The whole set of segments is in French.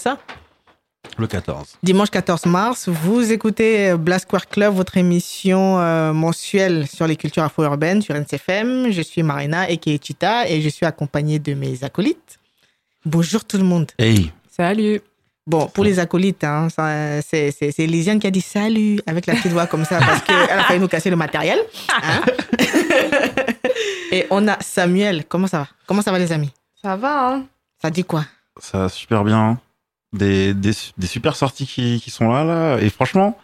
ça? Le 14. Dimanche 14 mars. Vous écoutez Blast Square Club, votre émission euh, mensuelle sur les cultures afro-urbaines sur NCFM. Je suis Marina et Chita et je suis accompagnée de mes acolytes. Bonjour tout le monde. Hey, Salut. Bon, pour les acolytes, hein, c'est, c'est, c'est Lisiane qui a dit salut avec la petite voix comme ça parce qu'elle a failli nous casser le matériel. hein. Et on a Samuel. Comment ça va? Comment ça va les amis? Ça va hein? Ça dit quoi? Ça va super bien. Des, des, des super sorties qui, qui sont là, là. Et franchement,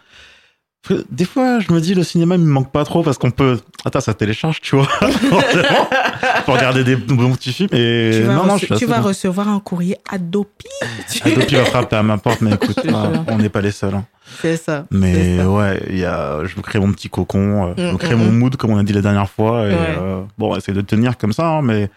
des fois, je me dis, le cinéma, il me manque pas trop parce qu'on peut. Attends, ça télécharge, tu vois. pour regarder des bons petits films. Et Tu vas, non, non, je suis tu vas recevoir un courrier Adopi. Adopi va frapper à ma porte, mais écoute, ah, sûr. on n'est pas les seuls. hein. C'est ça. Mais ça. ouais, il y a, je me crée mon petit cocon, euh, je Mm, me crée mm, mon mm. mood, comme on a dit la dernière fois. Et, Ouais. euh, bon, essayer de tenir comme ça, hein, mais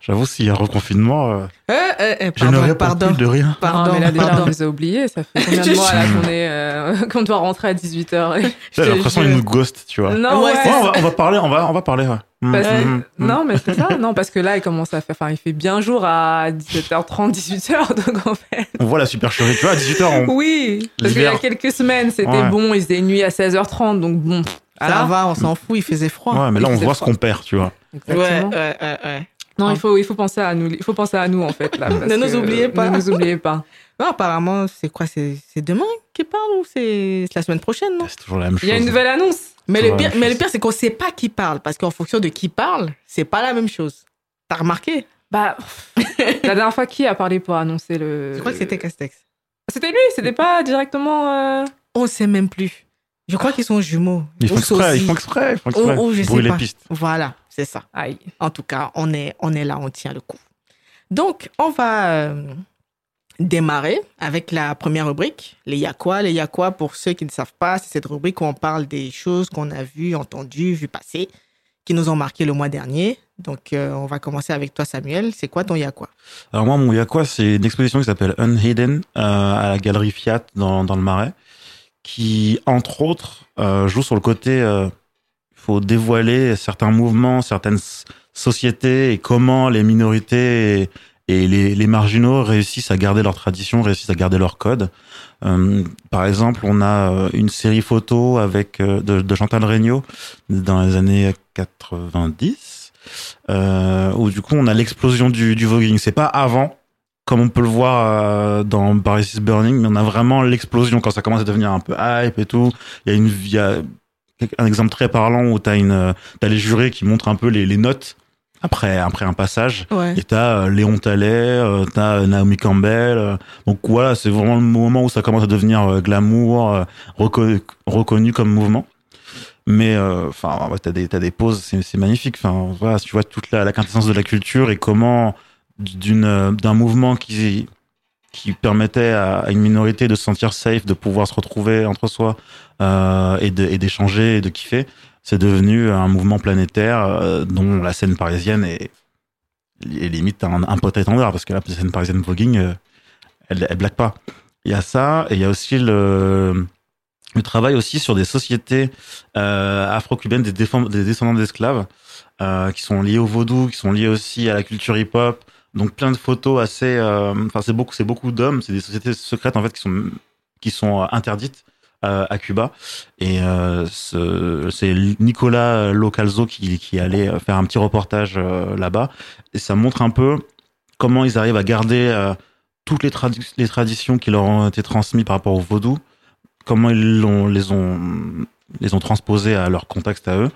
j'avoue, s'il y a reconfinement, euh, Euh, euh, euh, je ne pardon, réponds pardon, plus de rien. pardon, Non, mais là déjà pardon. on les a oubliés. Ça fait combien de mois là qu'on est euh, qu'on doit rentrer à 18h J'ai l'impression qu'ils nous ghost, tu vois. Non Ouais, ouais. on, va, on va parler, on va, on va parler. Ouais. Mm, Parce- mm, mm, mm. Non mais c'est ça. Non parce que là il commence à faire. Enfin il fait bien jour à 17h30, 18h donc en fait. On voit la supercherie, tu vois, à 18h, on... Oui. Parce qu'il y a quelques semaines c'était Ouais. bon. Il faisait nuit à 16h30 donc bon. Ça va, on s'en fout, il faisait froid. Ouais, mais là, on voit ce froid. qu'on perd, tu vois. Ouais, Exactement. ouais, ouais, ouais. Non, il faut, il faut penser à nous. Il faut penser à nous, en fait, là. parce Ne nous que- oubliez pas. Ne nous oubliez pas. Non, apparemment, c'est quoi C'est c'est demain qui parle ou c'est la semaine prochaine, non? C'est toujours la même chose. Il y a une nouvelle annonce. mais le, pire, mais le pire, c'est qu'on sait pas qui parle. Parce qu'en fonction de qui parle, c'est pas la même chose. T'as remarqué? Bah, la dernière fois, qui a parlé pour annoncer le. Je crois que c'était Castex. C'était lui, c'était pas directement. euh, On sait même plus. Je crois qu'ils sont jumeaux. Ils font exprès, ils font exprès, ils font exprès. ou je sais pas. les pistes. Voilà, c'est ça. Aïe. En tout cas, on est, on est là, on tient le coup. Donc, on va euh, démarrer avec la première rubrique, les y'a quoi. Les y'a quoi, pour ceux qui ne savent pas, c'est cette rubrique où on parle des choses qu'on a vues, entendues, vues passer, qui nous ont marqué le mois dernier. Donc, euh, on va commencer avec toi, Samuel. C'est quoi ton y'a quoi Alors moi, mon Yakwa, c'est une exposition qui s'appelle Unhidden euh, à la galerie Fiat dans, dans le Marais, qui, entre autres, euh, joue sur le côté... faut dévoiler certains mouvements, certaines sociétés et comment les minorités et, les, marginaux réussissent à garder leur tradition, réussissent à garder leur code. Euh, par exemple, on a euh, une série photo avec euh, de, Chantal Regnault dans les années 90, euh, où du coup on a l'explosion du, du voguing. C'est pas avant, comme on peut le voir dans Paris is Burning, mais on a vraiment l'explosion quand ça commence à devenir un peu hype et tout. Il y a une, il un exemple très parlant où t'as une, t'as les jurés qui montrent un peu les, les notes après, après un passage. Ouais. Et t'as euh, Léon Tallet, euh, t'as Naomi Campbell. euh, donc voilà, c'est vraiment le moment où ça commence à devenir euh, glamour, reco- reconnu comme mouvement. Mais enfin, ouais, t'as des t'as des pauses, c'est c'est magnifique. Enfin voilà, tu vois toute la, la quintessence de la culture et comment d'une d'un mouvement qui qui permettait à, une minorité de se sentir safe, de pouvoir se retrouver entre soi euh, et d'échanger et de kiffer, c'est devenu un mouvement planétaire euh, dont la scène parisienne est, est limite un, un porte-étendard parce que la scène parisienne voguing, euh, elle, elle blague pas. Il y a ça et il y a aussi le, le travail aussi sur des sociétés euh, afro-cubaines, des, des descendants d'esclaves euh, qui sont liés au vaudou, qui sont liés aussi à la culture hip-hop. Donc plein de photos assez, euh, enfin c'est beaucoup, d'hommes, c'est des sociétés secrètes en fait qui sont qui sont euh, interdites euh, à Cuba. Et ce- c'est Nicolas Localzo qui, qui allait faire un petit reportage là-bas. Et ça montre un peu comment ils arrivent à garder toutes les, tradi- les traditions qui leur ont été transmises par rapport au vaudou, comment ils les ont les ont transposées à leur contexte à eux.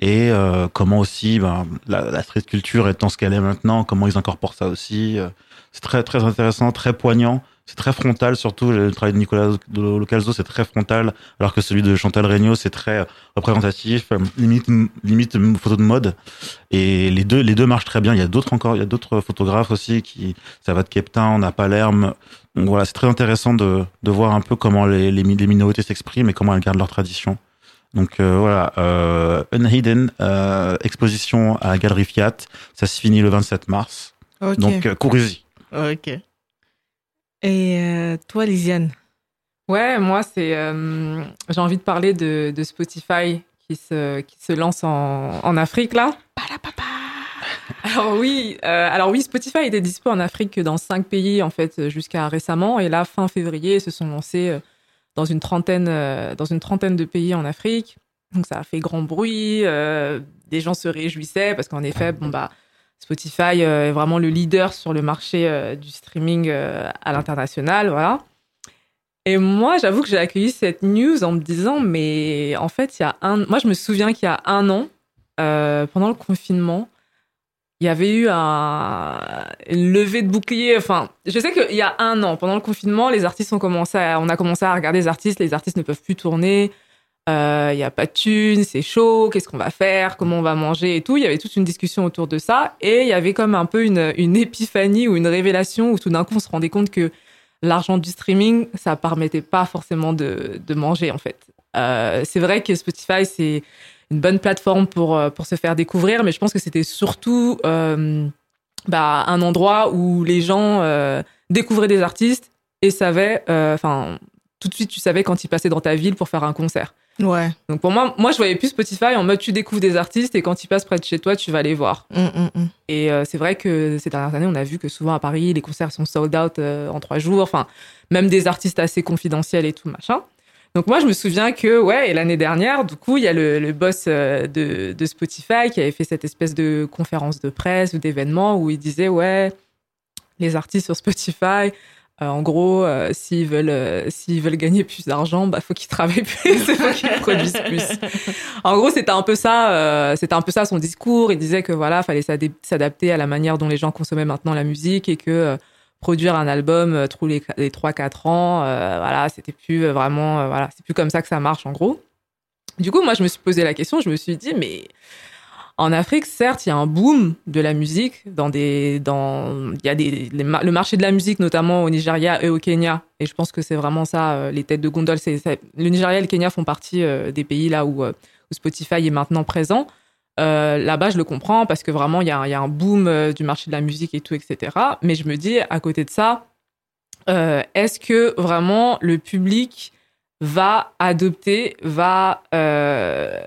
Et euh, comment aussi ben, la, la street culture étant ce qu'elle est maintenant comment ils incorporent ça aussi euh, c'est très très intéressant très poignant. C'est très frontal surtout le travail de Nicolas Localzo c'est très frontal alors que celui de Chantal Regnault c'est très représentatif euh, limite limite euh, photo de mode. Et les deux les deux marchent très bien. Il y a d'autres encore il y a d'autres photographes aussi qui ça va de Cape Town à Palerme. Donc voilà c'est très intéressant de, de voir un peu comment les, les, les minorités s'expriment et comment elles gardent leur tradition donc euh, voilà, euh, Unhidden, euh, exposition à Galerie Fiat, ça se finit le 27 mars. Donc euh, courez-y. ok. Et euh, toi, Lisiane Ouais, moi, c'est. euh, J'ai envie de parler de, de Spotify qui se, qui se lance en, en Afrique, là. Alors oui, euh, alors oui, Spotify était dispo en Afrique que dans cinq pays en fait jusqu'à récemment et là fin février ils se sont lancés euh, dans une trentaine euh, dans une trentaine de pays en Afrique. Donc ça a fait grand bruit, euh, des gens se réjouissaient parce qu'en effet bon bah Spotify euh, est vraiment le leader sur le marché du streaming à l'international, voilà. Et moi, j'avoue que j'ai accueilli cette news en me disant, mais en fait, il y a un, moi, je me souviens qu'il y a un an, pendant le confinement, il y avait eu un, une de bouclier. Enfin, je sais qu'il y a un an, pendant le confinement, les artistes ont commencé à, on a commencé à regarder les artistes. Les artistes ne peuvent plus tourner. Euh, Il y a pas de thunes, c'est chaud. Qu'est-ce qu'on va faire Comment on va manger et tout. Il y avait toute une discussion autour de ça. Et il y avait comme un peu une, une épiphanie ou une révélation où tout d'un coup on se rendait compte que l'argent du streaming, ça permettait pas forcément de, de manger en fait. Euh, c'est vrai que Spotify, c'est une bonne plateforme pour, euh, pour se faire découvrir, mais je pense que c'était surtout euh, bah, un endroit où les gens euh, découvraient des artistes et savaient, enfin, tout de suite, tu savais quand ils passaient dans ta ville pour faire un concert. Ouais. Donc pour moi, moi, je voyais plus Spotify en mode tu découvres des artistes et quand ils passent près de chez toi, tu vas les voir. Hum, hum, hum. Et euh, c'est vrai que ces dernières années, on a vu que souvent à Paris, les concerts sont sold out euh, en trois jours. Enfin, même des artistes assez confidentiels et tout machin. Donc moi, je me souviens que ouais, et l'année dernière, du coup, il y a le, le boss euh, de, de Spotify qui avait fait cette espèce de conférence de presse ou d'événement où il disait ouais, les artistes sur Spotify. euh, en gros, euh, s'ils veulent, veulent gagner plus d'argent, bah faut qu'ils travaillent plus, il faut qu'ils produisent plus. En gros, c'était un peu ça, un peu ça son discours. Il disait que voilà, fallait s'adapter à la manière dont les gens consommaient maintenant la musique et que produire un album euh, tous les, les 3-4 ans, euh, voilà, c'était plus euh, vraiment, voilà, c'est plus comme ça que ça marche en gros. Du coup, moi, je me suis posé la question, je me suis dit, mais en Afrique, certes, il y a un boom de la musique dans des, dans, il y a des, le marché de la musique, notamment au Nigeria et au Kenya. Et je pense que c'est vraiment ça, les têtes de gondole. C'est, le Nigeria et le Kenya font partie des pays là où Spotify est maintenant présent. Euh, là-bas, je le comprends parce que vraiment, il y a, un- il y a un boom euh, du marché de la musique et tout, etc. Mais je me dis, à côté de ça, euh, est-ce que vraiment le public va adopter, va euh,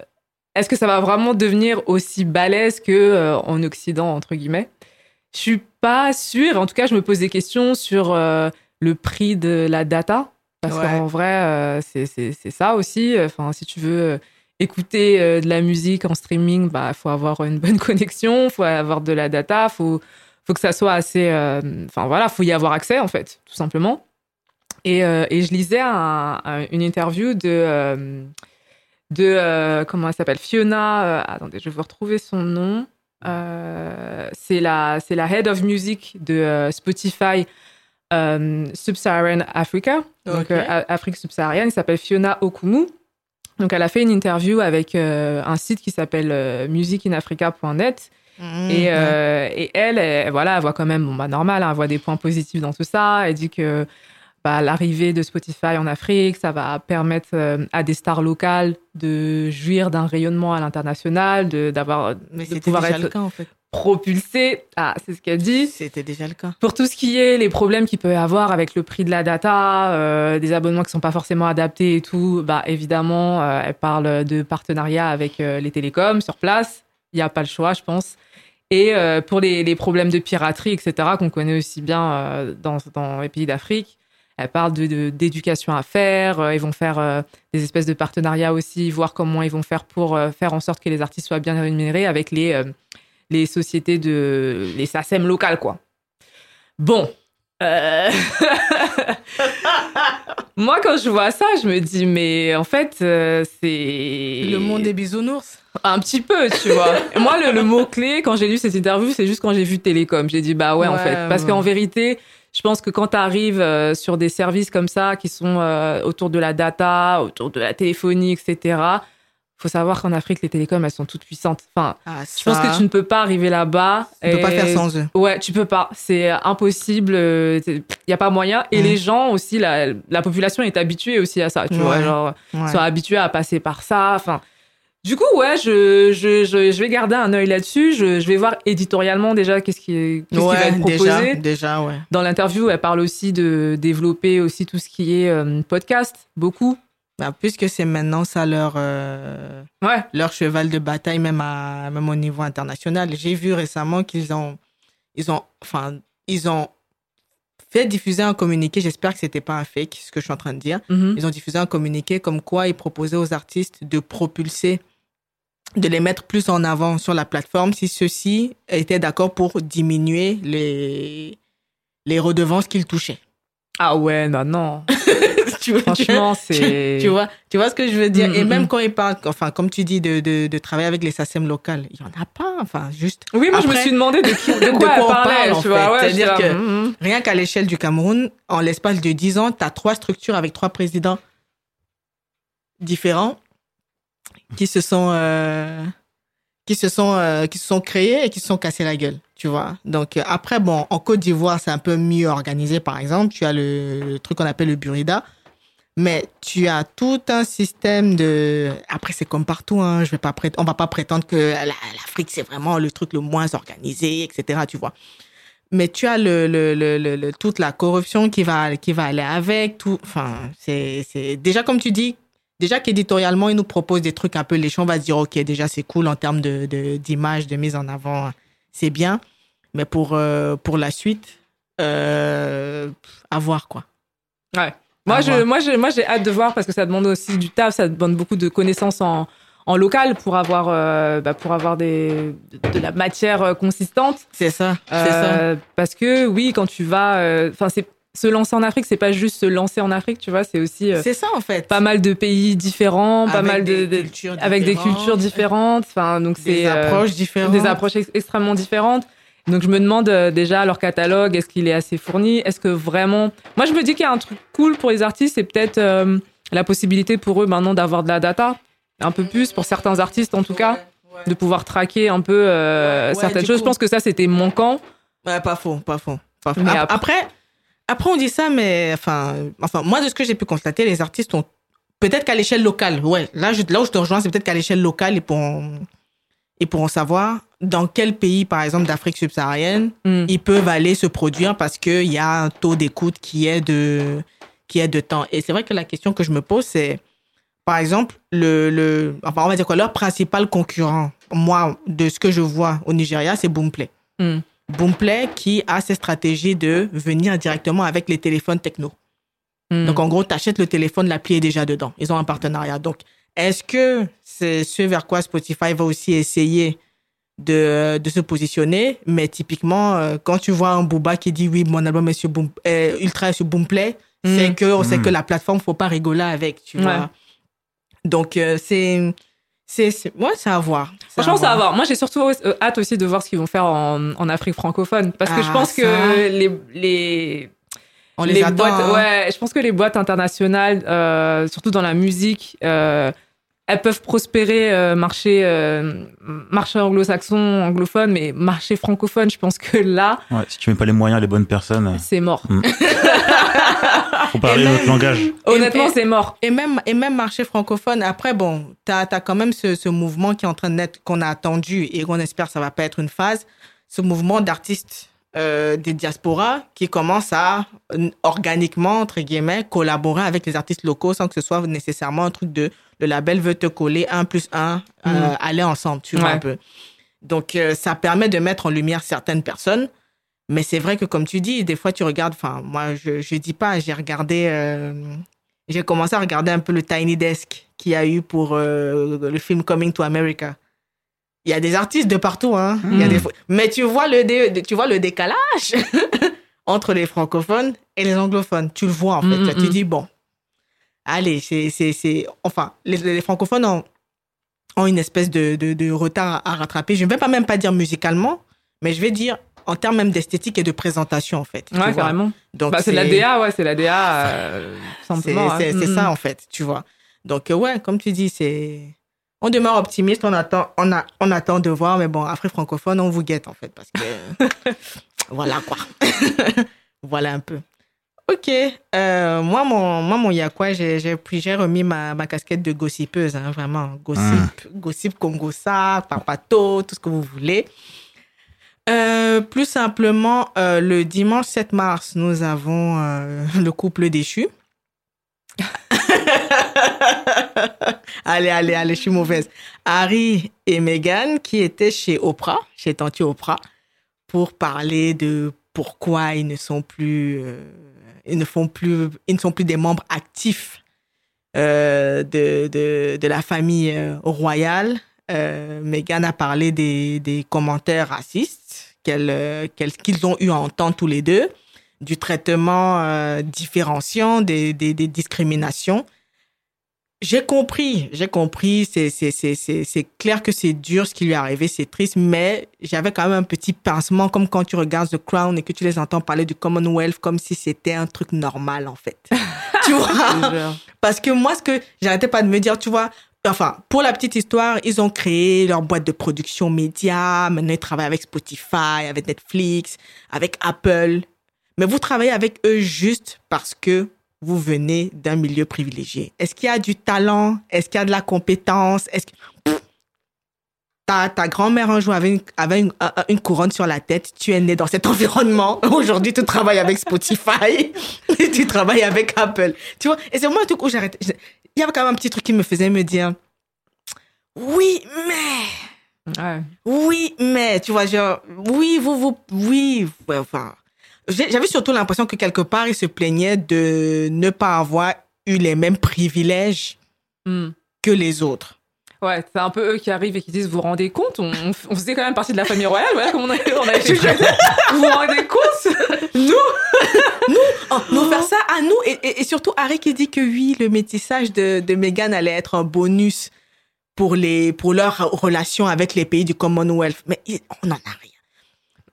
est-ce que ça va vraiment devenir aussi balèze que en Occident entre guillemets? Je suis pas sûre. En tout cas, je me pose des questions sur le prix de la data parce Ouais. qu'en vrai, c'est ça aussi. Enfin, si tu veux écouter euh, de la musique en streaming, bah faut avoir une bonne connexion, faut avoir de la data, faut faut que ça soit assez. euh, Enfin voilà, faut y avoir accès en fait, tout simplement. Et, euh, et je lisais un- un- une interview de euh, de euh, comment elle s'appelle Fiona. euh, attendez, je vais vous retrouver son nom. Euh, c'est la c'est la head of music de euh, Spotify euh, Sub-Saharan Africa, donc euh, Afrique subsaharienne. Elle s'appelle Fiona Okumu. Donc elle a fait une interview avec euh, un site qui s'appelle euh, musicinafrica.net. Mmh, Et, ouais. euh, et elle, elle, voilà, elle voit quand même, bon, bah, normal, hein, elle voit des points positifs dans tout ça. Elle dit que bah, l'arrivée de Spotify en Afrique, ça va permettre euh, à des stars locales de jouir d'un rayonnement à l'international, de, d'avoir, de pouvoir déjà être le cas, en fait. propulsé. Ah, c'est ce qu'elle dit. C'était déjà le cas. Pour tout ce qui est les problèmes qu'il peut y avoir avec le prix de la data, euh, des abonnements qui sont pas forcément adaptés et tout, bah évidemment, euh, elle parle de partenariat avec les télécoms sur place. Il n'y a pas le choix, je pense. Et pour les, les problèmes de piraterie, etc., qu'on connaît aussi bien dans, dans les pays d'Afrique, elle parle de, de- d'éducation à faire. Euh, ils vont faire euh, des espèces de partenariats aussi, voir comment ils vont faire pour euh, faire en sorte que les artistes soient bien rémunérés avec les, les sociétés de les SACEM locales, quoi. Bon. Euh, Moi, quand je vois ça, je me dis, mais en fait, euh, c'est. Le monde des bisounours. Un petit peu, tu vois. Moi, le, le mot-clé, quand j'ai lu cette interview, c'est juste quand j'ai vu Télécom. J'ai dit, bah ouais, en fait. Parce ouais. qu'en vérité, je pense que quand tu arrives sur des services comme ça, qui sont euh, autour de la data, autour de la téléphonie, etc., faut savoir qu'en Afrique, les télécoms, elles sont toutes puissantes. Enfin, Ah, je pense que tu ne peux pas arriver là-bas. ne peux pas faire sans eux. Ouais, tu peux pas. C'est impossible. Il n'y a pas moyen. Et Mhm. les gens aussi, la, la population est habituée aussi à ça. Tu vois, genre, Ouais. sont habitués à passer par ça. Enfin, du coup, ouais, je, je, je, je vais garder un œil là-dessus. Je, je vais voir éditorialement déjà qu'est-ce qui, qu'est-ce qui va être proposé. déjà, déjà, ouais. Dans l'interview, elle parle aussi de développer aussi tout ce qui est euh, podcast, beaucoup. Bah, puisque c'est maintenant ça leur, euh, Ouais. leur cheval de bataille, même, à, même au niveau international. J'ai vu récemment qu'ils ont, ils ont, enfin, ils ont fait diffuser un communiqué. J'espère que c'était pas un fake, ce que je suis en train de dire. Mhm. Ils ont diffusé un communiqué comme quoi ils proposaient aux artistes de propulser, de les mettre plus en avant sur la plateforme si ceux-ci étaient d'accord pour diminuer les, les redevances qu'ils touchaient. Ah ouais, non, non. tu vois, Franchement, c'est. tu vois, tu vois ce que je veux dire? Mm, Et mm, même mm. quand ils parlent, enfin, comme tu dis, de, de, de travailler avec les SACEM locales, il y en a pas. Enfin, juste Oui, moi, je me suis demandé de, qui, de quoi on parlait. parle, en tu vois, ouais, C'est-à-dire que- rien qu'à l'échelle du Cameroun, en l'espace de 10 ans, tu as trois structures avec trois présidents différents qui se sont euh, qui se sont euh, qui se sont créés et qui se sont cassés la gueule, tu vois. Donc euh, après bon, en Côte d'Ivoire, c'est un peu mieux organisé par exemple, tu as le, truc qu'on appelle le Burida. Mais tu as tout un système de. Après, c'est comme partout. Hein. Je vais pas. On va pas prétendre que la- l'Afrique c'est vraiment le truc le moins organisé, etc. Tu vois. Mais tu as le, le, le, toute la corruption qui va qui va aller avec. Tout. Enfin, c'est déjà comme tu dis. Déjà qu'éditorialement, ils nous proposent des trucs un peu léchés. On va se dire, OK, déjà, c'est cool en termes de, de, d'image, de mise en avant. C'est bien. Mais pour, euh, pour la suite, euh, à voir, quoi. Ouais. Moi, À je, voir. moi, je, moi, j'ai hâte de voir parce que ça demande aussi du taf, ça demande beaucoup de connaissances en, en local pour avoir, euh, bah, pour avoir des, de la matière consistante. C'est ça. Ça. Parce que oui, quand tu vas, enfin, c'est se lancer en Afrique, c'est pas juste se lancer en Afrique, tu vois, c'est aussi euh, C'est ça, en fait. pas mal de pays différents, pas mal de, des de- cultures avec des cultures différentes. Enfin, donc Des c'est euh, approches différentes. des approches ex- extrêmement différentes. Donc je me demande euh, déjà leur catalogue, est-ce qu'il est assez fourni? Est-ce que vraiment Moi je me dis qu'il y a un truc cool pour les artistes, c'est peut-être euh, la possibilité pour eux maintenant d'avoir de la data, un peu plus pour certains artistes en tout cas, de pouvoir traquer un peu euh, Ouais, certaines choses. coup. Je pense que ça c'était manquant. Ouais, pas faux, pas faux. Pas faux. Mais Ap- après- après... après, on dit ça, mais enfin, enfin, moi, de ce que j'ai pu constater, les artistes ont peut-être qu'à l'échelle locale, ouais, là, je, là où je te rejoins, c'est peut-être qu'à l'échelle locale, ils pourront, ils pourront savoir dans quel pays, par exemple, d'Afrique subsaharienne, Hmm. ils peuvent aller se produire parce qu'il y a un taux d'écoute qui est de, qui est de temps. Et c'est vrai que la question que je me pose, c'est par exemple, le, le, enfin, on va dire quoi, leur principal concurrent, moi, de ce que je vois au Nigeria, c'est Boomplay. Hmm. Boomplay qui a cette stratégie de venir directement avec les téléphones techno. Hmm. Donc, en gros, tu achètes le téléphone, l'appli est déjà dedans. Ils ont un partenariat. Donc, est-ce que c'est ce vers quoi Spotify va aussi essayer de, de se positionner? Mais typiquement, euh, quand tu vois un Booba qui dit oui, mon album est sur Boom, euh, Ultra est sur Boomplay, Hmm. c'est que on sait Mm. que la plateforme, faut pas rigoler avec, tu Ouais. vois. Donc, euh, c'est. C'est, c'est, ouais, c'est à voir. C'est Franchement, ça va voir. Moi, j'ai surtout euh, hâte aussi de voir ce qu'ils vont faire en, en Afrique francophone. Parce que je Ah, pense ça. que les, les, On les, attend. boîtes, hein. ouais, je pense que les boîtes internationales, euh, surtout dans la musique, euh, elles peuvent prospérer euh, marché, euh, marché anglo-saxon, anglophone, mais marché francophone, je pense que là, Ouais, si tu mets pas les moyens, les bonnes personnes, c'est mort. faut parler notre langage. Honnêtement, c'est mort. Et même, et même marché francophone, après, bon, tu as, quand même ce, ce mouvement qui est en train de naître, qu'on a attendu et qu'on espère ça va pas être une phase, ce mouvement d'artistes euh, des diasporas qui commence à euh, organiquement, entre guillemets, collaborer avec les artistes locaux sans que ce soit nécessairement un truc de le label veut te coller un plus un, euh, Mhm. aller ensemble, tu vois Ouais. un peu. Donc, euh, ça permet de mettre en lumière certaines personnes. Mais c'est vrai que, comme tu dis, des fois, tu regardes, enfin, moi, je, je dis pas, j'ai regardé, euh, j'ai commencé à regarder un peu le Tiny Desk qu'il y a eu pour euh, le film Coming to America. Il y a des artistes de partout, hein. Il y a Mm. des... Mais tu vois le, dé- tu vois le décalage entre les francophones et les anglophones. Tu le vois, en fait. Mm, mm, tu mm. dis, bon, allez, c'est. Enfin, les, les francophones ont, ont une espèce de, de, de retard à rattraper. Je ne vais pas même pas dire musicalement, mais je vais dire en termes même d'esthétique et de présentation, en fait. Ouais, carrément. Donc, Bah, c'est la DA, ouais, c'est la DA, euh, c'est simplement. c'est- hein. c'est ça, mm. en fait, tu vois. Donc, euh, ouais, comme tu dis, c'est... On demeure optimiste, on attend, on, a, on attend de voir, mais bon, Afrique francophone, on vous guette, en fait, parce que... voilà, quoi. voilà un peu. Ok, euh, moi, mon, moi, mon Yakwa, j'ai j'ai pris- j'ai remis ma, ma casquette de gossipeuse, hein, vraiment. Gossip, gossip Congossa, Papato, tout ce que vous voulez. Euh, plus simplement, euh, le dimanche 7 mars, nous avons le couple déchu. allez, allez, allez, je suis mauvaise. Harry et Meghan qui étaient chez Oprah, chez Tante Oprah, pour parler de pourquoi ils ne sont plus, ils ne font plus, ils ne sont plus des membres actifs euh, de, de, de la famille euh, royale. Euh, Meghan a parlé des, des commentaires racistes qu'elle, euh, qu'elle- qu'ils ont eu à entendre tous les deux, du traitement euh, différenciant, des, des, des discriminations. J'ai compris, j'ai compris, c'est, c'est, c'est, c'est, c'est clair que c'est dur ce qui lui est arrivé, c'est triste, mais j'avais quand même un petit pincement, comme quand tu regardes The Crown et que tu les entends parler du Commonwealth comme si c'était un truc normal, en fait. tu vois? Parce que moi, ce que j'arrêtais pas de me dire, tu vois, enfin, pour la petite histoire, ils ont créé leur boîte de production média. Maintenant, ils travaillent avec Spotify, avec Netflix, avec Apple. Mais vous travaillez avec eux juste parce que vous venez d'un milieu privilégié. Est-ce qu'il y a du talent? Est-ce qu'il y a de la compétence? Est-ce que... Pff. Ta, ta grand-mère un jour avait, une, avait une, un- une couronne sur la tête. Tu es né dans cet environnement. Aujourd'hui, tu travailles avec Spotify. et tu travailles avec Apple. Tu vois? Et c'est moi un truc où j'arrête. Il y avait quand même un petit truc qui me faisait me dire, oui, mais, Ouais. oui, mais, tu vois, genre, oui, vous, vous, oui, enfin, j'avais surtout l'impression que quelque part, il se plaignait de ne pas avoir eu les mêmes privilèges Mm. que les autres. Ouais, c'est un peu eux qui arrivent et qui disent Vous vous rendez compte on, on faisait quand même partie de la famille royale, voilà comment on a, on a été. Vous vous rendez compte? Oh, nous faire ça à nous. Et, et- et surtout, Harry qui dit que oui, le métissage de, de Meghan allait être un bonus pour, les, pour leur relation avec les pays du Commonwealth. Mais on n'en a rien.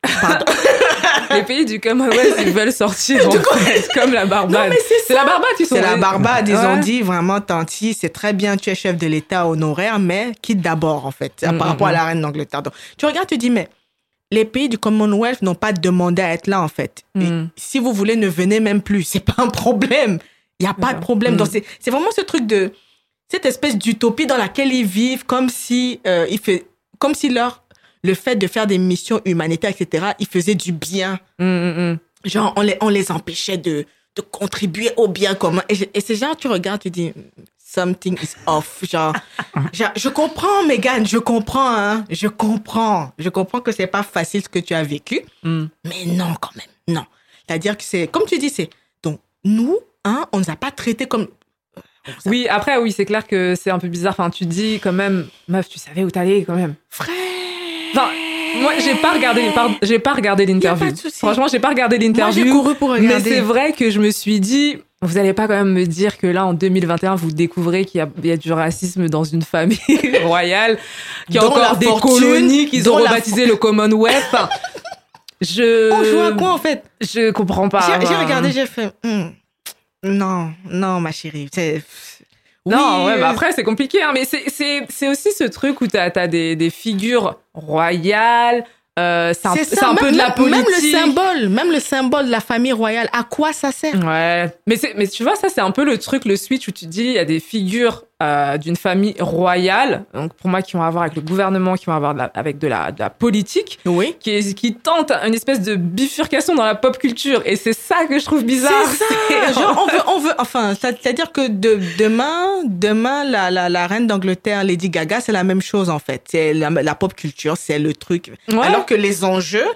Pardon. Les pays du Commonwealth, ils veulent sortir, en fait, comme la Barbade. C'est C'est la Barbade, ils sont C'est la Barbade. Ils ont dit vraiment, Tanti, c'est très bien, tu es chef de l'État honoraire, mais quitte d'abord, en fait, Mm, par rapport mm, à la reine d'Angleterre. Donc, tu regardes, tu dis, mais les pays du Commonwealth n'ont pas demandé à être là, en fait. Et Mm. si vous voulez, ne venez même plus. C'est pas un problème. Il n'y a pas de problème. Mm. Donc, c'est vraiment ce truc de, cette espèce d'utopie dans laquelle ils vivent comme si, euh, ils fait, comme si leur, le fait de faire des missions humanitaires, etc., ils faisaient du bien. Mm, mm, mm. Genre, on les, on les empêchait de, de contribuer au bien commun. Et, et ces gens, tu regardes, tu dis, something is off. Genre, genre, je comprends, Megan, je comprends, hein. Je comprends. Je comprends que c'est pas facile ce que tu as vécu. Mais non, quand même, non. C'est-à-dire que c'est, comme tu dis, c'est, donc, nous, hein, on nous a pas traités comme, Oui, après, oui, c'est clair que c'est un peu bizarre. Enfin, tu dis quand même, meuf, tu savais où t'allais quand même. frère. Enfin, moi, j'ai pas regardé, j'ai pas regardé l'interview. Franchement, j'ai pas regardé Moi, j'ai l'interview. couru pour Mais regarder. c'est vrai que je me suis dit, vous allez pas quand même me dire que là, en 2021, vous découvrez qu'il y a, il y a du racisme dans une famille royale, qu'il y a encore des fortune, colonies qu'ils ont rebaptisé le Commonwealth. Enfin, je. On joue à quoi, en fait? Je comprends pas. J'ai Enfin, regardé, j'ai fait, hmm, non, non, ma chérie. Non, ouais, bah après, c'est compliqué, hein, mais c'est- c'est c'est aussi ce truc où t'as as des, des figures royales, euh, c'est un, ça, un peu même- de la même- politique. Même le symbole, même le symbole de la famille royale, à quoi ça sert? Ouais, mais, mais tu vois, ça, c'est un peu le truc, le switch où tu dis, il y a des figures euh, d'une famille royale, donc pour moi, qui vont avoir avec le gouvernement, qui vont avoir de la- avec de la, de la politique, Oui. qui, qui tentent une espèce de bifurcation dans la pop culture. Et c'est ça que je trouve bizarre. C'est C'est- ça. Genre, on veut, on veut, enfin, c'est-à-dire que de, demain, demain, la, la, la reine d'Angleterre, Lady Gaga, c'est la même chose, en fait. C'est la, la pop culture, c'est le truc. Ouais. Alors que les enjeux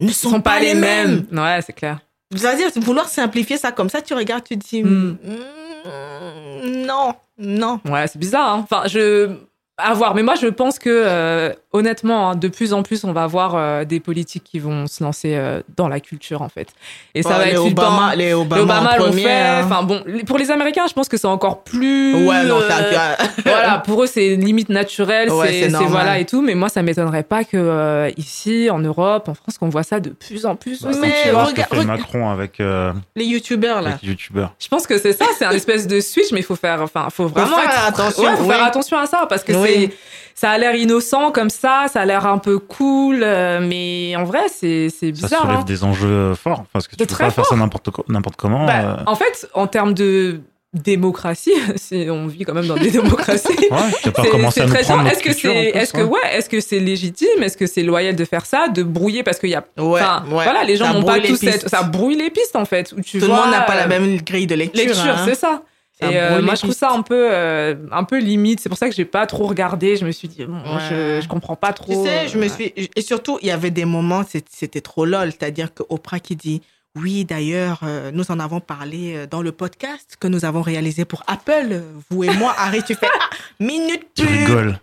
ne sont, pas, les mêmes. Ouais, c'est clair. C'est-à-dire, vouloir simplifier ça comme ça, tu regardes, tu te dis, Hmm. Hmm, non, non. Ouais, c'est bizarre. hein. Enfin, je à voir. Mais moi, je pense que euh, honnêtement, hein, de plus en plus, on va avoir euh, des politiques qui vont se lancer euh, dans la culture, en fait. Et ça Ouais, va les être Obama, les Les Obama, Obama en l'ont premier, fait. hein. Enfin bon, les- pour les Américains, je pense que c'est encore plus. Ouais, non, euh, ça, voilà, pour eux, c'est limite naturel, Ouais, c'est c'est c'est normal. voilà et tout. Mais moi, ça m'étonnerait pas que euh, ici, en Europe, en France, qu'on voit ça de plus en plus. Bah, aussi, Mais regarde- Macron avec, euh, les youtubeurs, là. les youtubeurs. Je pense que c'est ça, c'est un espèce de switch, mais il faut faire, enfin, faut vraiment faire être- attention, ouais, faut oui. faire attention à ça parce que Oui. Ça a l'air innocent comme ça, ça a l'air un peu cool, euh, mais en vrai, c'est, c'est Ça bizarre. soulève hein. des enjeux forts parce que tu peux très pas faire ça n'importe co- n'importe comment. Bah, euh, En fait, en termes de démocratie, on vit quand même dans des démocraties. Ouais, pas c'est à très prendre Est-ce que c'est, plus, est-ce que ouais. ouais, est-ce que c'est légitime, est-ce que c'est loyal de faire ça, de brouiller? Parce qu'il y a, Ouais, voilà, les gens n'ont pas tous cette, pistes. ça brouille les pistes en fait. Où tu Tout le monde n'a pas la euh, même grille de lecture. lecture, hein. c'est ça. Et euh, moi, je trouve ça un peu, euh, un peu limite. C'est pour ça que j'ai pas trop regardé. Je me suis dit, bon, je, je comprends pas trop. Tu sais, je me euh, suis. Et surtout, il y avait des moments, c'était trop lol. C'est-à-dire que Oprah qui dit Oui, d'ailleurs, euh, nous en avons parlé dans le podcast que nous avons réalisé pour Apple. Vous et moi, Harry, tu fais Ah, minute Tu rigoles.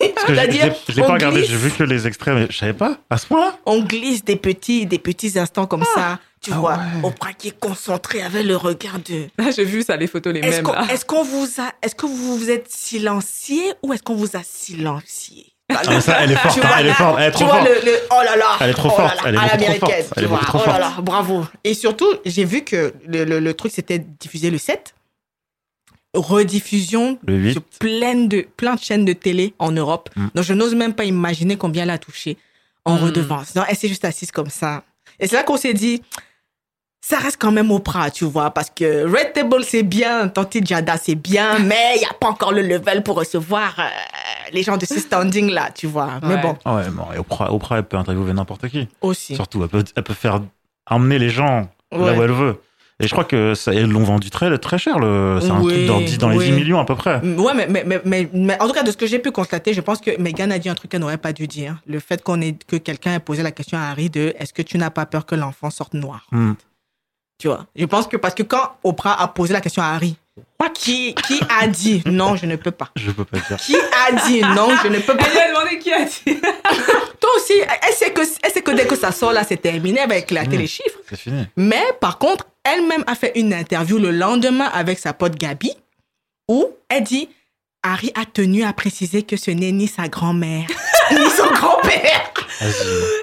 Je- C'est-à-dire, l'ai- je l'ai on pas regardé, j'ai vu que les extraits, mais je savais pas à ce point-là? On glisse des petits, des petits instants comme ça. Tu Ah vois, ouais. Oprah qui est concentrée avec le regard de. Là, j'ai vu ça, les photos les Est-ce mêmes. là. est-ce qu'on vous a, est-ce que vous vous êtes silencié ou est-ce qu'on vous a silencié? Ah, mais ça, elle est forte, hein, vois, elle est forte, elle est Tu trop vois forte. le, le- oh là là Elle est trop oh là forte, là, elle est à trop l'américaine, forte, elle tu est trop oh là forte. là bravo et surtout j'ai vu que le, le, le truc c'était diffusé le 7 rediffusion Le 8. sur plein de plein de chaînes de télé en Europe Mm. donc je n'ose même pas imaginer combien elle a touché en Mm. redevance non elle s'est juste assise comme ça et c'est là qu'on s'est dit ça reste quand même Oprah, tu vois, parce que Red Table, c'est bien, Tanti Jada, c'est bien, mais il n'y a pas encore le level pour recevoir euh, les gens de ce standing-là, tu vois. Mais bon, Ah ouais, bon, et Oprah, Oprah, elle peut interviewer n'importe qui. aussi. Surtout, elle peut, elle peut faire emmener les gens là où elle veut. Et je crois que ça, ils l'ont vendu très, très cher. Le, c'est un Oui, truc dans, 10 dans les oui. 10 millions à peu près. Mm, Ouais, mais, mais, mais, mais, mais en tout cas, de ce que j'ai pu constater, je pense que Megan a dit un truc qu'elle n'aurait pas dû dire. Le fait qu'on ait, que quelqu'un ait posé la question à Harry de est-ce que tu n'as pas peur que l'enfant sorte noir? Hmm. Tu vois? Je pense que parce que quand Oprah a posé la question à Harry, qui, qui a dit non, je ne peux pas Je peux pas dire. Qui a dit non, je ne peux pas Elle lui a demandé qui a dit. Toi aussi, elle sait que, elle sait que dès que ça sort là, c'est terminé avec la Mm. téléchiffre? C'est fini. Mais par contre, elle-même a fait une interview le lendemain avec sa pote Gabi où elle dit Harry a tenu à préciser que ce n'est ni sa grand-mère ni son grand-père.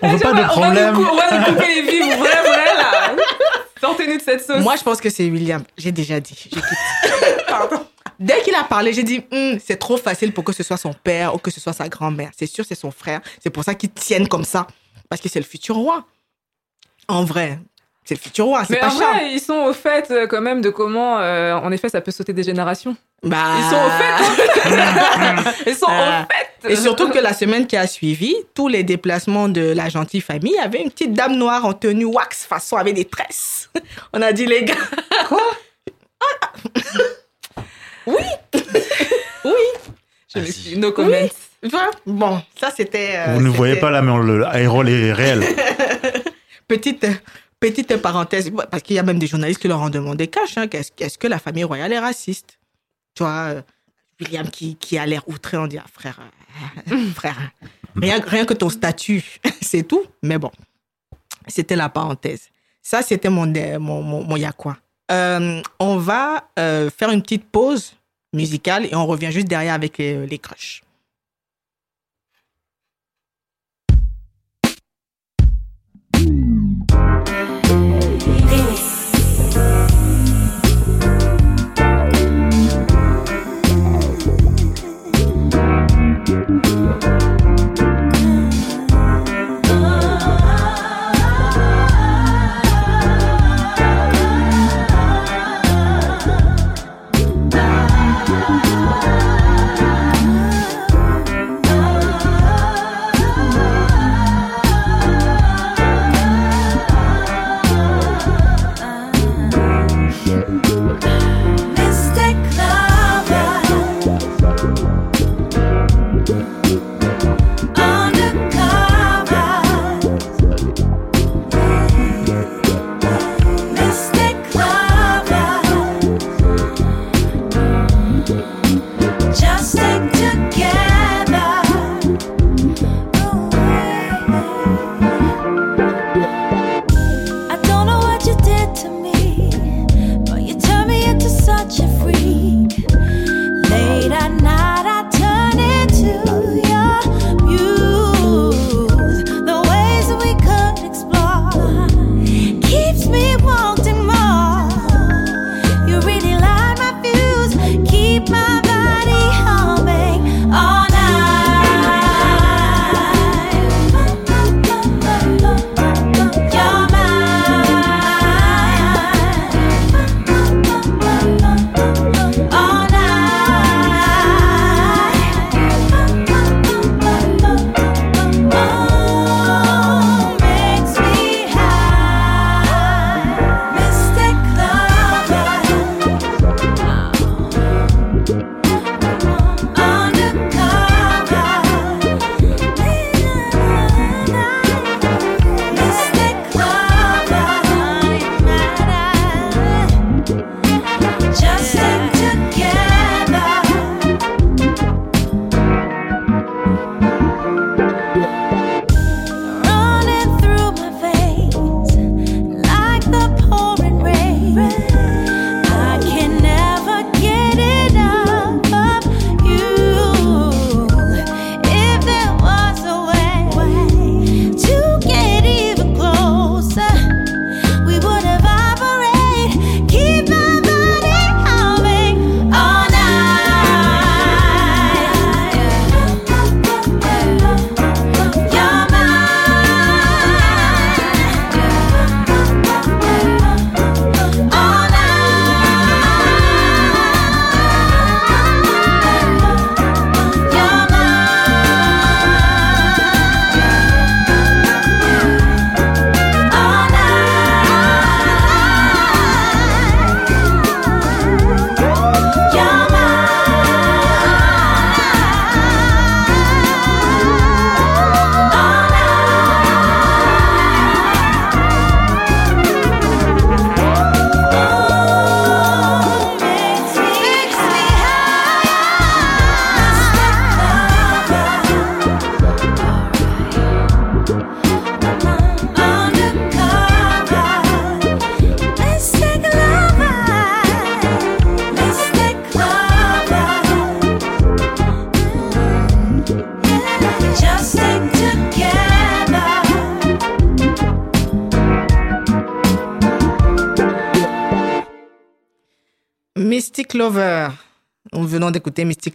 On veut pas de problème. On va nous couper les vies, vrai, vrai, là. Sortez-nous de cette sauce. Moi, je pense que c'est William. J'ai déjà dit. Je quitte. Pardon. Dès qu'il a parlé, j'ai dit Hum, c'est trop facile pour que ce soit son père ou que ce soit sa grand-mère. C'est sûr, c'est son frère. C'est pour ça qu'ils tiennent comme ça. Parce que c'est le futur roi. En vrai, c'est le futur roi. C'est Mais pas en Charles. vrai, ils sont au fait euh, quand même de comment, euh, en effet, ça peut sauter des générations. Bah, Ils sont au fait. Ils sont Ah. au fait. Et surtout que la semaine qui a suivi, tous les déplacements de la gentille famille, avait une petite dame noire en tenue wax façon avec des tresses. On a dit, les gars, Oui Oui Je me suis no comments. Tu vois Bon, ça c'était. euh, Vous ne voyez pas là, mais on- le aérol est réel. Petite, petite parenthèse, parce qu'il y a même des journalistes qui leur ont demandé cash, hein, est-ce que la famille royale est raciste? Tu vois, euh, William qui, qui a l'air outré, on dit, ah, frère, euh, frère, rien, rien que ton statut, c'est tout. Mais bon, c'était la parenthèse. Ça, c'était mon, dé- mon, mon. Euh, on va euh, faire une petite pause musicale et on revient juste derrière avec les, les crushs.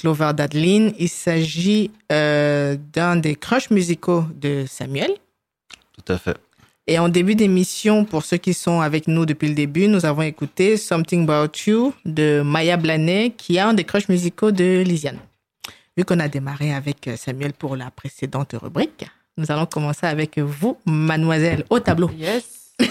D'écouter Mystic Lover d'Adeline. Il s'agit euh, d'un des crushs musicaux de Samuel. Tout à fait. Et en début d'émission, pour ceux qui sont avec nous depuis le début, nous avons écouté Something About You de Maya Blanet, qui est un des crushs musicaux de Lisiane. Vu qu'on a démarré avec euh, Samuel pour la précédente rubrique, nous allons commencer avec vous, mademoiselle, au tableau. Yes.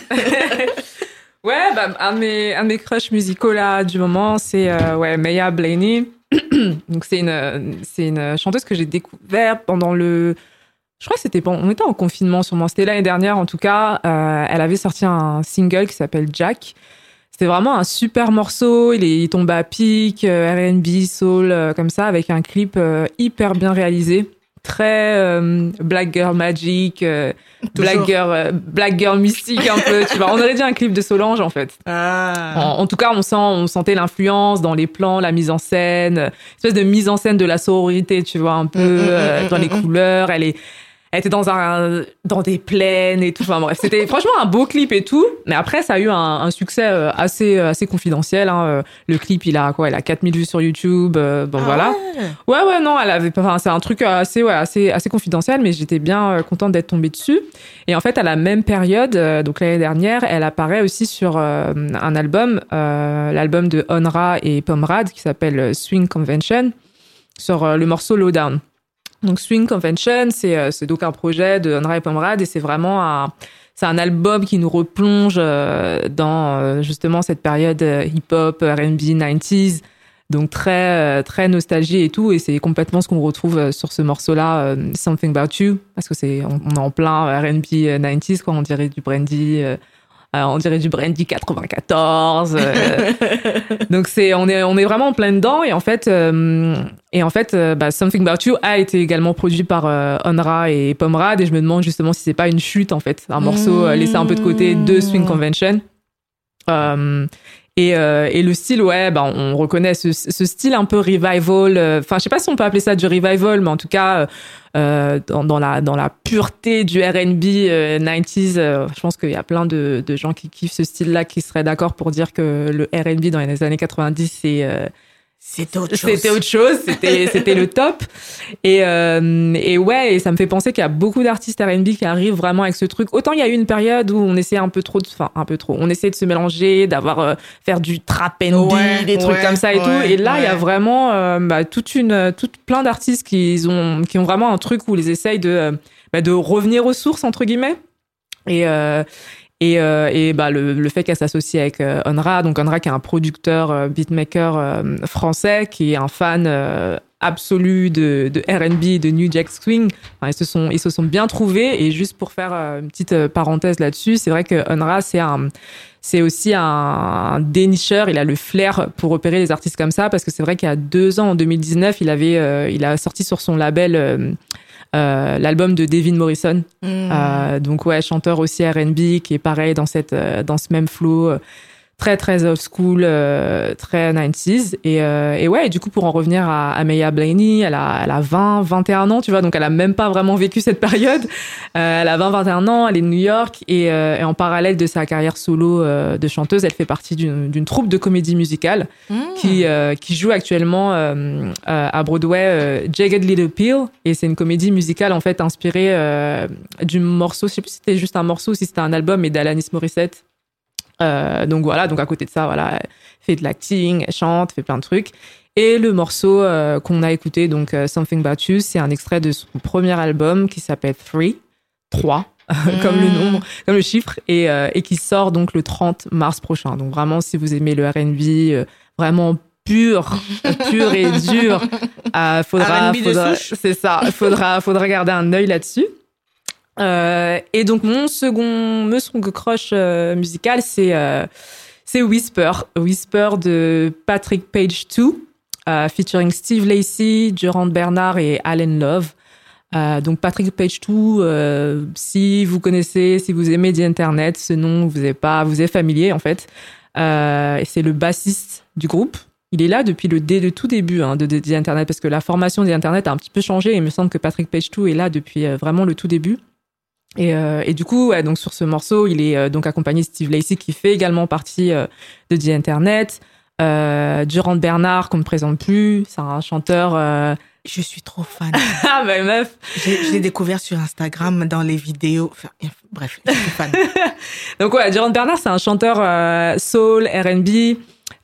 Ouais, bah, un, de mes, un de mes crushs musicaux là du moment, c'est euh, ouais, Maya Blaney. Donc c'est une, c'est une chanteuse que j'ai découvert pendant le... Je crois que c'était pendant... On était en confinement sûrement. C'était l'année dernière en tout cas. Euh, elle avait sorti un single qui s'appelle Jack. C'était vraiment un super morceau. Il, est, il tombe à pic, euh, R&B, soul, euh, comme ça, avec un clip hyper bien réalisé. Très euh, Black Girl Magic, euh, Black. Girl, euh, Black Girl mystique un peu. Tu vois, on aurait dit un clip de Solange en fait. Ah. En, en tout cas, on sent, on sentait l'influence dans les plans, la mise en scène, euh, espèce de mise en scène de la sororité, tu vois, un peu Mm, mm, mm, euh, dans les couleurs. Elle est, elle était dans un, dans des plaines et tout. Enfin bref, c'était franchement un beau clip et tout. Mais après, ça a eu un, un succès euh, assez, assez confidentiel. Hein. Euh, Le clip, il a quoi Il a 4000 vues sur YouTube. euh, bon Ah voilà. ouais. Ouais, ouais, non, elle avait. Enfin, c'est un truc assez, ouais, assez, assez confidentiel, mais j'étais bien euh, contente d'être tombée dessus. Et en fait, à la même période, euh, donc l'année dernière, elle apparaît aussi sur euh, un album, euh, l'album de Onra et Pomrad, qui s'appelle euh, Swing Convention, sur euh, le morceau Lowdown. Donc Swing Convention, c'est euh, c'est donc un projet de et Pomrad, et c'est vraiment un c'est un album qui nous replonge euh, dans euh, justement cette période hip-hop, R&B, 90s, donc très très nostalgie et tout, et c'est complètement ce qu'on retrouve sur ce morceau-là, Something About You, parce que c'est on, on est en plein R&B euh, 90s, quoi, on dirait du Brandy, on dirait du Brandy 94. euh, donc c'est on est on est vraiment en plein dedans et en fait euh, et en fait euh, bah, Something About You a été également produit par euh, Onra et Pomrad et je me demande justement si c'est pas une chute en fait, un morceau euh, laissé un peu de côté de Swing Convention. Euh, et, euh, et le style, ouais, bah, on reconnaît ce, style un peu revival. euh, Enfin, je sais pas si on peut appeler ça du revival, mais en tout cas, euh, dans, la dans la pureté du R&B euh, 90s, euh, je pense qu'il y a plein de, de gens qui kiffent ce style-là, qui seraient d'accord pour dire que le R&B dans les années 90, c'est euh, C'était autre chose. c'était autre chose, c'était le top. Et euh, et ouais, et ça me fait penser qu'il y a beaucoup d'artistes R&B qui arrivent vraiment avec ce truc. Autant il y a eu une période où on essayait un peu trop, de, enfin un peu trop, on essayait de se mélanger, d'avoir euh, faire du trap and Ouais, des trucs ouais, comme ça et ouais, tout. Et là, il y a vraiment euh, bah, toute une, toute plein d'artistes qui ont qui ont vraiment un truc où ils essayent de euh, bah, de revenir aux sources entre guillemets. Et euh, et, euh, et bah, le, le fait qu'elle s'associe avec euh, Onra, donc Onra qui est un producteur, euh, beatmaker euh, français, qui est un fan euh, absolu de, de R&B, de New Jack Swing. Ils se sont ils se sont bien trouvés. Et juste pour faire euh, une petite parenthèse là-dessus, c'est vrai que Onra c'est un c'est aussi un, dénicheur. Il a le flair pour repérer les artistes comme ça parce que c'est vrai qu'il y a deux ans, en 2019, il avait euh, il a sorti sur son label euh, l'album de Devin Morrison. Mm. Euh, donc ouais, chanteur aussi R&B qui est pareil dans cette euh, dans ce même flow euh, très très old school, euh, très 90s et, euh, et ouais, et du coup pour en revenir à, à Maya Blaney, elle a elle a 20 21 ans, tu vois, donc elle a même pas vraiment vécu cette période. Euh, elle a 20 21 ans, elle est de New York et, euh, et en parallèle de sa carrière solo euh, de chanteuse, elle fait partie d'une d'une troupe de comédie musicale Mm. qui, euh, qui joue actuellement à Broadway euh, Jagged Little Pill et c'est une comédie musicale en fait inspirée euh, du morceau, je sais plus si c'était juste un morceau ou si c'était un album mais d'Alanis Morissette. Euh, donc voilà, donc à côté de ça, voilà, elle fait de l'acting, elle chante, fait plein de trucs. Et le morceau euh, qu'on a écouté, donc euh, Something About You, c'est un extrait de son premier album qui s'appelle Three, 3, comme le nombre, comme le chiffre, et, euh, et qui sort donc le 30 mars prochain. Donc vraiment, si vous aimez le R&B, vraiment pur, pur et dur, faudra, faudra c'est ça, faudra, faudra garder un œil là-dessus. Euh, et donc mon second, mon second crush euh, musical, c'est euh, c'est Whisper, Whisper de Patrick Page 2, euh, featuring Steve Lacey, Durand Bernard et Allen Love. Donc Patrick Page 2, euh, si vous connaissez, si vous aimez The Internet, ce nom vous est pas, vous est familier en fait. C'est le bassiste du groupe. Il est là depuis le, dès le tout début hein, de, The Internet parce que la formation The Internet a un petit peu changé. Il me semble que Patrick Page 2 est là depuis vraiment le tout début. Et, euh, et du coup, ouais, donc sur ce morceau, il est euh, donc accompagné de Steve Lacey qui fait également partie euh, de The Internet. Euh, Durand Bernard qu'on ne présente plus, c'est un chanteur. euh, Je suis trop fan. Ah bah meuf, Je l'ai découvert sur Instagram dans les vidéos. Enfin, bref, je suis fan. Donc ouais, Durand Bernard, c'est un chanteur euh, soul, R&B.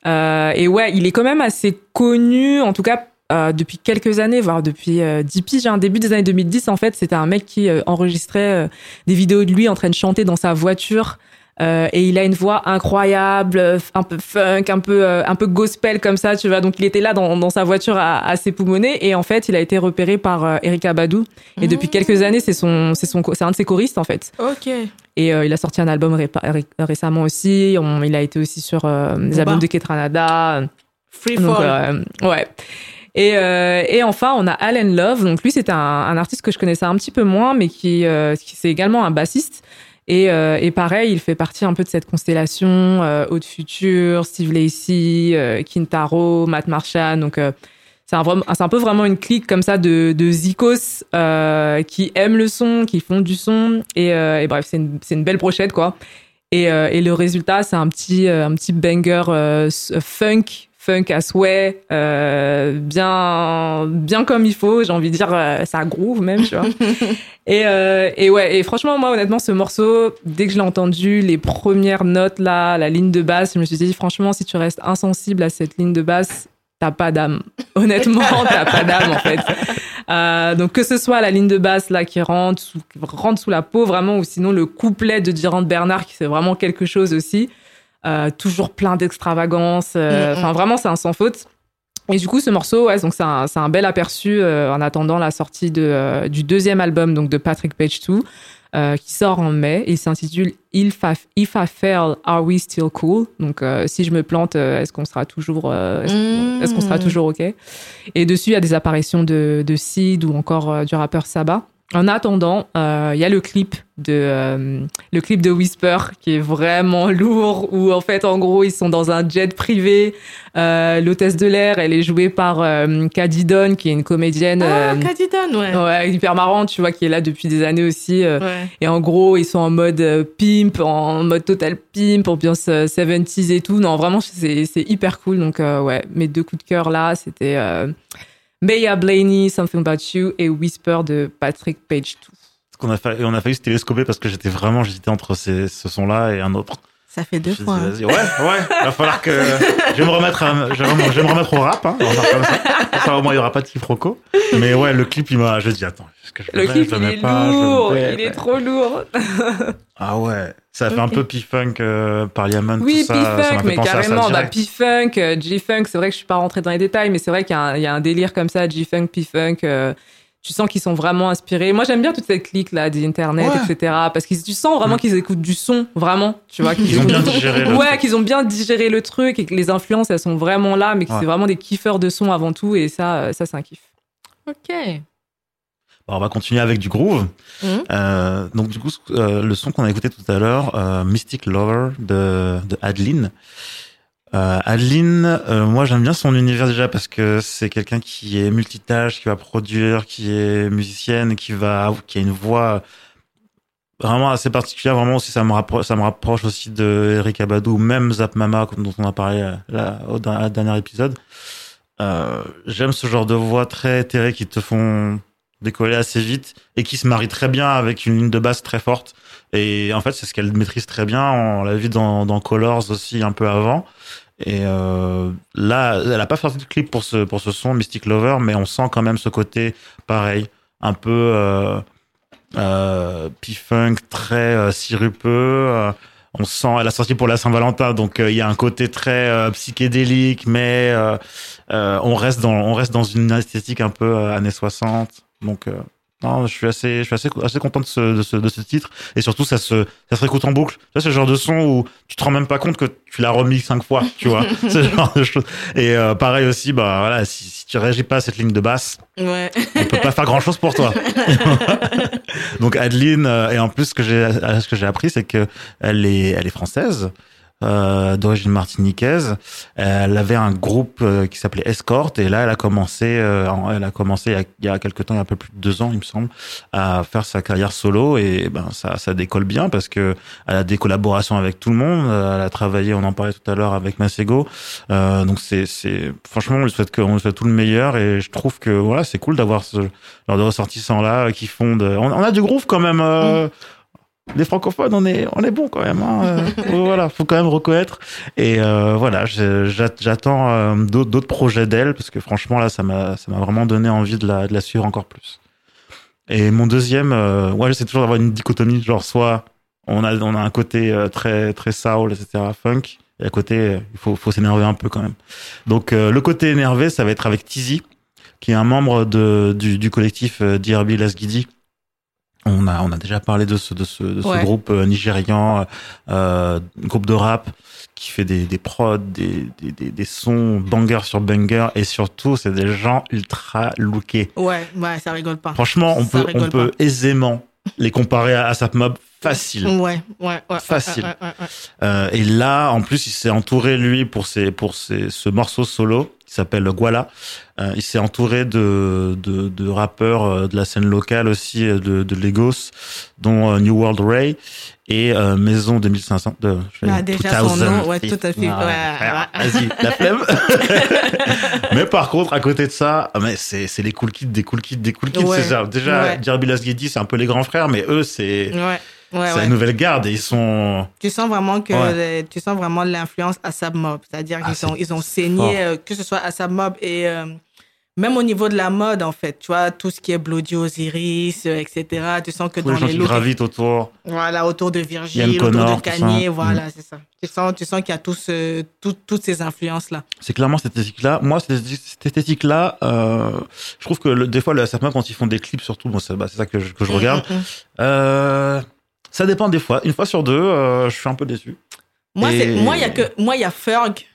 Euh, et ouais, il est quand même assez connu, en tout cas euh, depuis quelques années, voire depuis euh, 10 piges. Hein, début des années 2010, en fait, c'était un mec qui euh, enregistrait euh, des vidéos de lui en train de chanter dans sa voiture. Euh, et il a une voix incroyable, euh, un peu funk, un peu euh, un peu gospel comme ça, tu vois. Donc il était là dans, dans sa voiture à, à s'époumoner et en fait il a été repéré par euh, Erika Badou et depuis Mmh. quelques années c'est son c'est son c'est un de ses choristes en fait. Ok. Et euh, il a sorti un album ré- récemment aussi. On- il a été aussi sur euh, les albums de Ketranada. Free fall. ouais. Et, euh, et enfin, on a Allen Love. Donc lui, c'est un, un artiste que je connaissais un petit peu moins, mais qui, euh, qui c'est également un bassiste. Et, euh, et pareil, il fait partie un peu de cette constellation euh, Haute Future, Steve Lacy, euh, Kintaro, Matt Marchand. Donc euh, c'est un, peu vraiment une clique comme ça de, de zikos qui aiment le son, qui font du son. Et, et bref, c'est une, une belle brochette, quoi. Et, et le résultat, c'est un petit, un petit banger funk, funk à souhait, euh, bien, bien comme il faut. J'ai envie de dire, euh, ça groove même, tu vois. et, euh, et ouais, et franchement, moi, honnêtement, ce morceau, dès que je l'ai entendu, les premières notes là, la ligne de basse, je me suis dit, franchement, si tu restes insensible à cette ligne de basse, t'as pas d'âme. Honnêtement, t'as pas d'âme en fait. Euh, donc que ce soit la ligne de basse là qui rentre sous, rentre sous la peau vraiment, ou sinon le couplet de Durand Bernard qui c'est vraiment quelque chose aussi. Euh, toujours plein d'extravagance. euh, Mm, mm. Enfin vraiment c'est un sans faute. Et du coup ce morceau, ouais, donc c'est un, un bel aperçu euh, en attendant la sortie de, euh, du deuxième album donc de Patrick Page 2 euh, qui sort en mai. Il s'intitule If I, If I Fail, Are We Still Cool? Donc si je me plante, est-ce qu'on sera toujours est-ce Mm. qu'on sera toujours OK? Et dessus, il y a des apparitions de, de Sid ou encore du rappeur Saba. En attendant, euh, il y a le clip de euh, le clip de Whisper qui est vraiment lourd où en fait en gros ils sont dans un jet privé. Euh, L'hôtesse de l'air, elle est jouée par Caddy Don qui est une comédienne Ah, euh, Cadidon, ouais. ouais, hyper marrante, tu vois, qui est là depuis des années aussi. Ouais. et en gros, ils sont en mode pimp, en mode total pimp, ambiance euh, 70s et tout. Non, vraiment, c'est c'est hyper cool. Donc, ouais, mes deux coups de cœur là, c'était Maya Blaney, Something About You et Whisper de Patrick Page 2. Parce qu'on a failli, on a failli se télescoper parce que j'étais vraiment, j'hésitais entre ces, ce son-là et un autre. Ça fait deux Je fois. hein. ouais, ouais, il va falloir que je vais me remettre, à, je vais me, je vais me remettre au rap, hein, comme ça. Comme ça, au moins, il y aura pas de quiproquo. Mais ouais, le clip, il m'a, je dis, attends, est-ce que je Le mets, clip, le il est pas, le lourd, mets, il est trop lourd. Ah ouais, ça fait un peu P-Funk, euh, Parliament, Oui, tout ça. P-Funk, fait mais carrément, bah. P-Funk, euh, G-Funk, c'est vrai que je suis pas rentrée dans les détails, mais c'est vrai qu'il y, a un- il y a un délire comme ça, G-Funk, P-Funk, euh, tu sens qu'ils sont vraiment inspirés. Moi, j'aime bien toute cette clique là d'internet, Ouais. etc. Parce que tu sens vraiment qu'ils écoutent du son, vraiment. Tu vois, qu'ils Ils ont bien digéré le Ouais, truc. qu'ils ont bien digéré le truc et que les influences, elles sont vraiment là, mais que Ouais. c'est vraiment des kiffeurs de son avant tout. Et ça, euh, ça c'est un kiff. Ok. Bon, on va continuer avec du groove. Mhm. Euh, donc du coup, euh, le son qu'on a écouté tout à l'heure, euh, Mystic Lover de, de Adeline. Euh, Adeline, euh, moi j'aime bien son univers déjà parce que c'est quelqu'un qui est multitâche, qui va produire, qui est musicienne, qui va, qui a une voix vraiment assez particulière. Vraiment aussi, ça me rapproche, ça me rapproche aussi de Eric Abadou, même Zap Mama dont on a parlé euh, là, au dernier épisode. Euh, j'aime ce genre de voix très éthérée qui te font décoller assez vite et qui se marie très bien avec une ligne de basse très forte. Et en fait, c'est ce qu'elle maîtrise très bien. On l'a vu dans Colors aussi un peu avant. Et euh, là, elle a pas fait de clip pour ce pour ce son Mystic Lover, mais on sent quand même ce côté pareil, un peu euh, euh, P-funk, très sirupeux. on sent, elle a sorti pour la Saint-Valentin, donc il y a un côté très psychédélique, mais on reste dans on reste dans une esthétique un peu années 60. Donc non, je suis assez je suis assez assez content de ce de ce, de ce titre et surtout ça se ça se réécoute en boucle. Tu vois, c'est le genre de son où tu te rends même pas compte que tu l'as remis cinq fois, tu vois. le genre de choses. Et euh, pareil aussi, bah voilà, si, si tu réagis pas à cette ligne de basse, Ouais. on peut pas faire grand chose pour toi. Donc Adeline, euh, et en plus ce que j'ai ce que j'ai appris, c'est que elle est elle est française. Euh, d'origine martiniquaise, elle avait un groupe euh, qui s'appelait Escort et là elle a commencé, euh, elle a commencé il y a, il y a quelques temps, il y a un peu plus de deux ans il me semble, à faire sa carrière solo et ben ça ça décolle bien parce que elle a des collaborations avec tout le monde, elle a travaillé, on en parlait tout à l'heure avec Masego, euh, donc c'est c'est franchement on lui souhaite que on lui souhaite tout le meilleur et je trouve que voilà c'est cool d'avoir ce genre de ressortissants là qui font on, on a du groove quand même euh, les francophones on est on est bon quand même hein, euh, voilà faut quand même reconnaître et euh, voilà j'attends euh, d'autres projets d'elle parce que franchement là ça m'a ça m'a vraiment donné envie de la de la suivre encore plus et mon deuxième euh, ouais j'essaie toujours d'avoir une dichotomie genre soit On a, on a un côté euh, très, très soul, etc., funk. Et à côté, il faut, faut s'énerver un peu quand même. Donc, euh, le côté énervé, ça va être avec Tizi, qui est un membre de, du, du collectif DRB Lasgidi. On a, on a déjà parlé de ce, de ce, de ce Ouais. groupe euh, nigérian, euh, groupe de rap qui fait des, des prods, des, des, des, sons banger sur banger et surtout c'est des gens ultra lookés. Ouais, ouais, ça rigole pas. Franchement, on Ça peut, on peut aisément les comparer à ASAP Mob facile. Ouais, ouais, ouais. Facile. ouais, ouais. Euh, et là, en plus, il s'est entouré lui pour ses, pour ses, ce morceau solo s'appelle Guala. Euh, il s'est entouré de, de, de rappeurs euh, de la scène locale aussi euh, de, de Lagos, dont New World Ray et euh, Maison 2500. De, Ah, déjà son 2000. nom, ouais, tout à fait, Ah, ouais, frère, ouais. Vas-y, la flemme. mais par contre, à côté de ça, ah, mais c'est c'est les cool kids, des cool kids, des cool kids. Ouais, c'est ça. Déjà. Jerby Lasguedi, c'est un peu les grands frères, mais eux, c'est Ouais, c'est ouais. la nouvelle garde et ils sont Tu sens vraiment que Ouais. le- tu sens vraiment l'influence Asab Mob, c'est-à-dire Ah, qu'ils ont ils ont saigné euh, que ce soit Asab Mob et euh, même au niveau de la mode en fait, tu vois tout ce qui est Bloody Osiris, euh, etc. Tu sens que tous les dans gens les qui looks, gravitent autour. voilà autour de Virgil, Connor, autour de tout. Kanye, Mm. voilà c'est ça. Tu sens tu sens qu'il y a tous euh, tout- toutes ces influences là. C'est clairement cette esthétique-là. Moi, cette, cette esthétique-là, euh, je trouve que le- des fois, le ASAP Mob, quand ils font des clips, surtout, moi, c'est bah, ça que je, que je regarde. Mm, mm, mm. Euh, ça dépend des fois. Une fois sur deux, euh, je suis un peu déçu. Moi Et- c'est moi il y a que moi il y a Ferg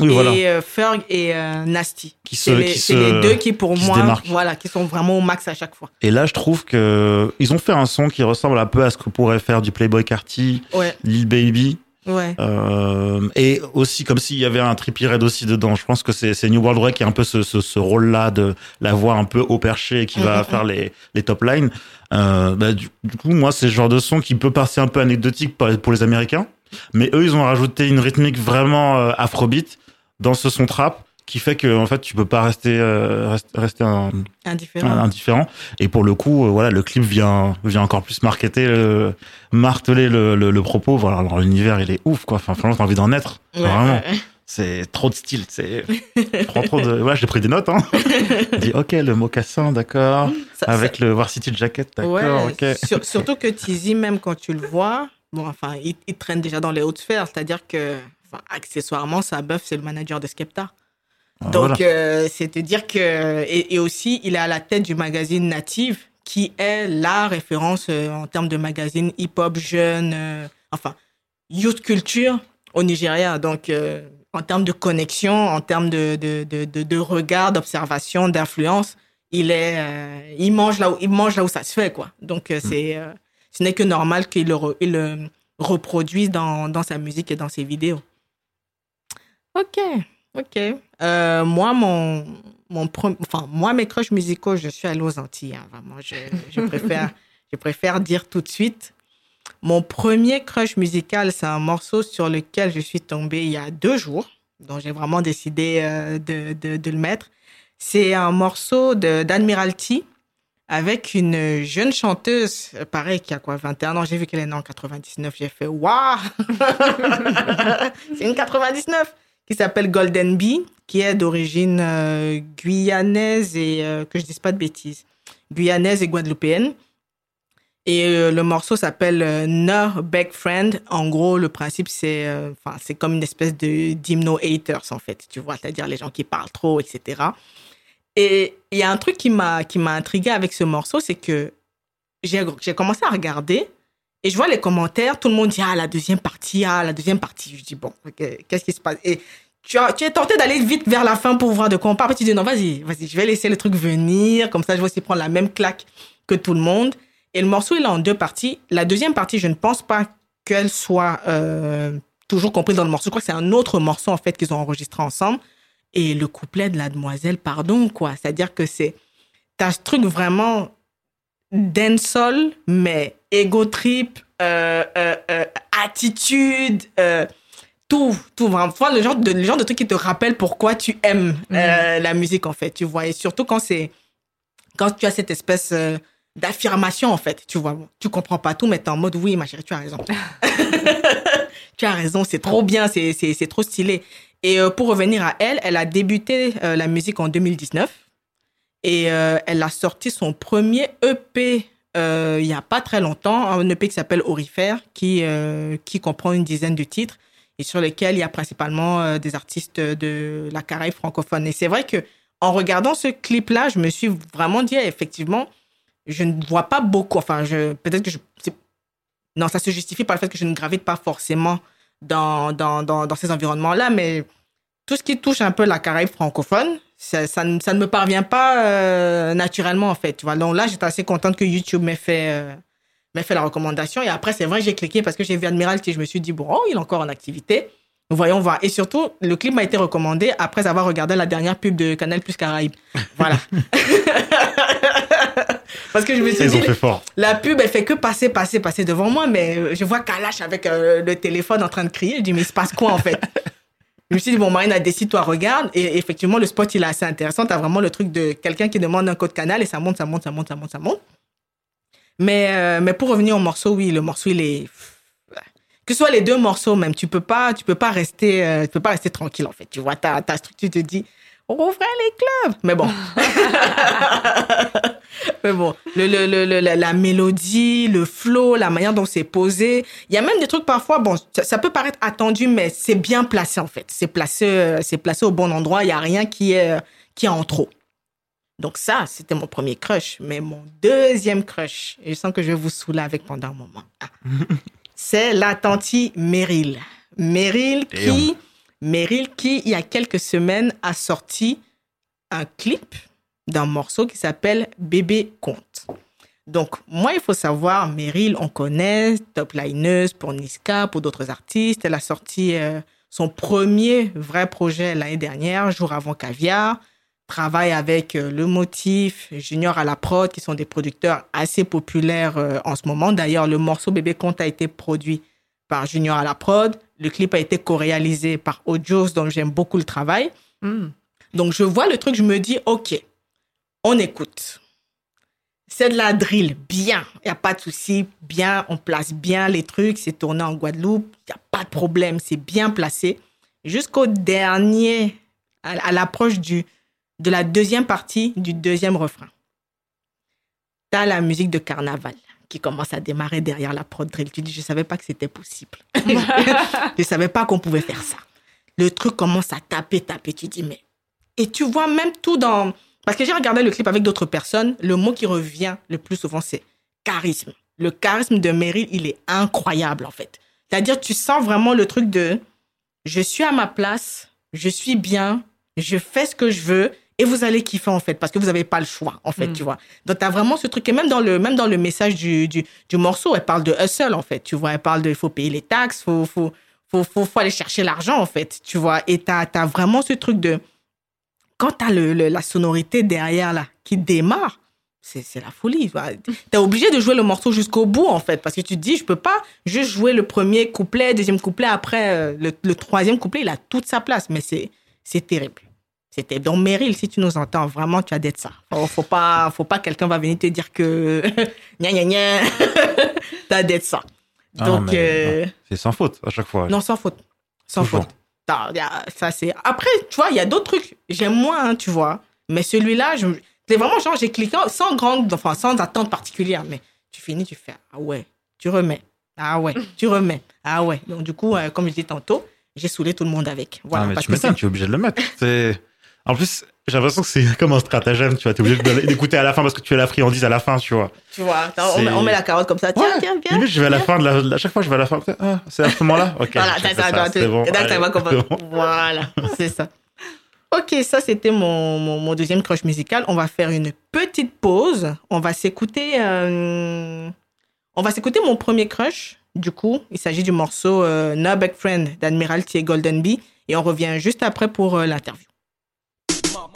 Oui, et voilà. euh, Ferg et euh, Nasty. Qui se, C'est les, qui se- les deux qui pour qui moi voilà qui sont vraiment au max à chaque fois. Et là, je trouve que ils ont fait un son qui ressemble un peu à ce que pourrait faire du Playboy Carty, Ouais Lil Baby. Ouais. Euh, et aussi comme s'il y avait un Trippie Red aussi dedans. Je pense que c'est New World Ray qui a un peu ce, ce, ce rôle-là de la voix un peu haut perché qui va faire les, les top lines. Euh, bah, du, du coup, moi, c'est le genre de son qui peut passer un peu anecdotique pour, pour les Américains. Mais eux, ils ont rajouté une rythmique vraiment euh, afrobeat dans ce son trap qui fait que en fait tu peux pas rester euh, rest- rester un, Indifférent. un- indifférent. Et pour le coup euh, voilà le clip vient vient encore plus marketer le, marteler le, le, le propos. Voilà alors l'univers il est ouf quoi. Enfin franchement t'as envie d'en être Ouais, vraiment. ouais, c'est trop de style c'est prends trop de voilà j'ai pris des notes hein. Dis ok le mocassin d'accord. Avec le varsity jacket d'accord ouais, ok. sur- surtout que Tizi, même quand tu le vois, bon, enfin, il, il traîne déjà dans les hautes sphères, c'est-à-dire que, enfin, accessoirement, sa bœuf, c'est le manager de Skepta. Ah, Donc, voilà. euh, c'est te dire que, et, et aussi, il est à la tête du magazine Native, qui est la référence euh, en termes de magazine hip-hop jeune, euh, enfin, youth culture au Nigeria. Donc, euh, en termes de connexion, en termes de, de, de, de, de regard, d'observation, d'influence, il est, euh, il mange là où, il mange là où ça se fait, quoi. Donc, euh, c'est, euh, ce n'est que normal qu'il le, re- il le reproduise dans, dans sa musique et dans ses vidéos. Ok, ok. Euh, moi, mon, mon enfin, moi, mes crushs musicaux, je suis allée aux Antilles. hein, vraiment, je, je préfère, je préfère dire tout de suite. Mon premier crush musical, c'est un morceau sur lequel je suis tombée il y a deux jours, dont j'ai vraiment décidé euh, de, le mettre. C'est un morceau d'Admiralty avec une jeune chanteuse, pareil, qui a quoi, 21 ans. J'ai vu qu'elle est née en 99. J'ai fait, waouh! C'est une 99 qui s'appelle Golden Bee, qui est d'origine euh, guyanaise et euh, que je dise pas de bêtises, guyanaise et guadeloupéenne. Et euh, le morceau s'appelle No Big Friend. En gros, le principe, c'est comme une espèce de d'hymno haters, en fait. Tu vois, c'est-à-dire les gens qui parlent trop, etc. Et il y a un truc qui m'a intrigué avec ce morceau, c'est que j'ai commencé à regarder et je vois les commentaires, tout le monde dit ah la deuxième partie, ah la deuxième partie. Je dis bon, ok, qu'est-ce qui se passe? Et tu, as, tu es tenté d'aller vite vers la fin pour voir de quoi on parle. Tu dis non, vas-y, vas-y, je vais laisser le truc venir, comme ça je vais aussi prendre la même claque que tout le monde. Et le morceau il est en deux parties. La deuxième partie, je ne pense pas qu'elle soit euh, toujours comprise dans le morceau. Je crois que c'est un autre morceau en fait qu'ils ont enregistré ensemble. Et le couplet de la demoiselle, pardon, quoi. C'est-à-dire que c'est. T'as ce truc vraiment dancehall, mais ego trip, euh, euh, euh, attitude, euh, tout, tout vraiment. Enfin, le genre de, le genre de truc qui te rappelle pourquoi tu aimes euh, la musique, en fait, tu vois. Et surtout quand c'est, quand tu as cette espèce euh, d'affirmation, en fait, tu vois. Tu comprends pas tout, mais t'es en mode, oui, ma chérie, tu as raison. tu as raison, c'est trop bien, c'est, c'est, c'est trop stylé. Et euh, pour revenir à elle, elle a débuté euh, la musique en 2019 et euh, elle a sorti son premier EP euh, il y a pas très longtemps, un EP qui s'appelle Orifère, qui, euh, qui comprend une dizaine de titres et sur lesquels il y a principalement des artistes de la Caraïbe francophone. Et c'est vrai que en regardant ce clip-là, je me suis vraiment dit, effectivement, je ne vois pas beaucoup. Enfin, peut-être que je. Non, ça se justifie par le fait que je ne gravite pas forcément dans, dans, dans, dans ces environnements-là, mais tout ce qui touche un peu la Caraïbe francophone, ça, ça, ne, ça ne me parvient pas euh, naturellement, en fait. Tu vois. Donc là, j'étais assez contente que YouTube m'ait fait, euh, m'ait fait la recommandation. Et après, c'est vrai, j'ai cliqué parce que j'ai vu Admiralty. Je me suis dit, bon, oh, il est encore en activité. Voyons voir. Et surtout, le clip m'a été recommandé après avoir regardé la dernière pub de Canal Plus Caraïbes. Voilà. Parce que je me suis Ils dit, la pub, elle fait que passer, passer, passer devant moi, mais je vois Kalash avec euh, le téléphone en train de crier. Je dis, mais il se passe quoi en fait? Je me suis dit, bon, Marina, décide-toi, regarde. Et effectivement, le spot, il est assez intéressant. T'as vraiment le truc de quelqu'un qui demande un code canal et ça monte, ça monte, ça monte, ça monte, ça monte. Mais, euh, mais pour revenir au morceau, oui, le morceau, il est. Que ce soit les deux morceaux même, tu peux pas, tu peux pas rester, euh, tu peux pas rester tranquille en fait. Tu vois, ta, ta structure te dit, ouvrez les clubs. Mais bon. Mais bon, le, le, le, le- la, la mélodie, le flow, la manière dont c'est posé. Il y a même des trucs parfois, bon, ça, ça peut paraître attendu, mais c'est bien placé en fait. C'est placé, euh, c'est placé au bon endroit. Il y a rien qui est, euh, qui est en trop. Donc ça, c'était mon premier crush. Mais mon deuxième crush, et je sens que je vais vous saouler avec pendant un moment. Ah. c'est la Meryl. Meryl qui, Meryl qui, il y a quelques semaines, a sorti un clip d'un morceau qui s'appelle Bébé Compte. Donc, moi, il faut savoir, Meryl, on connaît, top lineuse pour Niska, pour d'autres artistes. Elle a sorti euh, son premier vrai projet l'année dernière, Jour avant Caviar. Travaille avec euh, Le Motif, Junior à la prod, qui sont des producteurs assez populaires euh, en ce moment. D'ailleurs, le morceau Bébé Compte a été produit par Junior à la prod. Le clip a été co-réalisé par Audios, dont j'aime beaucoup le travail. Hmm. Donc, je vois le truc, je me dis, OK, on écoute. C'est de la drill, bien. Il n'y a pas de souci, bien. On place bien les trucs. C'est tourné en Guadeloupe. Il n'y a pas de problème. C'est bien placé. Jusqu'au dernier, à, l'approche du, de la deuxième partie du deuxième refrain. T'as la musique de carnaval qui commence à démarrer derrière la prod drill. Tu dis, je ne savais pas que c'était possible. je ne savais pas qu'on pouvait faire ça. Le truc commence à taper, taper. Tu dis, mais. Et tu vois même tout dans. Parce que j'ai regardé le clip avec d'autres personnes. Le mot qui revient le plus souvent, c'est charisme. Le charisme de Meryl, il est incroyable, en fait. C'est-à-dire, tu sens vraiment le truc de je suis à ma place, je suis bien, je fais ce que je veux et vous allez kiffer en fait parce que vous n'avez pas le choix en fait, Mm. tu vois. Donc tu as vraiment ce truc et même dans le même dans le message du, du, du morceau, elle parle de hustle en fait, tu vois, elle parle de il faut payer les taxes, faut faut faut faut, faut aller chercher l'argent en fait, tu vois. Et tu as, vraiment ce truc de quand tu as le, le- la sonorité derrière là qui démarre, c'est c'est la folie. Tu es obligé de jouer le morceau jusqu'au bout, en fait, parce que tu te dis, je peux pas juste jouer le premier couplet, deuxième couplet, après euh, le, le troisième couplet, il a toute sa place, mais c'est c'est terrible. C'était donc Meryl, si tu nous entends, vraiment, tu as d'être ça. Faut, faut pas, faut pas quelqu'un va venir te dire que gna gna gna, t'as d'être ça. Ah, Donc euh, C'est sans faute à chaque fois. non, sans faute. Sans Toujours. faute. Ça, c'est... Après, tu vois, il y a d'autres trucs. J'aime moins, hein, tu vois. Mais celui-là, je... c'est vraiment genre, j'ai cliqué sans grande, enfin, sans attente particulière. Mais tu finis, tu fais, ah ouais, tu remets. Ah ouais, tu remets. Ah ouais. Donc, du coup, euh, comme je disais tantôt, j'ai saoulé tout le monde avec. Voilà. ah, mais parce tu que m'étonnes, tu es obligé de le mettre. C'est- En plus, j'ai l'impression que c'est comme un stratagème, tu vois. T'es obligé de- d'écouter à la fin parce que tu as la friandise à la fin, tu vois. tu vois, on met, on met la carotte comme ça. Tiens, Ouais. tiens, viens. Limite, je vais à la fin de la, à chaque fois, je vais à la fin. Ah, c'est à ce moment-là? Ok. Voilà, c'est bon. bon. Voilà, c'est ça. Ok, ça c'était mon, mon, mon deuxième crush musical. On va faire une petite pause. On va s'écouter. euh, on va s'écouter mon premier crush. Du coup, il s'agit du morceau euh, No Back Friend d'Admiralty et Golden Bee. Et on revient juste après pour euh, l'interview.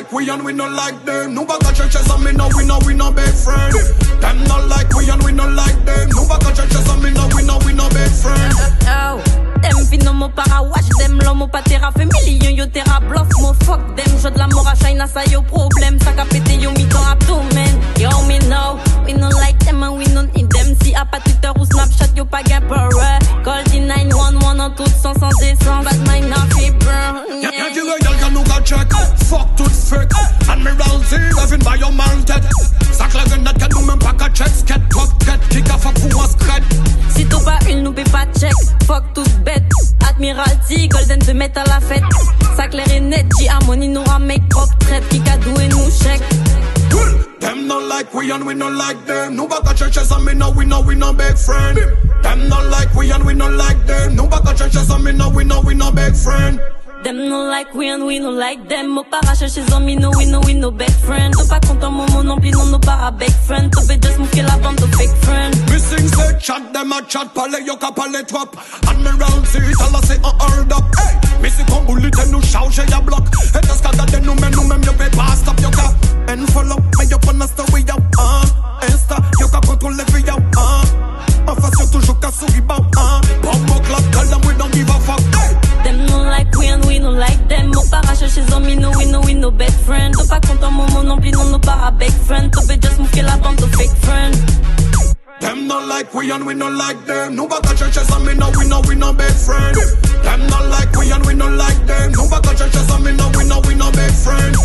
like we and we not like them. No back churches and me no we no we no best friend. Them not like we and we not like them. No back churches and me no we no we no best friend. Uh, oh. Them fi no mo para watch them lo mo pa terra fait million yo terra bluff mo fuck them jeu de la mort à China ça yo problème ça cap pété yo mi ton abdomen yo me know we no like them and we no need them si a pas Twitter ou Snapchat yo pas gain peur call the 911 en tout sens sans descente But mind not fi burn yeah check. Fuck tout fake. Admiral Z, living by your mounted. Sac la gun that can do même pas qu'à check. Sket, top, ket, kick a fuck pour un scred. Si t'as pas une, nous pas check. Fuck toute bête. Admiralty, Golden te mettre à la fête. Ça clair et net, G Harmony nous make propre traite. Qui cadeau et nous chèque. Well, Them not like we and we not like them. No back churches and me know we know we no big friend. Them not like we and we not like them. No back churches and me know we know we no big friend. Them no like we and we no like them. Au para chercher amis, no we no we no best friend. T'es pas content, mon non plus, non, no para big friend. T'es just mouffer la bande de fake friend. Missing say chat them a chat palais yo ka palais trop. Admiral see it all say on hold up. Hey, missing comme bullet nous charge ya block. Et qu'à garder nous même nous même yo pay pas stop yo ka. And follow me yo on a story yo. Ah, Insta yo ka contrôler vie yo. Ah, en face yo toujours ka sourire bon. Ah, pop clap tell them we don't give a fuck. Hey. Them no like we no like them. Au para chercher amis, no we no we no best friend. T'es pas content, mon non plus, non, no para big friend. T'es just mouffer la bande de fake friend. Them not like we and we not like them. No back at churches and me know we know we no big friend. Them not like we and we not like them. No back at churches and me know we know we no big friend.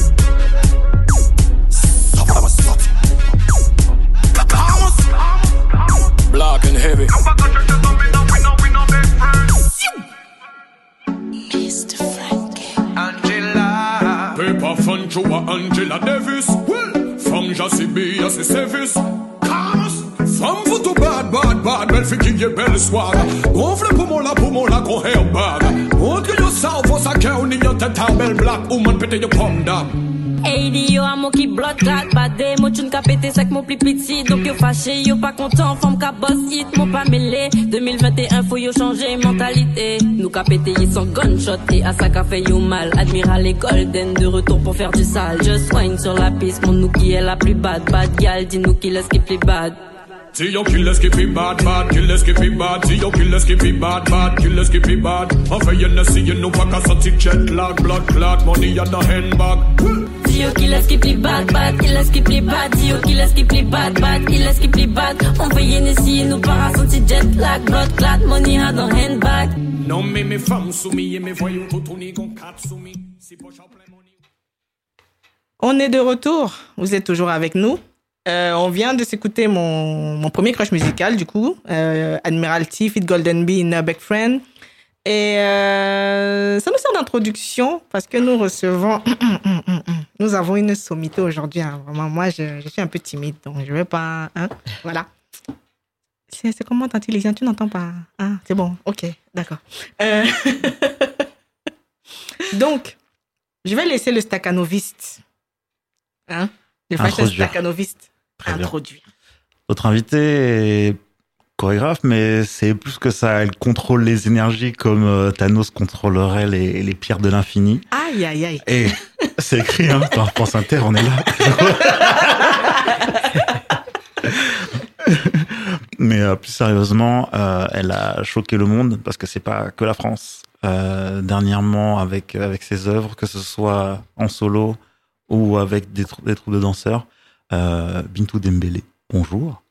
Black and heavy. Mr. Frankie. Angela. Paper fun through a Angela Davis. Well, from Jassy B, Jassy Service. Cars. From foot to bad, bad, bad. Belle fille qui est belle swag. Gonfle pour mon la, pour mon la, qu'on hair bag. Montre yourself, for sa cow, ni yon teta, belle black woman, pété your palm down. AD yo a mon qui blood clat Badé, mon tune ka pété sec mon plus petit Donc yo fâché, yo pas content Femme ka boss hit, mon pas mêlé. 2021 faut yo changer mentalité. Nous ka pété ils gunshot Et à ça fait yo mal. Admiral et Golden de retour pour faire du sale. Just wine sur la piste Mon nous qui est la plus bad. Bad gal, dis-nous qui laisse qui plus bad. See your killers keep it bad, bad, killers keep it bad. See your killers keep it bad, bad, killers keep it bad. Enfin, you know, see you know, pack a jet lag, blood clot, money in the handbag. Dis yo qui laisse qui plus bad bad Qui laisse qui plus bad Dis yo qui laisse qui plus bad bad Qui laisse qui plus bad On veut y essayer nous para senti jet lag Blood clot, money a dans handbag Non, mais mes femmes soumis et mes voyous, tout tourner gon quatre soumis. Si poche en plein money. On est de retour. Vous êtes toujours avec nous. Euh, on vient de s'écouter mon, mon premier crush musical, du coup. Euh, Admiralty, Fit Golden Bee, Nurbeck Friend. Et euh, ça nous sert d'introduction parce que nous recevons. nous avons une sommité aujourd'hui. hein. Vraiment, moi, je, je suis un peu timide, donc je ne vais pas. hein. Voilà. C'est comment intelligent Tu n'entends pas Ah, c'est bon. Ok, d'accord. Euh, donc, je vais laisser le staccanoviste. Hein? Le fashion staccanoviste. Introduire. Notre invité est chorégraphe, mais c'est plus que ça. Elle contrôle les énergies comme euh, Thanos contrôlerait les, les pierres de l'infini. Aïe, aïe, aïe. Et c'est écrit, hein, dans France Inter, on est là. Mais euh, plus sérieusement, euh, elle a choqué le monde parce que c'est pas que la France. Euh, dernièrement, avec avec ses œuvres, que ce soit en solo ou avec des, trou- des troupes de danseurs, Bintou Dembélé. Bonjour.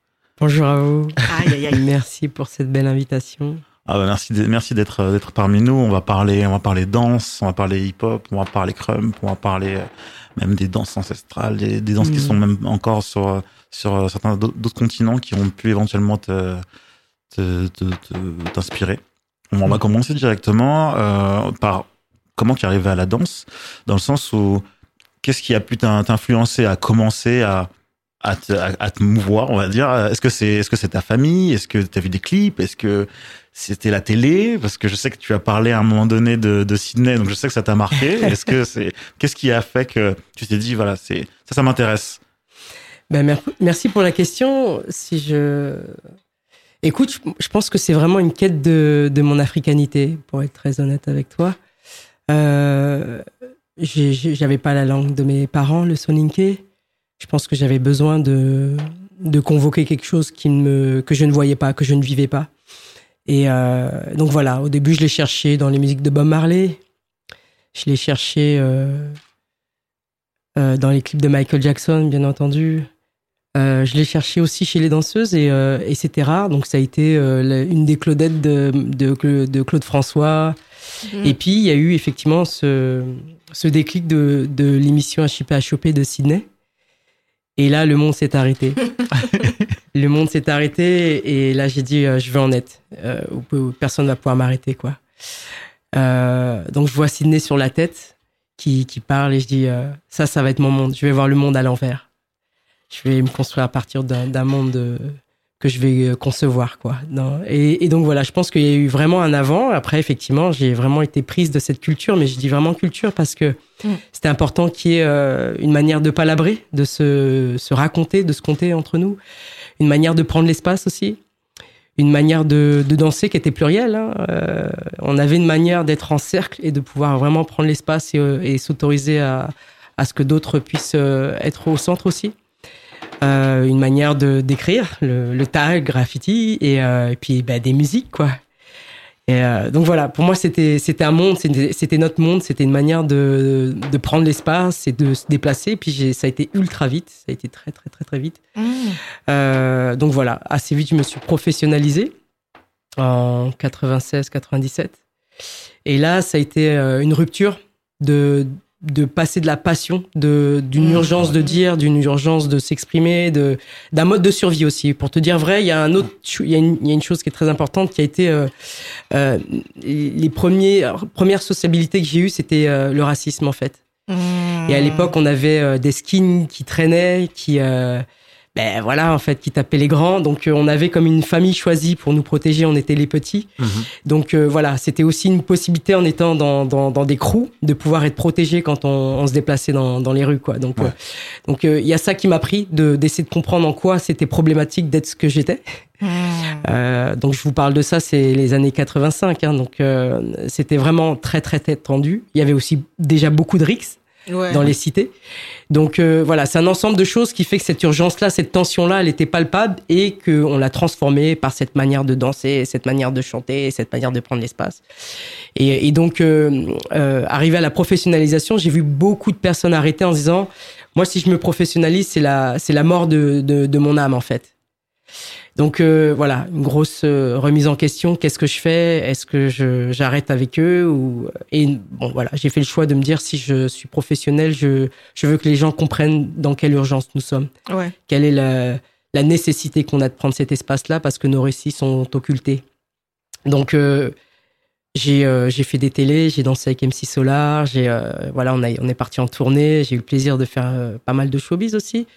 Bonjour à vous. Aïe, aïe, aïe. Merci pour cette belle invitation. Ah bah merci merci d'être d'être parmi nous. On va parler on va parler danse, on va parler hip hop, on va parler crump, on va parler euh, même des danses ancestrales, des, des danses qui Mhm. sont même encore sur sur euh, certains d'autres continents qui ont pu éventuellement te te- te- te- t'inspirer. On va Mhm. commencer directement euh, par comment tu es arrivé à la danse, dans le sens où qu'est-ce qui a pu t'in- t'influencer à commencer à à te, à, à te mouvoir, on va dire. Est-ce que c'est est-ce que c'est ta famille? Est-ce que tu as vu des clips? Est-ce que c'était la télé? Parce que je sais que tu as parlé à un moment donné de, de Sydney, donc je sais que ça t'a marqué. Est-ce que c'est qu'est-ce qui a fait que tu t'es dit voilà c'est ça ça m'intéresse? Ben, mer- merci pour la question. Si je... Écoute, je, pense que c'est vraiment une quête de, de mon africanité, pour être très honnête avec toi. Euh, J'avais pas la langue de mes parents, le soninké. Je pense que j'avais besoin de, de convoquer quelque chose qui me, que je ne voyais pas, que je ne vivais pas. Et euh, donc voilà, au début, je l'ai cherché dans les musiques de Bob Marley. Je l'ai cherché euh, euh, dans les clips de Michael Jackson, bien entendu. Je l'ai cherché aussi chez les danseuses et, et c'était rare. Donc ça a été une des Claudettes de, de, de Claude François. Mhm. Et puis il y a eu effectivement ce, ce déclic de, de l'émission chipper à choper de Sydney. Et là, le monde s'est arrêté. le monde s'est arrêté et là j'ai dit euh, je veux en être. Euh, personne va pouvoir m'arrêter quoi. Euh, donc je vois Sydney sur la tête qui, qui parle et je dis euh, ça ça va être mon monde. Je vais voir le monde à l'envers. Je vais me construire à partir d'un d'un monde que je vais euh, concevoir quoi. Non. Et, et donc voilà, je pense qu'il y a eu vraiment un avant. Après effectivement, j'ai vraiment été prise de cette culture, mais je dis vraiment culture parce que Mm. c'était important qu'il y ait euh, une manière de palabrer, de se, se raconter, de se compter entre nous, une manière de prendre l'espace aussi, une manière de, de danser qui était plurielle. hein. Euh, on avait une manière d'être en cercle et de pouvoir vraiment prendre l'espace et, et s'autoriser à, à ce que d'autres puissent être au centre aussi. Euh, une manière de d'écrire, le, le tag, graffiti et, euh, et puis bah, des musiques quoi. Et euh, donc voilà, pour moi c'était c'était un monde, c'était notre monde, c'était une manière de de prendre l'espace et de se déplacer. Puis j'ai ça a été ultra vite, ça a été très très très très vite. Mhm. Euh, donc voilà, assez vite je me suis professionnalisé en 96-97. Et là, ça a été euh, une rupture de de passer de la passion, de d'une Mmh. urgence de dire, d'une urgence de s'exprimer, de d'un mode de survie aussi. Pour te dire vrai, il y a un autre, il y a une, il y a une chose qui est très importante qui a été euh, euh, les premiers premières sociabilités que j'ai eues, c'était euh, le racisme en fait. Mhm. Et à l'époque, on avait euh, des skins qui traînaient, qui, euh, ben voilà, en fait, qui tapaient les grands. Donc, euh, on avait comme une famille choisie pour nous protéger. On était les petits. Mhm. Donc euh, voilà, c'était aussi une possibilité en étant dans, dans, dans des crews de pouvoir être protégé quand on, on se déplaçait dans, dans les rues, quoi. Donc, Ouais. euh, donc euh, il y a ça qui m'a pris de d'essayer de comprendre en quoi c'était problématique d'être ce que j'étais. Mhm. Euh, donc je vous parle de ça, c'est les années 85. Hein, donc euh, c'était vraiment très très très tendu. Il y avait aussi déjà beaucoup de rixes Dans les cités. Donc euh, voilà, c'est un ensemble de choses qui fait que cette urgence-là, cette tension-là, elle était palpable et qu'on l'a transformée par cette manière de danser, cette manière de chanter, cette manière de prendre l'espace. Et, donc, euh, euh, arrivé à la professionnalisation, j'ai vu beaucoup de personnes arrêter en se disant, moi, si je me professionnalise, c'est la, la mort de, de, de mon âme, en fait. Donc euh, voilà, une grosse euh, remise en question. Qu'est-ce que je fais? Est-ce que je j'arrête avec eux ou et bon voilà, j'ai fait le choix de me dire si je suis professionnel, je je veux que les gens comprennent dans quelle urgence nous sommes, Ouais. quelle est la la nécessité qu'on a de prendre cet espace-là parce que nos récits sont occultés. Donc euh, j'ai euh, j'ai fait des télés, j'ai dansé avec MC Solar, j'ai euh, voilà, on a on est parti en tournée, j'ai eu le plaisir de faire euh, pas mal de showbiz aussi.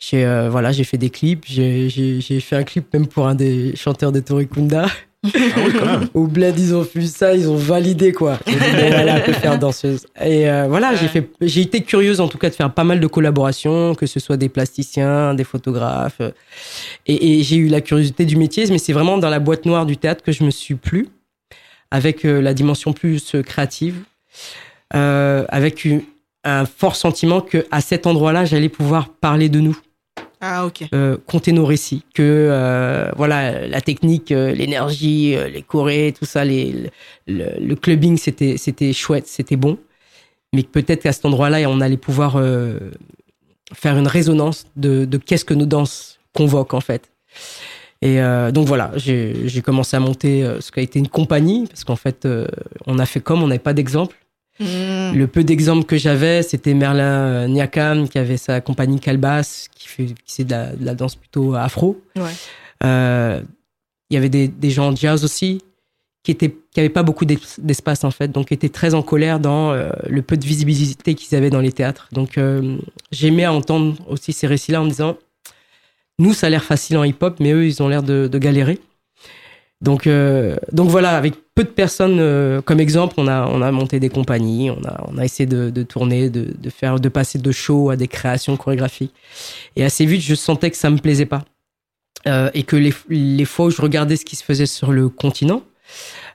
J'ai euh, voilà, j'ai fait des clips, j'ai j'ai j'ai fait un clip même pour un des chanteurs de Torikunda. Ah oui, quand même. Au bled, ils ont vu ça, ils ont validé quoi. Dit, voilà, elle peut faire danseuse. Et euh, voilà, j'ai fait, j'ai été curieuse en tout cas de faire pas mal de collaborations, que ce soit des plasticiens, des photographes. Et, et j'ai eu la curiosité du métier, mais c'est vraiment dans la boîte noire du théâtre que je me suis plu, avec euh, la dimension plus créative, euh, avec une- un fort sentiment que à cet endroit-là, j'allais pouvoir parler de nous Ah, ok. euh, compter nos récits, que euh, voilà la technique, euh, l'énergie, euh, les chorés, tout ça, les, le, le clubbing c'était c'était chouette, c'était bon, mais peut-être qu'à cet endroit-là on allait pouvoir euh, faire une résonance de, de qu'est-ce que nos danses convoquent en fait. Et donc voilà, j'ai commencé à monter ce qui a été une compagnie parce qu'en fait on a fait comme on n'avait pas d'exemple. Mhm. Le peu d'exemples que j'avais, c'était Merlin euh, Niakam qui avait sa compagnie Calbas, qui fait, qui c'est de la, de la danse plutôt afro. Ouais. Euh, Il y avait des, des gens en jazz aussi qui étaient qui avaient pas beaucoup d'es- d'espace en fait, donc étaient très en colère dans euh, le peu de visibilité qu'ils avaient dans les théâtres. Donc euh, j'aimais à entendre aussi ces récits-là en me disant, nous ça a l'air facile en hip-hop, mais eux ils ont l'air de, de galérer. Donc, donc voilà, avec de personnes euh, comme exemple, on a, on a monté des compagnies, on a, essayé de, tourner, de, faire, de passer de shows à des créations chorégraphiques. Et assez vite, je sentais que ça me plaisait pas. Euh, et que les, fois où je regardais ce qui se faisait sur le continent,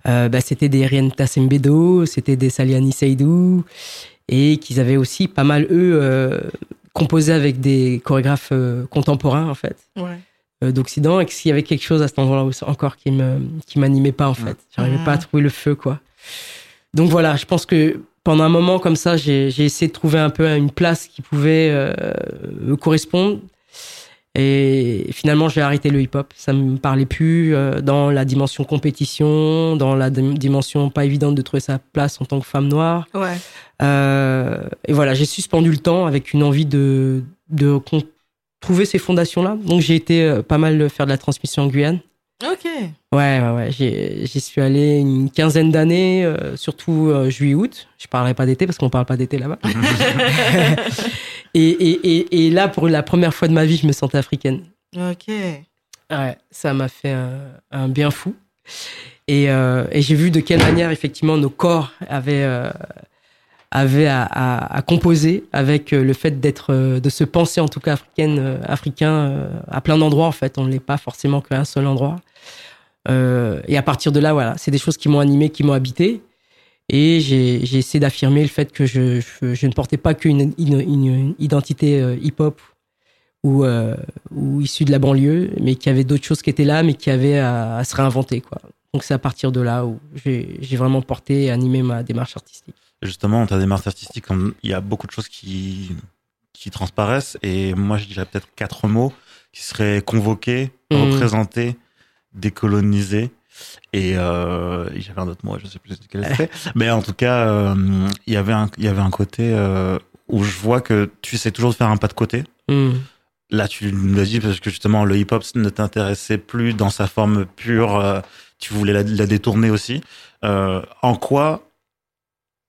euh, bah, c'était des Rien Tassembedo, c'était des Saliani Seydou, et qu'ils avaient aussi pas mal, eux, euh, composé avec des chorégraphes contemporains, en fait Ouais. Euh, d'Occident et qu'il y avait quelque chose à cet endroit-là encore qui me qui m'animait pas en fait. J'arrivais pas à trouver le feu quoi. Donc voilà, je pense que pendant un moment comme ça, j'ai essayé de trouver un peu une place qui pouvait euh, me correspondre. Et finalement, j'ai arrêté le hip-hop. Ça me parlait plus euh, dans la dimension compétition, dans la dim- dimension pas évidente de trouver sa place en tant que femme noire. Ouais. Euh, et voilà, j'ai suspendu le temps avec une envie de, de trouver ces fondations-là. Donc j'ai été euh, pas mal faire de la transmission en Guyane. Ok. Ouais, ouais, ouais. J'y suis allé une quinzaine d'années, euh, surtout euh, juillet-août. Je parlerai pas d'été parce qu'on parle pas d'été là-bas. et, et, et, et là, pour la première fois de ma vie, je me sentais africaine. Ok. Ouais, ça m'a fait un, un bien fou. Et, euh, et j'ai vu de quelle manière, effectivement, nos corps avaient, avaient à, à, à composer avec euh, le fait d'être, euh, de se penser, en tout cas, africaine, euh, africain, à plein d'endroits, en fait. On ne l'est pas forcément qu'à un seul endroit. Euh, et à partir de là, voilà, c'est des choses qui m'ont animé, qui m'ont habité. Et j'ai essayé d'affirmer le fait que je, je, ne portais pas qu'une une, une identité hip-hop ou, euh, ou issue de la banlieue, mais qu'il y avait d'autres choses qui étaient là, mais qui avaient à, à se réinventer. Quoi. Donc c'est à partir de là où j'ai vraiment porté et animé ma démarche artistique. Justement, ta démarche artistique, il y a beaucoup de choses qui, qui transparaissent. Et moi, je dirais peut-être quatre mots qui seraient convoqués, Mhm. représentés, décolonisés. Et euh, j'avais un autre mot, je sais plus lequel c'était. Mais en tout cas, euh, il y avait un, il y avait un côté euh, où je vois que tu essaies toujours de faire un pas de côté. Mm. Là, tu me l'as dit parce que justement, le hip-hop ne t'intéressait plus dans sa forme pure. tu voulais la, la détourner aussi. En quoi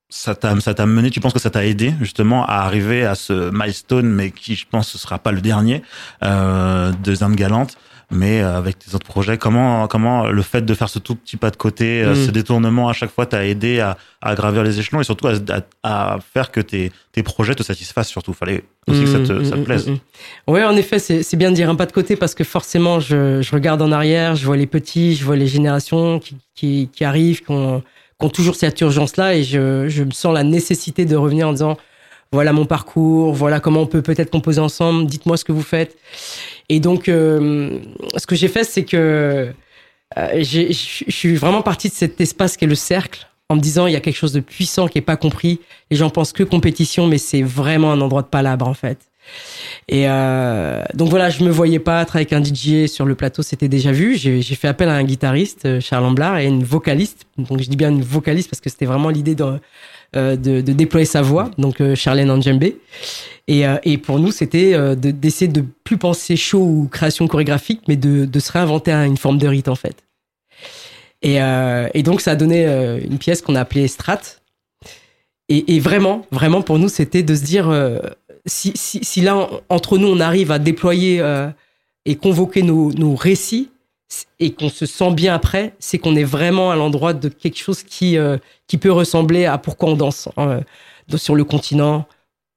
ça t'a ça t'a mené Tu penses que ça t'a aidé justement à arriver à ce milestone, mais qui, je pense, ce sera pas le dernier euh, de Zane Galante, mais euh, avec tes autres projets. Comment comment le fait de faire ce tout petit pas de côté, euh, Mm. ce détournement à chaque fois, t'a aidé à, à gravir les échelons et surtout à, à, à faire que tes tes projets te satisfassent. Surtout, fallait aussi que ça te, ça te plaise. Oui, en effet, c'est c'est bien de dire un pas de côté parce que forcément, je, je regarde en arrière, je vois les petits, je vois les générations qui, qui, qui arrivent, qui ont, qui toujours cette urgence-là et je, je me sens la nécessité de revenir en disant voilà mon parcours, voilà comment on peut peut-être composer ensemble, dites-moi ce que vous faites. Et donc, euh, ce que j'ai fait, c'est que euh, je suis vraiment partie de cet espace qui est le cercle en me disant il y a quelque chose de puissant qui est pas compris. Les gens pensent que compétition, mais c'est vraiment un endroit de palabre en fait. Et euh, donc voilà, je me voyais pas être avec un DJ sur le plateau, c'était déjà vu. J'ai fait appel à un guitariste, euh, Charles Amblard, et une vocaliste. Donc je dis bien une vocaliste parce que c'était vraiment l'idée de, euh, déployer sa voix, donc Charlène Anjembe. Et, pour nous, c'était de- d'essayer de plus penser show ou création chorégraphique, mais de, se réinventer une forme de rite en fait. Et, donc ça a donné une pièce qu'on a appelée Strat. Et, vraiment, vraiment pour nous, c'était de se dire si, là en- entre nous on arrive à déployer euh, et convoquer nos, récits et qu'on se sent bien après, c'est qu'on est vraiment à l'endroit de quelque chose qui euh, qui peut ressembler à pourquoi on danse euh, sur le continent,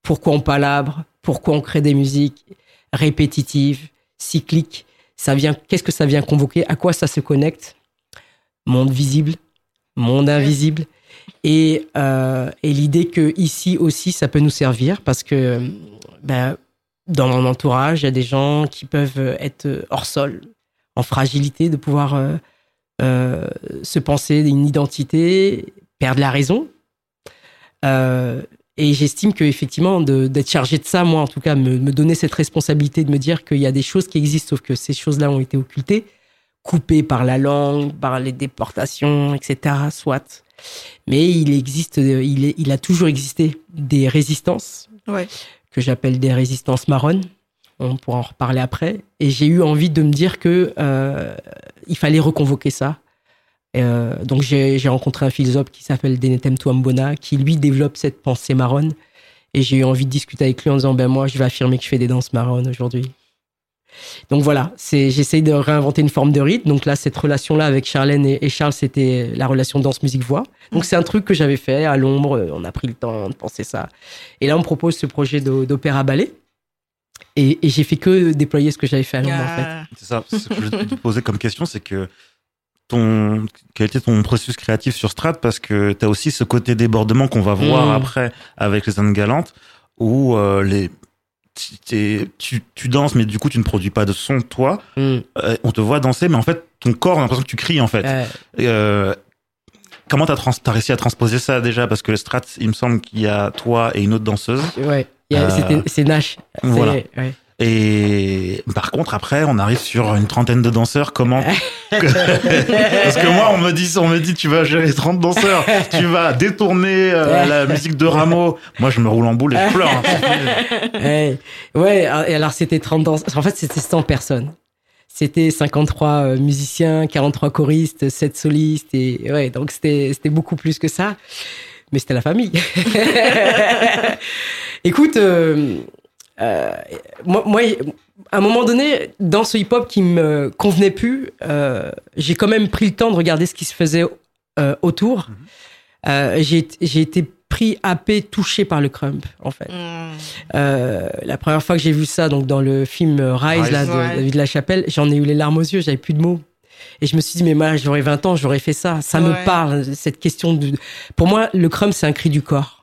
pourquoi on palabre, pourquoi on crée des musiques répétitives, cycliques. Ça vient, qu'est-ce que ça vient convoquer? À quoi ça se connecte? Monde visible, monde invisible. Et, euh, et l'idée que ici aussi, ça peut nous servir parce que ben, dans mon entourage, il y a des gens qui peuvent être hors sol, en fragilité, de pouvoir euh, euh, se penser une identité, perdre la raison. Et j'estime que effectivement d'être chargé de ça, moi en tout cas, me, me donner cette responsabilité de me dire qu'il y a des choses qui existent, sauf que ces choses-là ont été occultées, coupées par la langue, par les déportations, etc. Soit. Mais il existe, il, est- il a toujours existé des résistances Ouais. que j'appelle des résistances marronnes. On pourra en reparler après. Et j'ai eu envie de me dire que euh, il fallait reconvoquer ça. Euh, donc j'ai rencontré un philosophe qui s'appelle Denetem Touambona, qui lui développe cette pensée marronne. Et j'ai eu envie de discuter avec lui en disant ben moi je vais affirmer que je fais des danses marronnes aujourd'hui. Donc voilà, j'essaye de réinventer une forme de rythme. Donc là cette relation là avec Charlène et, et Charles c'était la relation danse musique voix. Donc c'est un truc que j'avais fait à l'ombre. On a pris le temps de penser ça. Et là on me propose ce projet d'o- d'opéra ballet. Et, et j'ai fait que déployer ce que j'avais fait à l'ombre en fait. Ah, C'est ça. Ce que je voulais te poser comme question, c'est que ton quel était ton processus créatif sur Strat? Parce que tu as aussi ce côté débordement qu'on va voir Mm. après avec les Annes galantes où euh, les tu, tu danses mais du coup tu ne produis pas de son toi Mm. Euh, on te voit danser mais en fait ton corps a l'impression que tu cries en fait Euh, Euh, comment t'as réussi à transposer ça déjà? Parce que le strat, il me semble qu'il y a toi et une autre danseuse. Ouais. Euh, C'est Nash. Voilà. ouais. Et par contre, après, on arrive sur une trentaine de danseurs. Comment Parce que moi, on me dit, on me dit, tu vas gérer 30 danseurs, tu vas détourner euh, la musique de Rameau. Moi, je me roule en boule et je pleure. hein. ouais, ouais, et alors c'était 30 danseurs. En fait, c'était 100 personnes. C'était 53 euh, musiciens, 43 choristes, 7 solistes. Et ouais, donc c'était c'était beaucoup plus que ça. Mais c'était la famille. Écoute, euh, euh, moi, moi, à un moment donné, dans ce hip-hop qui me convenait plus, euh, j'ai quand même pris le temps de regarder ce qui se faisait euh, autour. Euh, j'ai j'ai été pris, happé, touché par le crump, en fait. Mm. Euh, la première fois que j'ai vu ça, donc dans le film Rise, Rise, là, de ouais. David Lachapelle, j'en ai eu les larmes aux yeux, j'avais plus de mots. Et je me suis dit, mais moi, j'aurais 20 ans, j'aurais fait ça. Ça me parle, cette question de. Pour moi, le crump, c'est un cri du corps.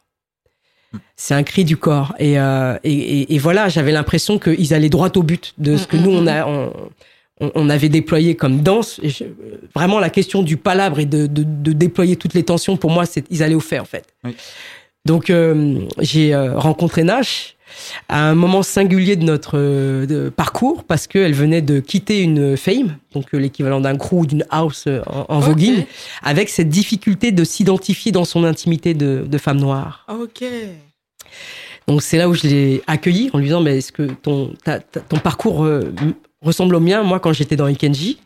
C'est un cri du corps. Et, euh, et, et- et voilà, j'avais l'impression qu'ils allaient droit au but de ce que Mm, nous, mm, on, a, on, on- on avait déployé comme danse. Et je- vraiment, la question du palabre et de, de, de déployer toutes les tensions, pour moi, c'est ils allaient au fait, en fait. Oui. Donc, euh, j'ai euh, rencontré Nash à un moment singulier de notre de parcours parce qu'elle venait de quitter une fame, donc l'équivalent d'un crew ou d'une house en, en voguing, avec cette difficulté de s'identifier dans son intimité de, de femme noire. Ok. Donc c'est là où je l'ai accueilli en lui disant mais est-ce que ton ton parcours euh, ressemble au mien? Moi quand j'étais dans Ikenji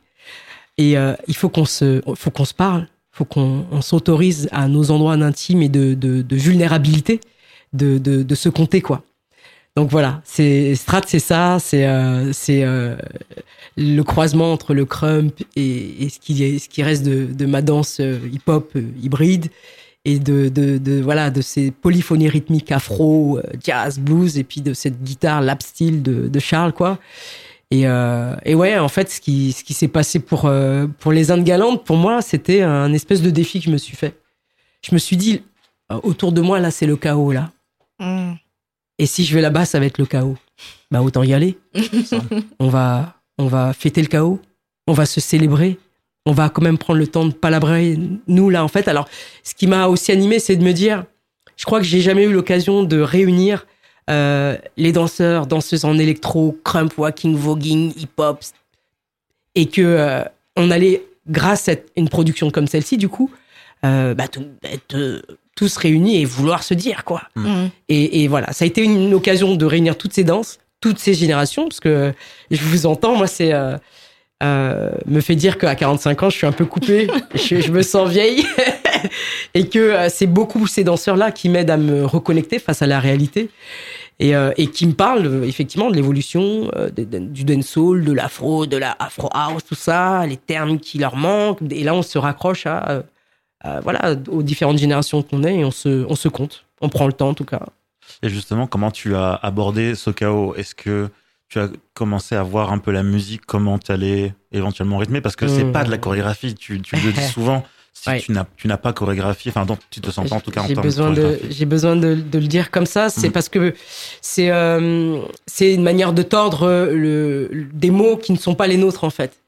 et euh, il faut qu'on se faut qu'on se parle. Faut qu'on on s'autorise à nos endroits intimes et de, de, vulnérabilité de, de, se compter quoi. Donc voilà. C'est Strat c'est ça. C'est euh, c'est le croisement entre le crump et, ce qui ce qui reste de, ma danse hip hop hybride et de, de, de voilà de ces polyphonies rythmiques afro, euh, jazz, blues et puis de cette guitare lap style de, de Charles quoi. Et, euh, et ouais, en fait, ce qui ce qui s'est passé pour euh, pour les Indes galantes, pour moi, c'était un espèce de défi que je me suis fait. Je me suis dit autour de moi là, c'est le chaos là. Mm. Et si je vais là-bas, ça va être le chaos. Bah autant y aller. on va on va fêter le chaos. On va se célébrer. On va quand même prendre le temps de palabrer nous là en fait. Alors ce qui m'a aussi animé, c'est de me dire, je crois que j'ai jamais eu l'occasion de réunir euh, les danseurs, danseuses en électro, crump, walking, voguing, hip-hop, et que euh, on allait, grâce à une production comme celle-ci, du coup, euh, bah, tout- être euh, tous réunis et vouloir se dire quoi. Mm. Et, et voilà, ça a été une occasion de réunir toutes ces danses, toutes ces générations, parce que je vous entends, moi, c'est euh, me fait dire qu'à 45 ans, je suis un peu coupé, je, je me sens vieille, et que euh, c'est beaucoup ces danseurs-là qui m'aident à me reconnecter face à la réalité. Et, euh, et qui me parlent euh, effectivement de l'évolution euh, du dancehall, de l'afro, de la afro house, tout ça, les termes qui leur manquent. Et là, on se raccroche à, euh, à, voilà, aux différentes générations qu'on est et on se, on se compte. On prend le temps en tout cas. Et justement, comment tu as abordé ce chaos Est-ce que tu as commencé à voir un peu la musique, comment tu allais éventuellement rythmer Parce que c'est Mmh. pas de la chorégraphie, tu, tu le dis souvent. Si Ouais. tu n'as tu n'as pas chorégraphié, enfin, donc, tu te sens pas en tout cas en termes besoin de j'ai besoin de, de le dire comme ça. C'est Mhm. parce que c'est, euh, c'est une manière de tordre le, des mots qui ne sont pas les nôtres en fait,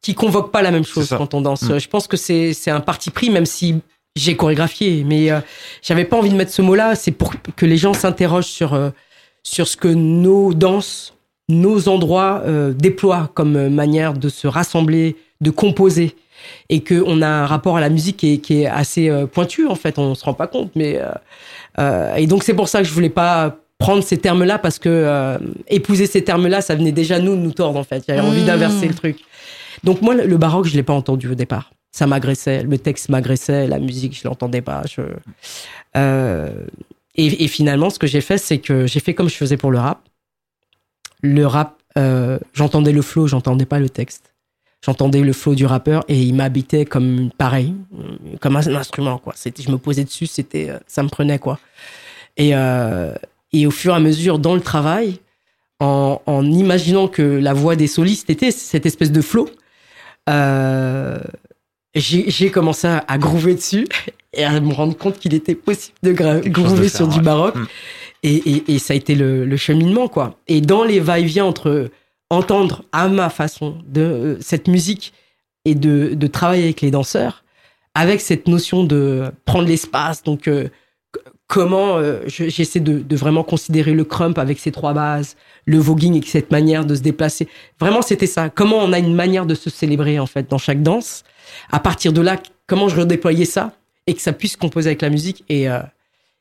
qui convoquent pas la même chose quand on danse. Mhm. Je pense que c'est, c'est un parti pris, même si j'ai chorégraphié, mais euh, j'avais pas envie de mettre ce mot-là. C'est pour que les gens s'interrogent sur euh, sur ce que nos danses, nos endroits euh, déploient comme euh, manière de se rassembler, de composer. Et qu'on a un rapport à la musique qui est, qui est assez euh, pointu en fait. On se rend pas compte mais euh, euh, et donc c'est pour ça que je voulais pas prendre ces termes là parce que euh, épouser ces termes là ça venait déjà nous de nous tordre en fait. J'avais envie Mmh. d'inverser le truc. Donc moi le, baroque je l'ai pas entendu au départ. Ça m'agressait le texte m'agressait la musique je l'entendais pas je euh, et, et finalement ce que j'ai fait c'est que j'ai fait comme je faisais pour le rap le rap euh, j'entendais le flow j'entendais pas le texte j'entendais le flow du rappeur et il m'habitait comme pareil, comme un instrument quoi. C'était, je me posais dessus, c'était, euh, ça me prenait quoi. Et euh, et au fur et à mesure dans le travail, en, en imaginant que la voix des solistes était cette espèce de flow, euh, j'ai, commencé à, groover dessus et à me rendre compte qu'il était possible de groover sur du baroque. Mm. Et, et, et ça a été le, le cheminement, quoi. Et dans les va-et-vient entre entendre à ma façon de euh, cette musique et de, de travailler avec les danseurs, avec cette notion de prendre l'espace. Donc, euh, comment euh, je- j'essaie de, de vraiment considérer le crump avec ses trois bases, le voguing avec cette manière de se déplacer. Vraiment, c'était ça. Comment on a une manière de se célébrer, en fait, dans chaque danse. À partir de là, comment je redéployais ça et que ça puisse composer avec la musique. Et, euh,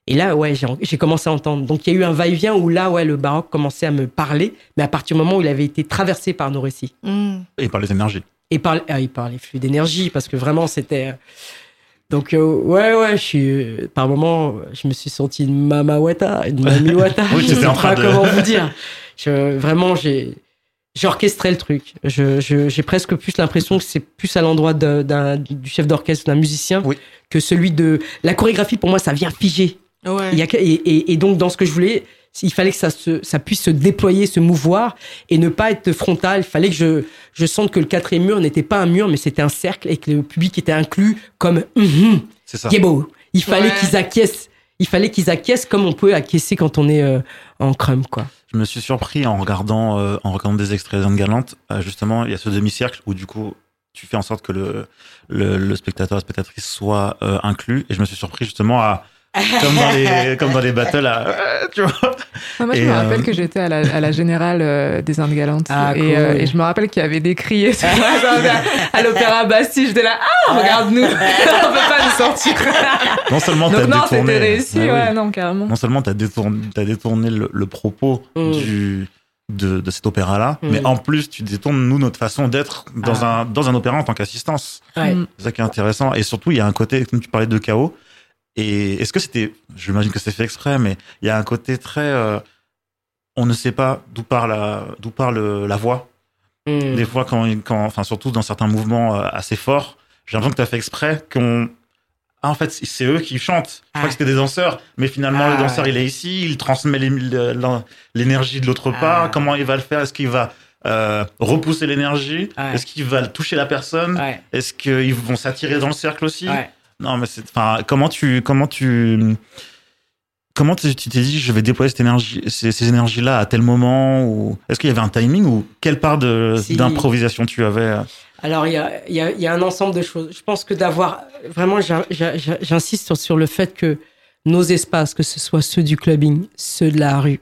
et là, ouais, j'ai j'ai commencé à entendre. Donc, il y a eu un va-et-vient où là, ouais, le baroque commençait à me parler, mais à partir du moment où il avait été traversé par nos récits Mm. Et par les énergies. et par, ah, et par les flux d'énergie, parce que vraiment, c'était. euh, Donc, euh, ouais, ouais, je suis. euh, Par moment, je me suis senti une mama wata, une mamie wata. Oui, je sais pas de- comment vous dire. Je, vraiment, j'ai. J'ai orchestré le truc. Je, je- j'ai presque plus l'impression que c'est plus à l'endroit du chef d'orchestre, d'un musicien, Oui. que celui de. La chorégraphie, pour moi, ça vient figer. Ouais. Il y a que- et, et- et donc, dans ce que je voulais, il fallait que ça, se, ça puisse se déployer, se mouvoir et ne pas être frontal. Il fallait que je, je sente que le quatrième mur n'était pas un mur, mais c'était un cercle et que le public était inclus comme C'est ça. qui est beau. Il fallait Ouais. qu'ils acquiescent. Il fallait qu'ils acquiescent comme on peut acquiescer quand on est euh, en crumb, quoi. Je me suis surpris en regardant, euh, en regardant des extraits d'Anne Galante. euh, justement, il y a ce demi-cercle où du coup, tu fais en sorte que le, le, le spectateur, la spectatrice soit euh, inclus. Et je me suis surpris justement à, comme dans les, comme dans les battles, euh, tu vois. Ah, moi, je Et, me euh, rappelle que j'étais à la, à la générale euh, des Indes Galantes. Ah, et, cool. euh, et je me rappelle qu'il y avait des cris à, à l'Opéra Bastille. J'étais là, ah, regarde-nous. On peut pas nous sortir. Non seulement t'as non, détourné, réussi. Ah oui. ouais, non, carrément. non seulement t'as détourné, t'as détourné le, le propos Mm. du, de, de cet opéra-là, Mm. mais en plus, tu détournes, nous, notre façon d'être dans, Ah. un, dans un opéra en tant qu'assistance. Ouais. C'est ça qui est intéressant. Et surtout, il y a un côté, comme tu parlais de chaos. Et est-ce que c'était, j'imagine que c'est fait exprès, mais il y a un côté très, euh, on ne sait pas d'où part la, d'où part le- la voix. Mm. Des fois, quand, quand, enfin, surtout dans certains mouvements euh, assez forts, j'ai l'impression que tu as fait exprès qu'on, ah, en fait, c'est eux qui chantent. Je crois Ah. que c'était des danseurs, mais finalement, Ah, le danseur, ouais. il est ici, il transmet l'énergie de l'autre Ah. part. Comment il va le faire? Est-ce qu'il va euh, repousser l'énergie? Est-ce qu'il va toucher la personne? Est-ce qu'ils vont s'attirer dans le cercle aussi? Non, mais c'est, enfin, comment tu, comment tu, comment tu t'es dit, je vais déployer cette énergie, ces, ces énergies-là à tel moment ou est-ce qu'il y avait un timing ou quelle part de, Si. d'improvisation tu avais Alors, il y a, il y, a, il y a un ensemble de choses. Je pense que d'avoir. Vraiment, j'in- j'in- j'in- j'insiste sur, sur le fait que nos espaces, que ce soit ceux du clubbing, ceux de la rue,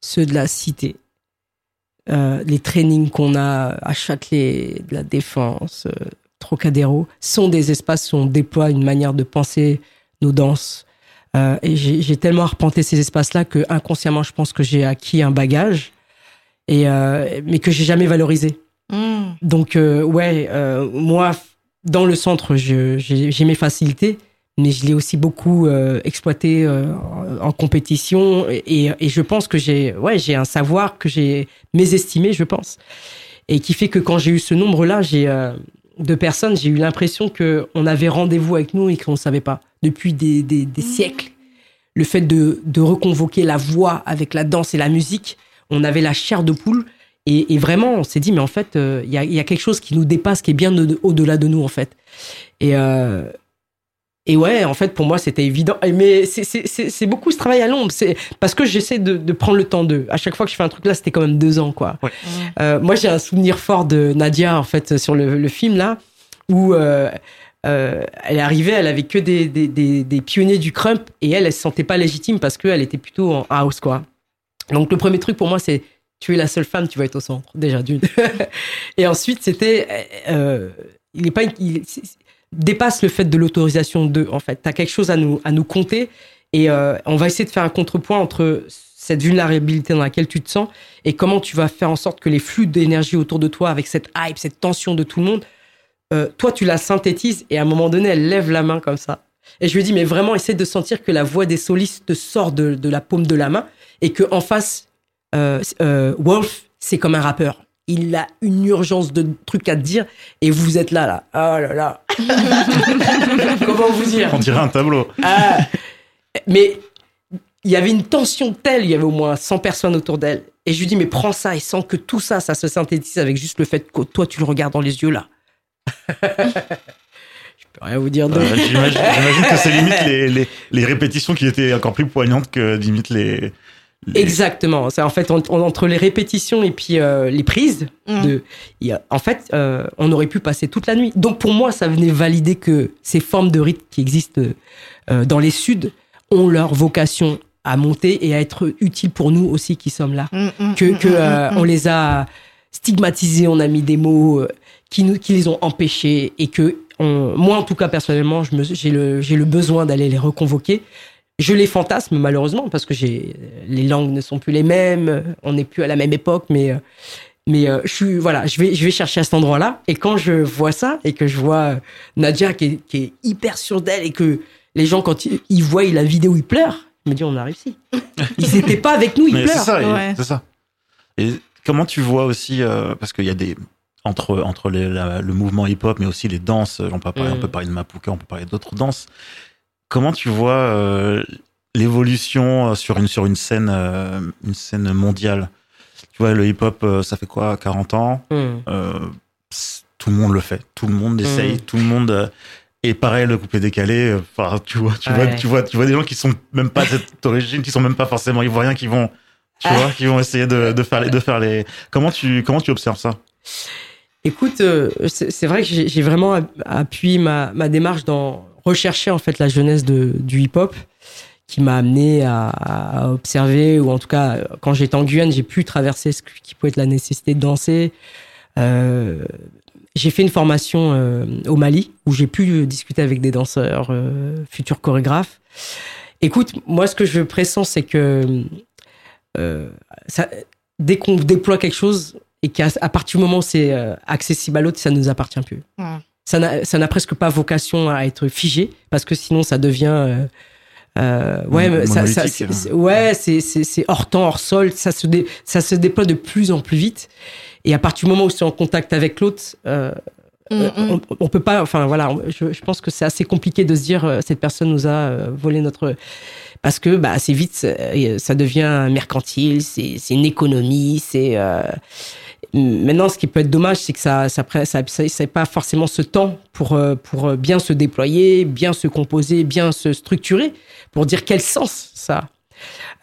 ceux de la cité, euh, les trainings qu'on a à Châtelet, de la Défense, euh, Trocadéro, sont des espaces où on déploie une manière de penser nos danses. Euh, et j'ai tellement arpenté ces espaces-là que inconsciemment, je pense que j'ai acquis un bagage, et, euh, mais que j'ai jamais valorisé. Mm. Donc, euh, ouais, euh, moi, dans le centre, j'ai j'ai mes facilités, mais je l'ai aussi beaucoup euh, exploité euh, en en compétition. Et, et je pense que j'ai ouais, j'ai un savoir que j'ai mésestimé, je pense. Et qui fait que quand j'ai eu ce nombre-là, j'ai euh, de personnes, j'ai eu l'impression qu'on avait rendez-vous avec nous et qu'on ne savait pas depuis des, des, des siècles. Le fait de, de reconvoquer la voix avec la danse et la musique, on avait la chair de poule. Et, et vraiment, on s'est dit, mais en fait, euh, il y, a, il y a quelque chose qui nous dépasse, qui est bien au- au-delà de nous, en fait. Et, euh, et ouais, en fait, pour moi, c'était évident. Mais c'est- beaucoup ce travail à l'ombre. C'est parce que j'essaie de, de prendre le temps d'eux. À chaque fois que je fais un truc là, c'était quand même deux ans, quoi. Ouais. Euh, moi, j'ai un souvenir fort de Nadia, en fait, sur le, le film là, où euh, euh, elle est arrivée, elle avait que des, des, des, des pionniers du crump, et elle, elle se sentait pas légitime parce qu'elle était plutôt en house, quoi. Donc le premier truc pour moi, c'est tu es la seule femme, tu vas être au centre, déjà d'une. et ensuite, c'était, il est pas, il dépasse le fait de l'autorisation de, en fait. T'as quelque chose à nous, à nous compter, et euh, on va essayer de faire un contrepoint entre cette vulnérabilité dans laquelle tu te sens et comment tu vas faire en sorte que les flux d'énergie autour de toi, avec cette hype, cette tension de tout le monde, euh, toi tu la synthétises et à un moment donné, elle lève la main comme ça. Et je lui dis, mais vraiment, essaie de sentir que la voix des solistes te sort de, de la paume de la main et que en face, euh, euh, Wolf, c'est comme un rappeur. Il a une urgence de trucs à te dire et vous êtes là, là. Oh là là. Comment vous dire On dirait un tableau. ah, mais il y avait une tension telle, il y avait au moins 100 personnes autour d'elle. Et je lui dis, mais prends ça et sens que tout ça, ça se synthétise avec juste le fait que toi, tu le regardes dans les yeux là. je peux rien vous dire d'autre. Euh, J'imagine j'imagine que c'est limite les, les, les répétitions qui étaient encore plus poignantes que limite les, les- Exactement. C'est en fait en- en- entre les répétitions et puis euh, les prises. Mm. De, il y a- en fait, euh, on aurait pu passer toute la nuit. Donc pour moi, ça venait valider que ces formes de rythme qui existent euh, dans les suds ont leur vocation à monter et à être utiles pour nous aussi qui sommes là. Mm, mm, Que, mm, que on les a stigmatisés, on a mis des mots euh, qui nous qui les ont empêchés et que on- moi en tout cas personnellement, le j'ai le besoin d'aller les reconvoquer. Je les fantasme malheureusement parce que j'ai les langues ne sont plus les mêmes, on n'est plus à la même époque, mais euh, mais euh, je suis voilà, je vais je vais chercher à cet endroit-là et quand je vois ça et que je vois euh, Nadia qui est, qui est hyper sûre d'elle et que les gens quand ils, ils voient la vidéo ils pleurent, je me dis on a réussi. Ils n'étaient pas avec nous, ils Mais c'est pleurent. ça, et- Ouais. c'est ça. Et comment tu vois aussi, euh, parce qu'il y a des entre entre les- la- le mouvement hip-hop, mais aussi les danses. On peut parler, Mm. on peut parler de Mapuka, on peut parler d'autres danses. Comment tu vois euh, l'évolution euh, sur une sur une scène euh, une scène mondiale? Tu vois, le hip-hop, ça fait quoi 40 ans? Pss, Tout le monde le fait, tout le monde essaye, Mm. tout le monde. et pareil, le couplet décalé, enfin, tu vois, tu vois, tu vois, tu vois des gens qui sont même pas de cette origine, qui sont même pas forcément ivoiriens, qui vont, tu Ah. vois, qui vont essayer de, de faire les, de faire les. Comment tu, comment tu observes ça? Écoute, c'est vrai que j'ai vraiment app- appuyé ma, ma démarche dans rechercher en fait la jeunesse de, du hip-hop qui m'a amené à, observer ou en tout cas quand j'étais en Guyane j'ai pu traverser ce qui peut être la nécessité de danser. Euh, j'ai fait une formation euh, au Mali où j'ai pu discuter avec des danseurs, euh, futurs chorégraphes. Écoute, moi ce que je pressens c'est que ça, dès qu'on déploie quelque chose et qu'à partir du moment où c'est accessible à l'autre, ça ne nous appartient plus. Ça n'a ça n'a presque pas vocation à être figé parce que sinon ça devient euh, euh, ouais Mon- mais ça, ça- c'est- hein. c'est- ouais c'est c'est c'est hors temps hors sol ça se dé- ça se déploie de plus en plus vite et à partir du moment où c'est en contact avec l'autre euh, Mm, euh, mm. on, on peut pas enfin voilà je, je pense que c'est assez compliqué de se dire euh, cette personne nous a volé notre parce que bah assez vite ça, devient mercantile c'est c'est une économie c'est euh, maintenant ce qui peut être dommage c'est que ça ça ça ça pas forcément ce temps pour euh, pour bien se déployer bien se composer bien se structurer pour dire quel sens ça a.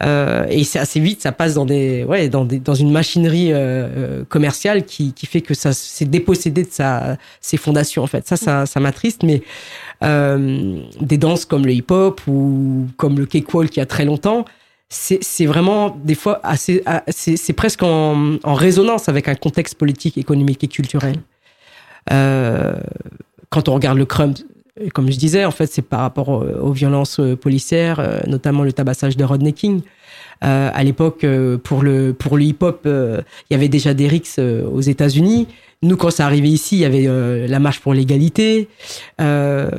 Euh, et c'est assez vite, ça passe dans des, ouais, dans des, dans une machinerie euh, euh, commerciale qui, qui fait que ça s'est dépossédé de sa, ses fondations en fait. Ça, ça, ça m'attriste. Mais euh, des danses comme le hip-hop ou comme le cakewalk il y a très longtemps, c'est vraiment des fois assez, ah, c'est presque en, résonance avec un contexte politique, économique et culturel. Euh, quand on regarde le crump, comme je disais, en fait, c'est par rapport aux, violences euh, policières, euh, notamment le tabassage de Rodney King. À l'époque, pour le pour le hip-hop, il y avait déjà des rixes aux États-Unis. Nous, quand ça arrivait ici, il y avait euh, la marche pour l'égalité. Euh,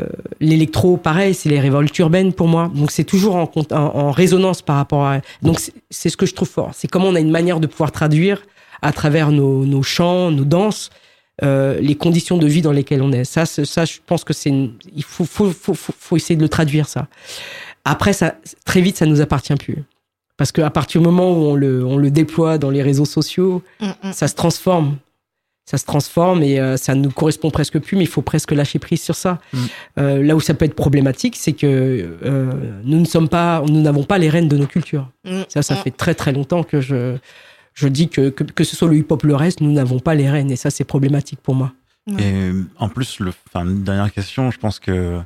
L'électro, pareil, c'est les révoltes urbaines pour moi. Donc c'est toujours en, en, en résonance par rapport à. Donc c'est- c'est ce que je trouve fort. C'est comment on a une manière de pouvoir traduire à travers nos, nos chants, nos danses, euh, les conditions de vie dans lesquelles on est. Ça, c'est- ça, je pense que c'est, une- il faut, faut, faut, faut, faut essayer de le traduire ça. Après, ça, très vite, ça nous appartient plus. Parce qu'à partir du moment où on le, on le déploie dans les réseaux sociaux, Mm, mm. ça se transforme. Ça se transforme et euh, ça nous correspond presque plus, mais il faut presque lâcher prise sur ça. Mm. Euh, là où ça peut être problématique, c'est que euh, nous ne sommes pas, nous n'avons pas les rênes de nos cultures. Mm, Ça, ça mm. fait très très longtemps que je, je dis que, que que ce soit le hip-hop, le reste, nous n'avons pas les rênes et ça c'est problématique pour moi. Et en plus, le, enfin, dernière question, je pense que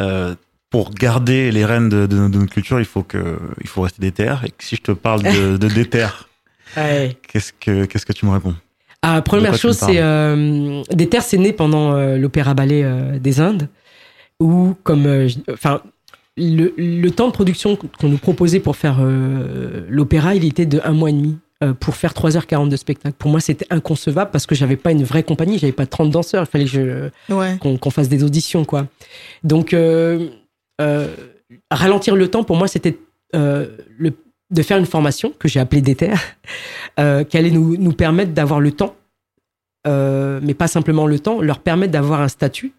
euh, pour garder les rênes de, de, de notre culture, il faut que, il faut rester déter. Et que si je te parle de, de déter, qu'est-ce que, qu'est-ce que tu me réponds? Ah, première chose, c'est euh, des terres, c'est né pendant euh, l'opéra ballet euh, des Indes, où comme, euh, enfin, le, le temps de production qu'on nous proposait pour faire euh, l'opéra, il était de un mois et demi euh, pour faire 3h40 de spectacle. Pour moi, c'était inconcevable parce que j'avais pas une vraie compagnie, j'avais pas 30 danseurs, il fallait que je, Ouais. qu'on qu'on fasse des auditions, quoi. Donc, euh, euh, ralentir le temps, pour moi, c'était euh, le- de faire une formation que j'ai appelée DETER, euh, qui allait nous, nous permettre d'avoir le temps, euh, mais pas simplement le temps, leur permettre d'avoir un statut.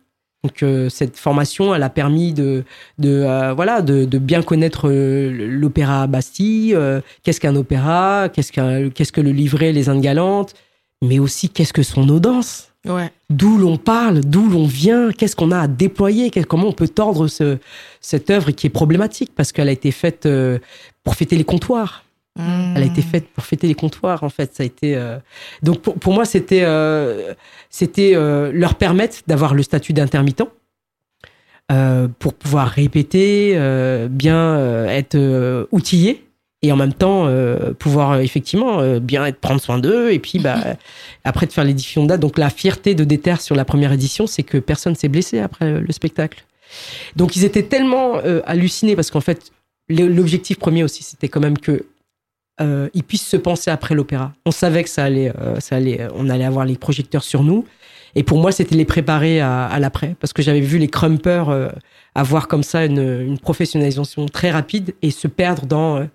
Donc, euh, cette formation, elle a permis de, de euh, voilà, de, de bien connaître euh, l'opéra Bastille, euh, qu'est-ce qu'un opéra, qu'est-ce qu'un, qu'est-ce que le livret, les Indes galantes, mais aussi qu'est-ce que sont nos danses Ouais. d'où l'on parle, d'où l'on vient, qu'est-ce qu'on a à déployer, comment on peut tordre ce, cette œuvre qui est problématique parce qu'elle a été faite euh, pour fêter les comptoirs. Mm. Elle a été faite pour fêter les comptoirs, en fait. Ça a été. euh, Donc pour, pour moi, c'était euh, c'était euh, leur permettre d'avoir le statut d'intermittent euh, pour pouvoir répéter, euh, bien euh, être euh, outillé et en même temps euh, pouvoir euh, effectivement euh, bien être prendre soin d'eux et puis bah après de faire l'édition date. Donc la fierté de Déter sur la première édition, c'est que personne s'est blessé après le spectacle. Donc ils étaient tellement euh, hallucinés parce qu'en fait l'objectif premier aussi c'était quand même que ils puissent se penser après l'opéra. On savait que ça allait, ça allait, on allait avoir les projecteurs sur nous. Et pour moi, c'était les préparer à, à l'après, parce que j'avais vu les crumpers euh, avoir comme ça une, une professionnalisation très rapide et se perdre dans euh,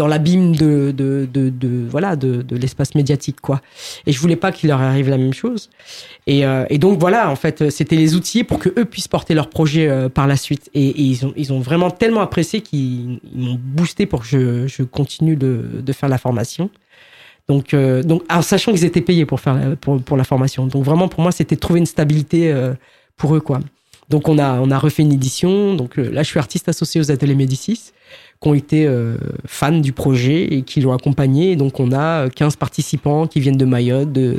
dans l'abîme de, de, de, voilà de, de l'espace médiatique quoi. Et je voulais pas qu'il leur arrive la même chose. Et, euh, et donc voilà, en fait, c'était les outils pour que eux puissent porter leur projet euh, par la suite. Et, ils ont ils ont vraiment tellement apprécié qu'ils ils m'ont boosté pour que je, continue de, de faire la formation. Donc, euh, donc, en sachant qu'ils étaient payés pour faire la, pour, pour la formation. Donc vraiment pour moi c'était trouver une stabilité pour eux quoi. Donc on a on a refait une édition. Donc euh, là je suis artiste associé aux Ateliers Médicis qui ont été euh, fans du projet et qui l'ont accompagné. Et donc on a euh, 15 participants qui viennent de Mayotte, de,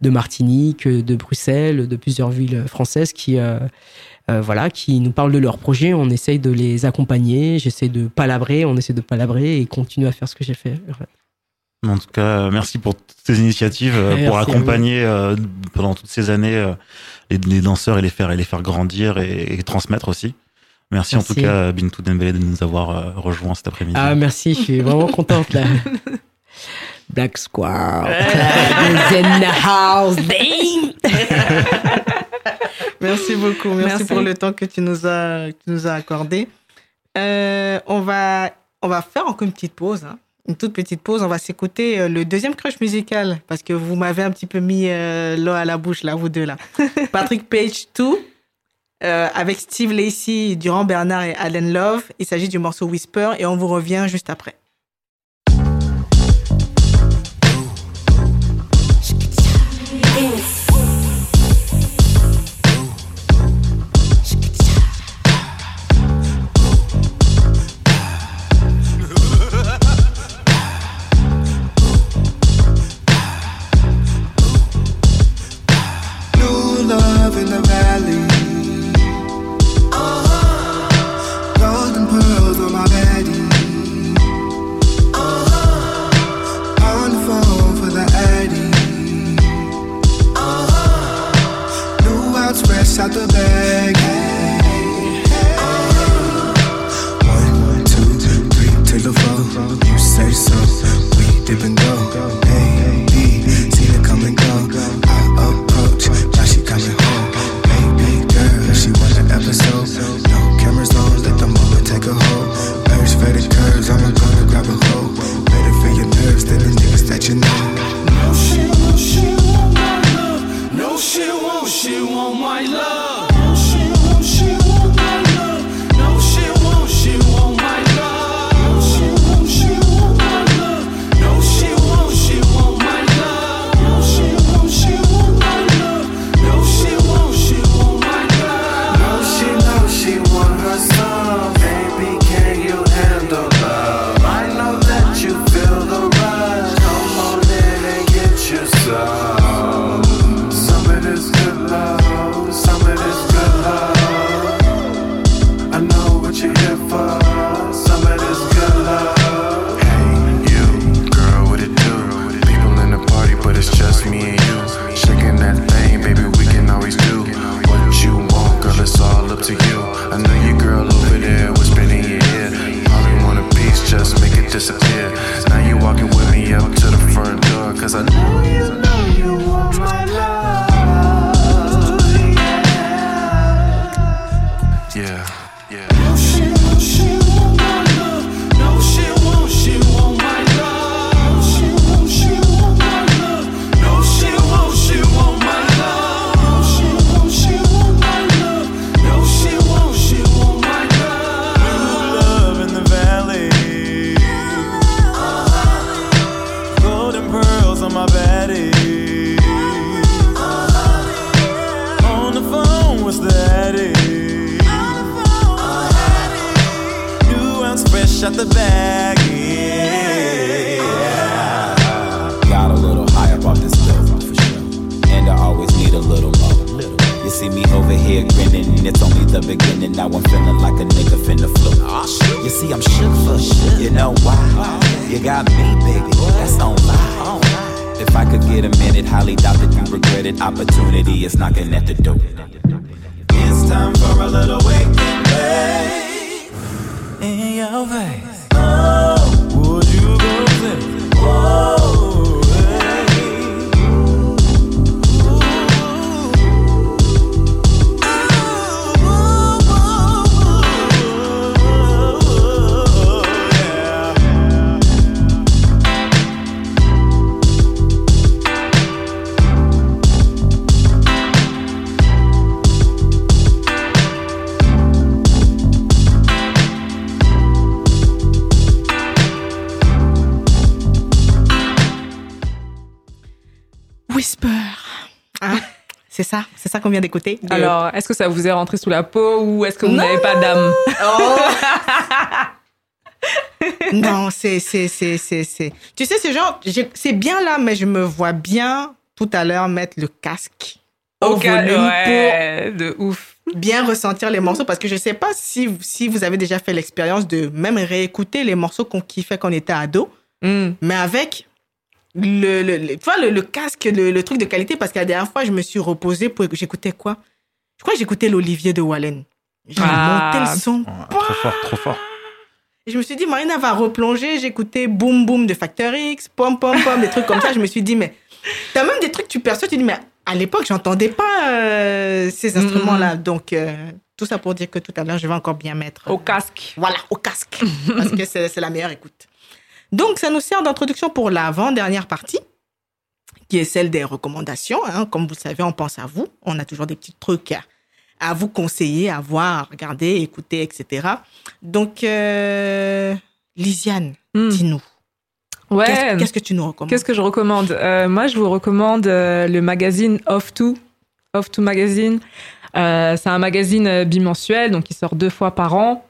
de Martinique, euh, de Bruxelles, de plusieurs villes françaises qui euh, euh, voilà, qui nous parlent de leur projet. On essaye de les accompagner. J'essaie de palabrer, on essaie de palabrer et continuer à faire ce que j'ai fait. En tout cas, merci pour toutes ces initiatives, euh, Merci pour accompagner euh, pendant toutes ces années euh, les, les danseurs et les faire et les faire grandir et, et transmettre aussi. Merci, en tout cas Bintou Dembélé de nous avoir euh, rejoints cet après-midi. Ah, merci, je suis vraiment contente là. Black Squad is in the house. Merci beaucoup. Merci, Merci. pour le temps que tu nous as, que tu nous as accordé. Euh, on, va, on va faire encore une petite pause. hein. Une toute petite pause. On va s'écouter euh, le deuxième crush musical parce que vous m'avez un petit peu mis euh, l'eau à la bouche, là, vous deux, là. Patrick Page 2 euh, avec Steve Lacey, Durand Bernard et Allen Love. Il s'agit du morceau Whisper et on vous revient juste après. Qu'on vient d'écouter. De- Alors, est-ce que ça vous est rentré sous la peau ou est-ce que vous n'avez pas d'âme non, c'est, c'est, c'est, c'est, c'est. Tu sais, c'est genre, c'est bien là, mais je me vois bien tout à l'heure mettre le casque au Ok, volume ouais, de ouf. pour bien ressentir les morceaux parce que je sais pas si, si vous avez déjà fait l'expérience de même réécouter les morceaux qu'on kiffait quand on était ado, Hmm. mais avec le, le, le- tu vois, le, le casque, le, le truc de qualité parce que la dernière fois, je me suis reposée pour j'écoutais quoi? Je crois que j'écoutais l'Olivier de Wallen. J'ai Ah. monté le son. Ouais, trop fort, trop fort. Et je me suis dit, Marina va replonger. J'écoutais Boom Boom de Factor X, Pom Pom Pom, des trucs comme ça. Je me suis dit, mais t'as même des trucs que tu perçois. Tu dis, mais à l'époque, j'entendais pas euh, ces instruments-là. Donc, euh, tout ça pour dire que tout à l'heure, je vais encore bien mettre. Au casque. Voilà, au casque. parce que c'est c'est la meilleure écoute. Donc, ça nous sert d'introduction pour l'avant-dernière partie, qui est celle des recommandations. hein. Comme vous le savez, on pense à vous. On a toujours des petits trucs à, à vous conseiller, à voir, à regarder, écouter, etc. Donc, euh, Lisiane, Hmm. dis-nous. Ouais. Qu'est-ce qu'est-ce que tu nous recommandes? Qu'est-ce que je recommande? Euh, Moi, je vous recommande euh, le magazine Off To, Off To Magazine. Euh, c'est un magazine bimensuel, donc qui sort deux fois par an,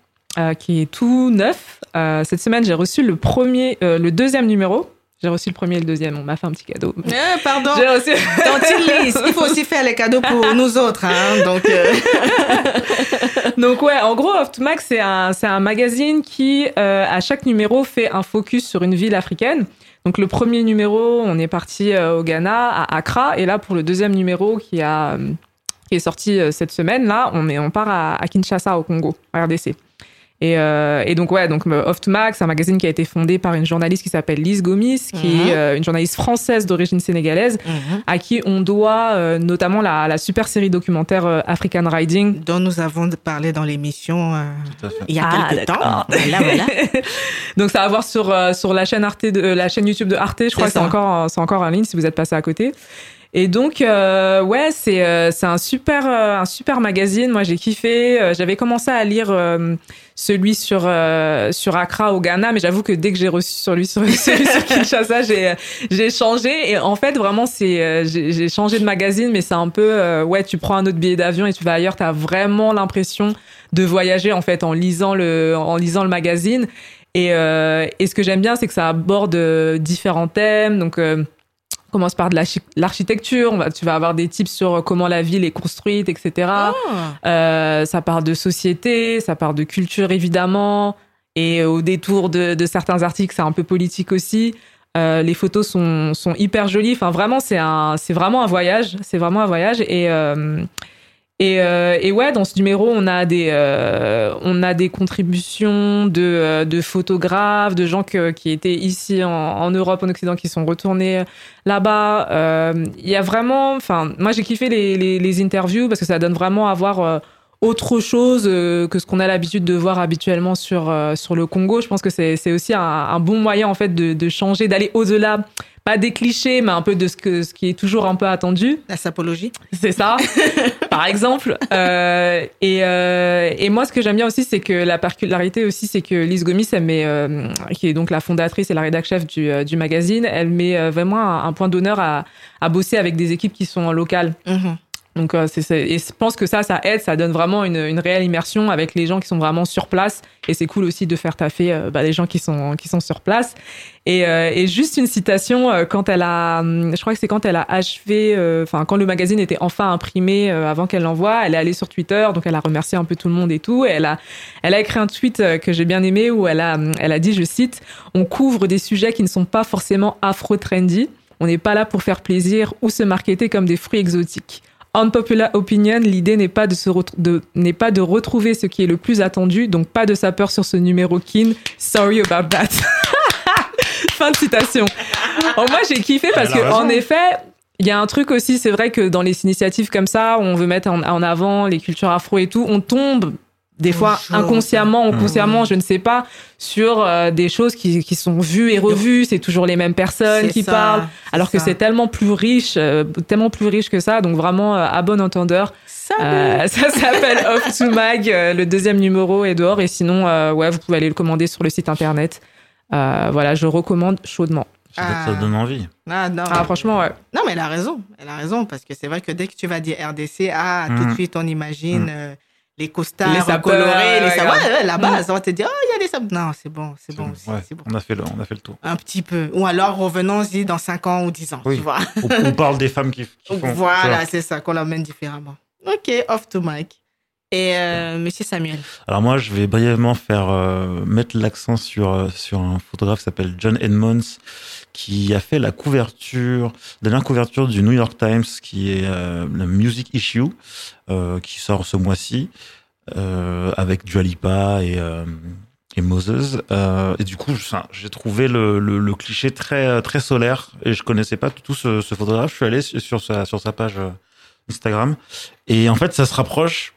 qui est tout neuf. Euh, cette semaine, j'ai reçu le premier, euh, le deuxième numéro. J'ai reçu le premier et le deuxième. On m'a fait un petit cadeau. Eh, Pardon. J'ai reçu. Dans il faut aussi faire les cadeaux pour nous autres. Hein, donc, euh, Donc ouais, en gros, Off to Mag, c'est un, c'est un magazine qui, à chaque numéro, fait un focus sur une ville africaine. Donc le premier numéro, on est parti au Ghana, à Accra, et là pour le deuxième numéro qui a qui est sorti cette semaine, là, on est on part à, à Kinshasa au Congo, à RDC. Et, euh, et donc ouais, donc euh, Off to Mag, c'est un magazine qui a été fondé par une journaliste qui s'appelle Lise Gomis, qui Mhm. est euh, une journaliste française d'origine sénégalaise, à qui on doit euh, notamment la, la super série documentaire euh, African Riding, dont nous avons parlé dans l'émission euh, il y a Ah, quelques temps. d'accord. Voilà, voilà. Donc ça va voir sur euh, sur la chaîne Arte de euh, la chaîne YouTube de Arte, je crois que c'est encore c'est encore en ligne si vous êtes passé à côté. Et donc euh, ouais, c'est euh, un super euh, un super magazine. Moi j'ai kiffé. Euh, J'avais commencé à lire euh, celui sur euh, sur Accra au Ghana, mais j'avoue que dès que j'ai reçu celui sur celui sur Kinshasa, j'ai changé et en fait vraiment c'est j'ai changé de magazine, mais c'est un peu ouais, tu prends un autre billet d'avion et tu vas ailleurs, t'as vraiment l'impression de voyager en fait en lisant le en lisant le magazine. Et, et ce que j'aime bien, c'est que ça aborde différents thèmes. Donc, on commence par de l'archi- l'architecture. Va- Tu vas avoir des tips sur comment la ville est construite, etc. Euh, ça parle de société, ça parle de culture évidemment. Et au détour de, de certains articles, c'est un peu politique aussi. Euh, les photos sont, sont hyper jolies. Enfin, vraiment, c'est un, c'est vraiment un voyage. C'est vraiment un voyage. Et, euh, et, euh, et ouais, dans ce numéro, on a des, euh, on a des contributions de, euh, de photographes, de gens que, qui étaient ici en, en Europe, en Occident, qui sont retournés là-bas. Euh, Il y a vraiment, enfin, moi j'ai kiffé les, les, les interviews parce que ça donne vraiment à voir euh, autre chose euh, que ce qu'on a l'habitude de voir habituellement sur euh, sur le Congo. Je pense que c'est aussi un, un bon moyen en fait de, de changer, d'aller au-delà, pas des clichés, mais un peu de ce que ce qui est toujours un peu attendu. La sapologie. C'est ça, par exemple. Euh, et, euh, et moi, ce que j'aime bien aussi, c'est que la particularité aussi, c'est que Lise Gomis, elle met, euh, qui est donc la fondatrice et la rédac chef du, euh, du magazine, elle met euh, vraiment un, un point d'honneur à, à bosser avec des équipes qui sont locales. Mhm. Donc, euh, je pense que ça, ça aide, ça donne vraiment une, réelle immersion avec les gens qui sont vraiment sur place. Et c'est cool aussi de faire taffer euh, bah, les gens qui sont, qui sont sur place. Et, euh, juste une citation, quand elle a, hum, je crois que c'est quand elle a achevé, enfin, quand le magazine était enfin imprimé avant qu'elle l'envoie, elle est allée sur Twitter, donc elle a remercié un peu tout le monde et tout. Elle a, elle a écrit un tweet que j'ai bien aimé où elle a, hum, elle a dit, je cite, on couvre des sujets qui ne sont pas forcément afro-trendy. On n'est pas là pour faire plaisir ou se marketer comme des fruits exotiques. Unpopular opinion, l'idée n'est pas de se de n'est pas de retrouver ce qui est le plus attendu, donc pas de sa peur sur ce numéro kin. Sorry about that. fin de citation. Bon, moi j'ai kiffé parce que en effet, il y a un truc aussi, c'est vrai que dans les initiatives comme ça, on veut mettre en, en avant les cultures afro et tout, on tombe des fois Bonjour. inconsciemment ou Mmh. consciemment, je ne sais pas, sur euh, des choses qui, qui sont vues et revues. C'est toujours les mêmes personnes qui ça, parlent, alors que c'est tellement plus riche, euh, tellement plus riche que ça. Donc vraiment, euh, à bon entendeur, euh, ça s'appelle Off to Mag. euh, le deuxième numéro est dehors et sinon, euh, ouais, vous pouvez aller le commander sur le site internet. Euh, voilà, je recommande chaudement. Ça, ça Ah. donne envie. Ah, non. Ah, franchement, ouais. Non, mais elle a raison. Elle a raison parce que c'est vrai que dès que tu vas dire RDC, ah, tout de Mm. suite, on imagine Mm. Les costards Les sapeurs, colorés, les sapeurs. Ouais, ouais, la Mm. base, on va te dire, oh, il y a des sapeurs. Non, c'est bon, c'est bon, Ouais, bon. On a fait le, on a fait le tour. Un petit peu. Ou alors, revenons-y dans 5 ans ou 10 ans, Oui. tu vois. on, on parle des femmes qui, qui font. voilà, c'est ça, qu'on l'emmène différemment. Ok, off to mic. Et euh, Monsieur Samuel. Alors moi, je vais brièvement faire euh, mettre l'accent sur euh, sur un photographe qui s'appelle John Edmonds, qui a fait la couverture, la dernière couverture du New York Times, qui est euh, la Music Issue, euh, qui sort ce mois-ci, euh, avec Dua Lipa et euh, et Moses. Euh, et du coup, j'ai trouvé le, le, le cliché très très solaire et je connaissais pas du tout ce, ce photographe. Je suis allé sur sur sa sur sa page euh, Instagram et en fait, ça se rapproche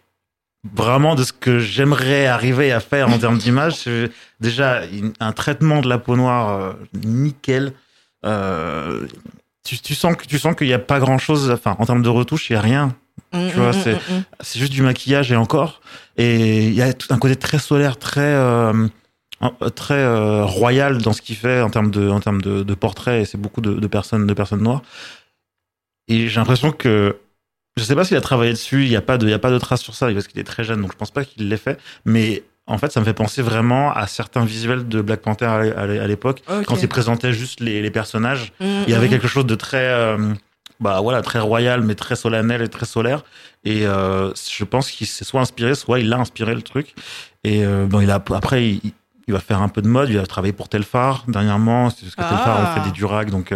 vraiment de ce que j'aimerais arriver à faire en termes d'image. Déjà, un traitement de la peau noire euh, nickel. Euh, tu, tu sens que tu sens qu'il n'y a pas grand chose. Enfin, en termes de retouche, il y a rien. Mm, Tu vois, c'est- C'est juste du maquillage et encore. Et il y a tout un côté très solaire, très euh, très euh, royal dans ce qu'il fait en termes de en termes de, de portraits. Et c'est beaucoup de, de personnes de personnes noires. Et j'ai l'impression que je sais pas s'il a travaillé dessus. Il y a pas de il y a pas de traces sur ça parce qu'il est très jeune, donc je pense pas qu'il l'ait fait. Mais en fait, ça me fait penser vraiment à certains visuels de Black Panther à l'é- à l'é- à l'époque Ok. quand il présentait juste les, les personnages. Mm, Il y avait mm. quelque chose de très, euh, bah voilà, très royal, mais très solennel et très solaire. Et euh, je pense qu'il s'est soit inspiré, soit il a inspiré le truc. Et euh, bon, il a après, il, il va faire un peu de mode. Il a travaillé pour Telfar dernièrement, parce que Telfar Ah. on fait des durags, donc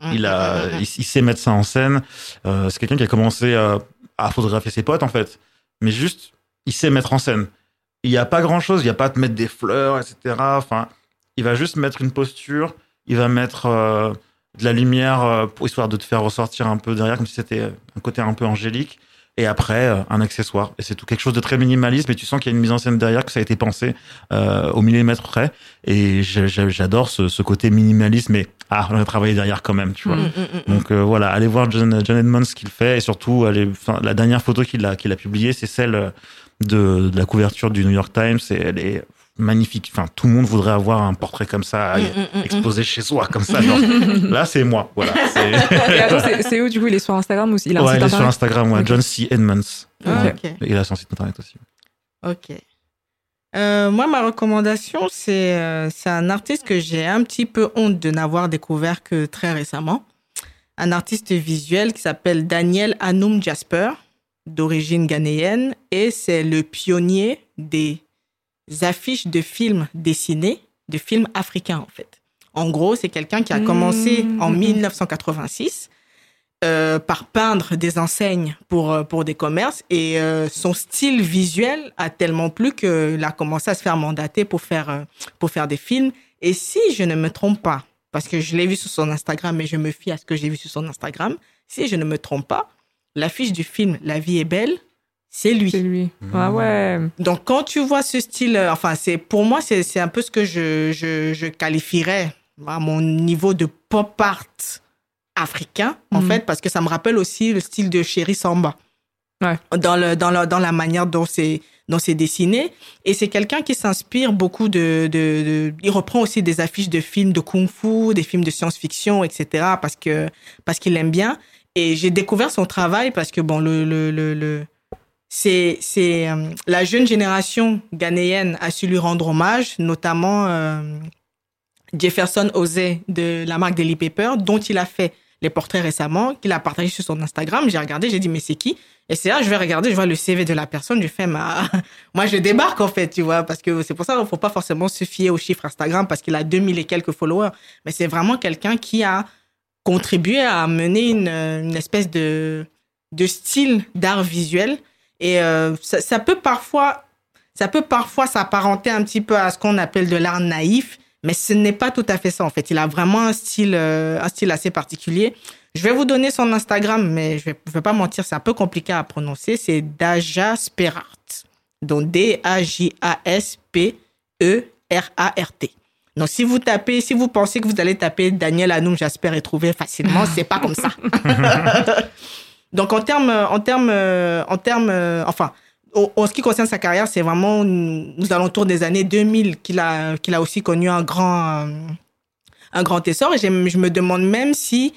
Mm, il a, sait mettre ça en scène. Euh, c'est quelqu'un qui a commencé euh, à photographier ses potes en fait, mais juste, il sait mettre en scène. Il n'y a pas grand chose, il n'y a pas à te mettre des fleurs, etc. Enfin, il va juste mettre une posture, il va mettre euh, de la lumière pour histoire de te faire ressortir un peu derrière, comme si c'était un côté un peu angélique. Et après, euh, un accessoire. Et c'est tout quelque chose de très minimaliste, mais tu sens qu'il y a une mise en scène derrière, que ça a été pensé euh, au millimètre près. Et j'adore ce, ce côté minimaliste, mais ah, on a travaillé derrière quand même, tu vois. Mm, mm, mm. Donc euh, voilà, allez voir John, John Edmonds ce qu'il fait et surtout allez, la dernière photo qu'il a qu'il a publiée, c'est celle euh, de, de la couverture du New York Times et elle est magnifique. Enfin, tout le monde voudrait avoir un portrait comme ça Mm, mm, mm, exposé chez soi comme ça. genre. Là, c'est moi. Voilà. C'est où du coup? Il est sur Instagram ou il a un ouais, site il est sur internet? Instagram, ouais, Ok. John C. Edmonds. Ah, Ouais. ok. Il a son site internet aussi. Ok. Euh, moi, ma recommandation, c'est euh, c'est un artiste que j'ai un petit peu honte de n'avoir découvert que très récemment. Un artiste visuel qui s'appelle Daniel Anoum Jasper, d'origine ghanéenne, et c'est le pionnier des affiches de films dessinés, de films africains en fait. En gros, c'est quelqu'un qui a commencé Mmh. en 1986 euh, par peindre des enseignes pour, euh, pour des commerces et euh, son style visuel a tellement plu qu'il a commencé à se faire mandater pour faire, pour faire des films. Et si je ne me trompe pas, parce que je l'ai vu sur son Instagram, mais je me fie à ce que j'ai vu sur son Instagram, si je ne me trompe pas, l'affiche du film La vie est belle, c'est lui. C'est lui. Ah ouais. Donc, quand tu vois ce style, euh, enfin, c'est pour moi, c'est c'est un peu ce que je, je, je qualifierais à mon niveau de pop art africain, en Mhm. fait, parce que ça me rappelle aussi le style de Chéri Samba. Ouais. Dans, le, dans, le, dans la manière dont c'est dont c'est dessiné. Et c'est quelqu'un qui s'inspire beaucoup de, de, de... Il reprend aussi des affiches de films de kung-fu, des films de science-fiction, etc. parce que parce qu'il aime bien. Et j'ai découvert son travail parce que bon, le, le, le, le c'est, c'est euh, la jeune génération ghanéenne a su lui rendre hommage, notamment euh, Jefferson Osei de la marque Daily Paper, dont il a fait les portraits récemment, qu'il a partagé sur son Instagram. J'ai regardé, j'ai dit mais c'est qui? Et c'est là je vais regarder, je vois le CV de la personne, je fais ma, moi je débarque en fait, tu vois, parce que c'est pour ça qu'il faut pas forcément se fier aux chiffres Instagram parce qu'il a 2000 et quelques followers, mais c'est vraiment quelqu'un qui a contribué à mener une, une espèce de de style d'art visuel et euh, ça, peut parfois ça peut parfois s'apparenter un petit peu à ce qu'on appelle de l'art naïf, mais ce n'est pas tout à fait ça en fait. Il a vraiment un style, euh, un style assez particulier. Je vais vous donner son Instagram, mais je je vais pas mentir, c'est un peu compliqué à prononcer. C'est Daja Sperart. Donc D-A-J-A-S-P-E-R-A-R-T. Donc si vous tapez, si vous pensez que vous allez taper Daniel Hanoum, j'espère et trouver facilement, c'est pas comme ça. Donc en termes, en termes, en termes, enfin, en, ce qui concerne sa carrière, c'est vraiment nous alentours des années 2000 qu'il a, qu'il a aussi connu un grand, un grand essor. Et je me demande même si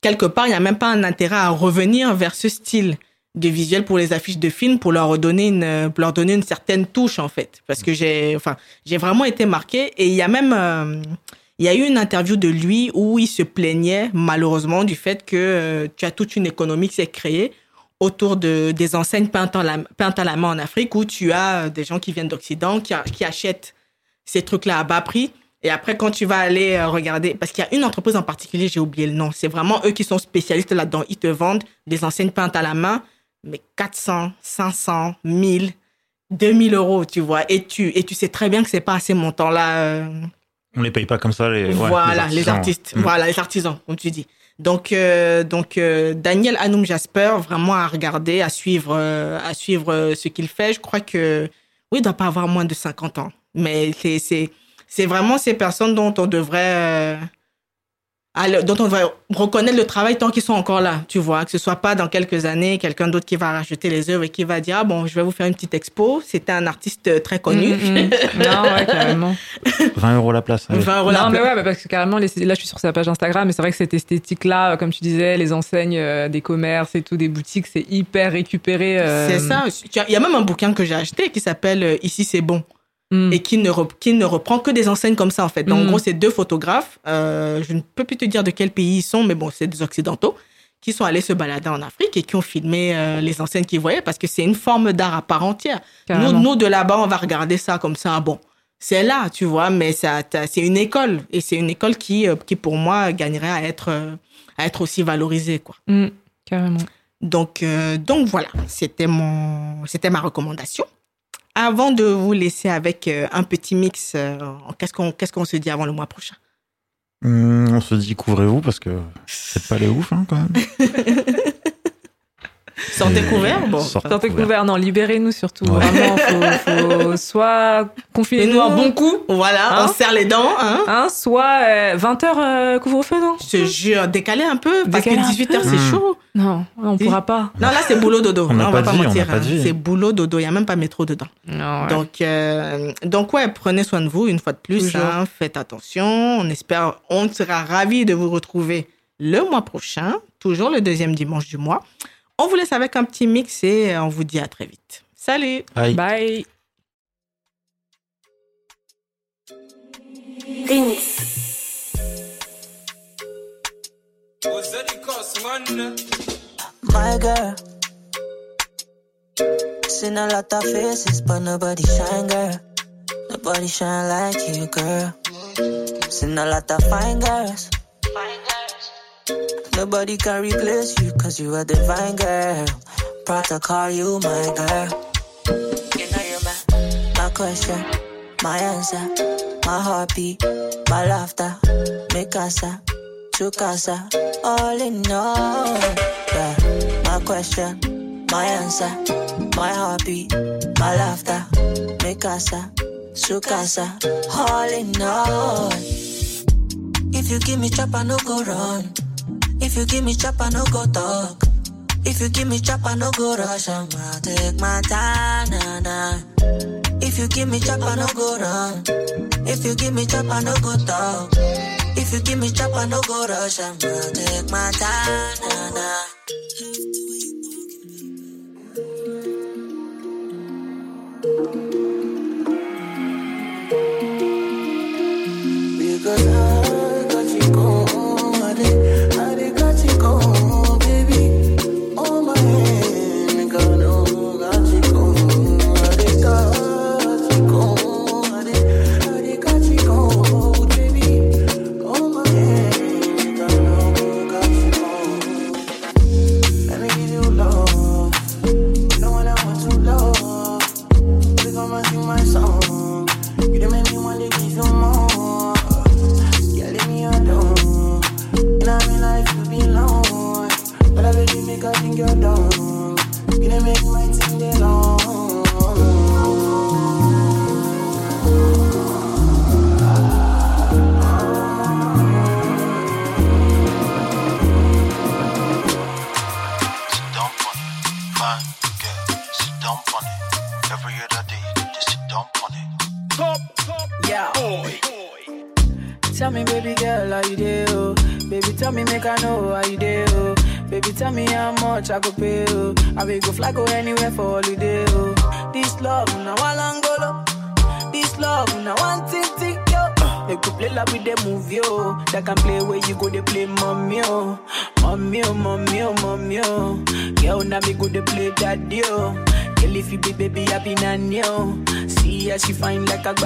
quelque part il n'y a même pas un intérêt à revenir vers ce style de visuel pour les affiches de films pour leur redonner une, pour leur donner une certaine touche en fait. Parce que j'ai, enfin, j'ai vraiment été marqué et il y a même euh, il y a eu une interview de lui où il se plaignait malheureusement du fait que euh, tu as toute une économie qui s'est créée autour de des enseignes peintes, à la main en Afrique où tu as euh, des gens qui viennent d'Occident qui, achètent ces trucs-là à bas prix. Et après, quand tu vas aller euh, regarder, parce qu'il y a une entreprise en particulier, j'ai oublié le nom, c'est vraiment eux qui sont spécialistes là-dedans. Ils te vendent des enseignes peintes à la main, mais 400, 500, 1000, 2000 euros, tu vois. Et tu, sais très bien que c'est pas à ces montants-là. On les paye pas comme ça, les, ouais, voilà, les, artistes. Mm. Voilà, les artisans, comme tu dis. Donc, euh, donc euh, Daniel Hanoum Jasper, vraiment à regarder, à suivre, euh, à suivre euh, ce qu'il fait. Je crois que, oui, il doit pas avoir moins de 50 ans. Mais c'est, c'est, c'est vraiment ces personnes dont on devrait, aller- dont on devrait reconnaître le travail tant qu'ils sont encore là, tu vois. Que ce soit pas dans quelques années, quelqu'un d'autre qui va racheter les œuvres et qui va dire, ah bon, je vais vous faire une petite expo. C'était un artiste euh, très connu. Mm, mm. Non, ouais, carrément. 20 euros la place. allez. 20 euros la non, mais place. ouais, bah, parce que carrément, les- là, je suis sur sa page Instagram, mais c'est vrai que cette esthétique-là, euh, comme tu disais, les enseignes euh, des commerces et tout, des boutiques, c'est hyper récupéré. euh, C'est ça. Il y a même un bouquin que j'ai acheté qui s'appelle Ici c'est bon mm. et qui ne, qui ne reprend que des enseignes comme ça en fait. Donc en Mm. gros, c'est deux photographes. euh, je ne peux plus te dire de quel pays ils sont, mais bon, c'est des occidentaux qui sont allés se balader en Afrique et qui ont filmé euh, les enseignes qu'ils voyaient parce que c'est une forme d'art à part entière. Nous, nous, de là-bas, on va regarder ça comme ça. Bon, c'est là, tu vois, mais ça, c'est une école et c'est une école qui, euh, qui pour moi, gagnerait à être, à être aussi valorisée, quoi. Mm, carrément. Donc, donc voilà, c'était mon, c'était ma recommandation. Avant de vous laisser avec euh, un petit mix, euh, qu'est-ce qu'on, qu'est-ce qu'on se dit avant le mois prochain? Hum, on se dit couvrez-vous parce que c'est pas les ouf hein, quand même. Sortez couverts, bon. Sortez Sortez couverts. couvert, non, libérez-nous surtout. Ouais. Vraiment, faut, faut soit confinez-nous nous- un bon coup, Voilà, Hein on serre les dents, hein. hein, soit 20h couvre-feu, non Je te jure, décaler un peu, parce que un 18h, peu. c'est Hmm. chaud. Non, on Si. pourra pas. Non, là, c'est boulot dodo. On n'a Non, pas va pas on mentir. n'a pas de hein. C'est boulot dodo. Il n'y a même pas métro dedans. Non, ouais. Donc, euh, donc ouais, prenez soin de vous une fois de plus. Hein. faites attention. On espère, on sera ravis de vous retrouver le mois prochain, toujours le deuxième dimanche du mois. On vous laisse avec un petit mix et on vous dit à très vite. Salut Aïe. Bye. My girl. Seen a lot of faces, but nobody shine, girl. Nobody shine like you, girl. Seen a lot of fine girls. Nobody can replace you, cause you are divine, girl. Proud to call you my girl. My, my question, my answer, my heartbeat, my laughter, mi casa, tu casa, all in all. Yeah, my question, my answer, my heartbeat, my laughter, mi casa, su casa, all in all. If you give me chop, I no go run. If you give me chop, I no go talk. If you give me chop, I no go rush. I'm gonna take my time, na na. If you give me chop, I no go run. If you give me chop, I no go talk. If you give me chop, I no go rush. I'm gonna take my time, na na. Because I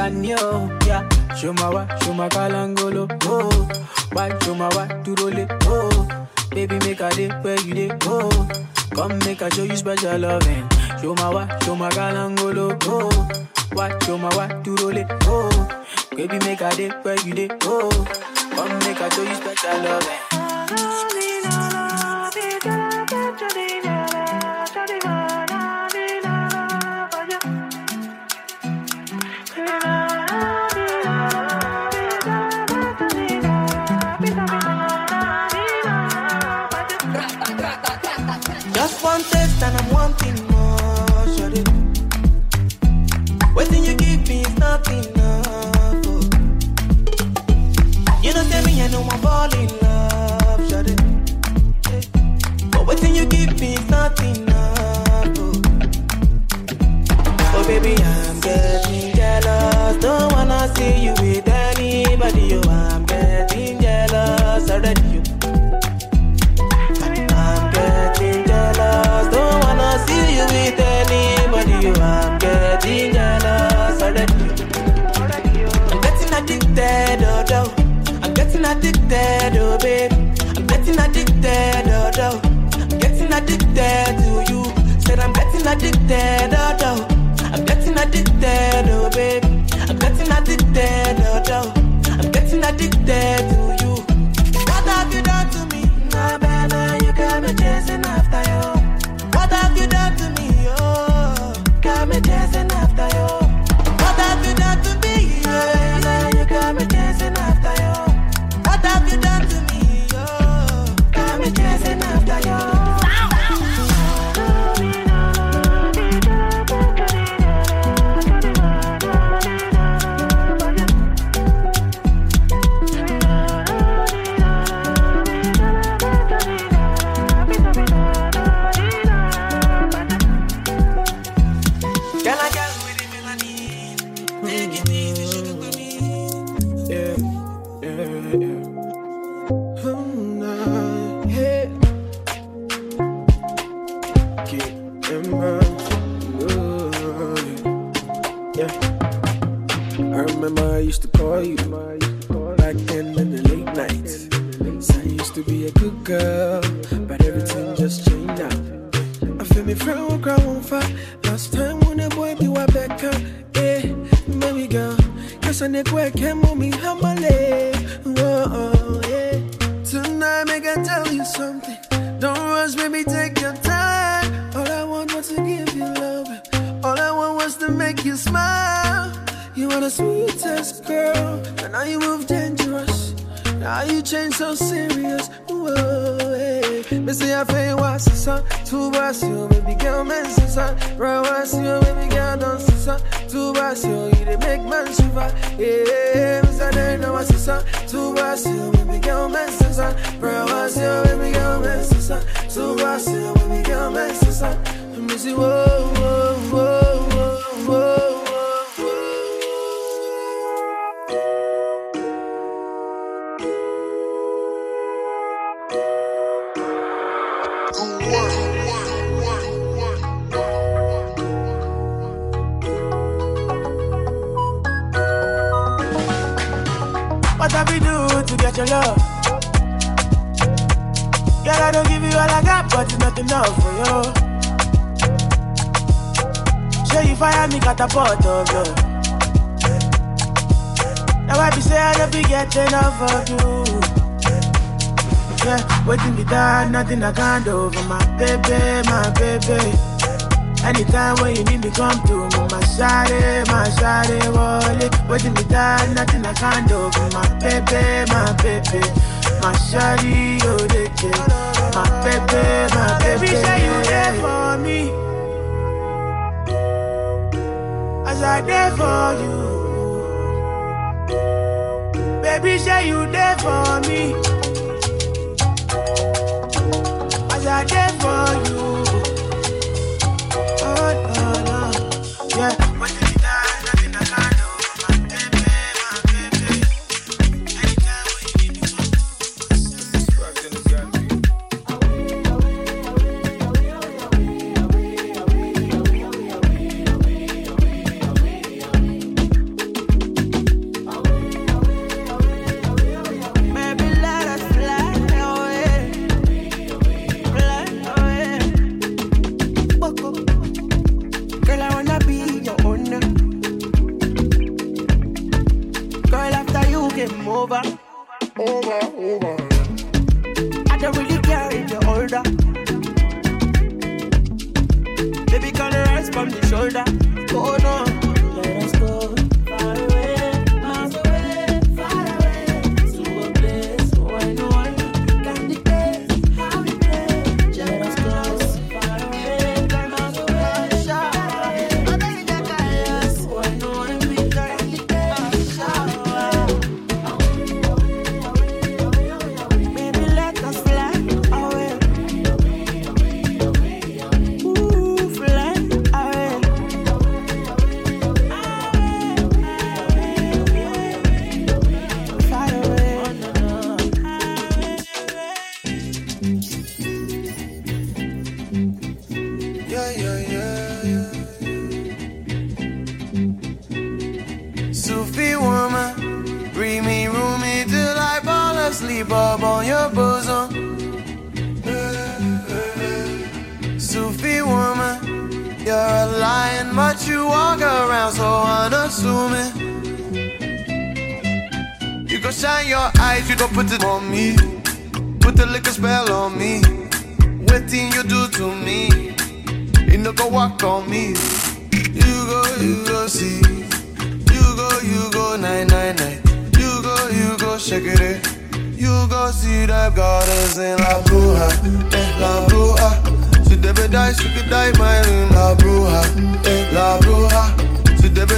fine like a granny, oh. Yeah. Show my wa, show my kalangolo, oh. Why, show my wa, to roll it, oh. Baby, make a day where you day, oh. Come make a show you special loving. Show my wa, show my kalangolo, oh. Why, show my wa, to roll it, oh. Baby, make a day where you day, oh. Come make a show you special loving. Addicted, oh, oh. I'm getting addicted, oh, babe. I'm getting addicted, oh, oh. I'm getting addicted to make you smile. You are the sweetest girl, and now you move dangerous. Now you change so serious. Whoa, hey. Me say I feel what's the sun. Two bars, you baby girl, man, son. Right, what's you, baby girl, don't son. Two bars, you, you they make man shiver. Yeah, me say they know what's the sun. Two bars, you, baby girl, man, son. Right, what's you, baby girl, man, son. Two bars, you, baby girl, man. Me say whoa, whoa, whoa, whoa, catapult of. Now I be say I don't be get enough of you. Yeah, waiting me down, nothing I can't do for my baby, my baby. Anytime when you need me, come eh, eh, to me, my shawty, my shawty, wallet. Waiting me down, nothing I can't do for my baby, my baby. My shawty, oh, they. My baby, my baby. Baby, say you there for me. I there for you. Baby, say you there for me. As I there for you.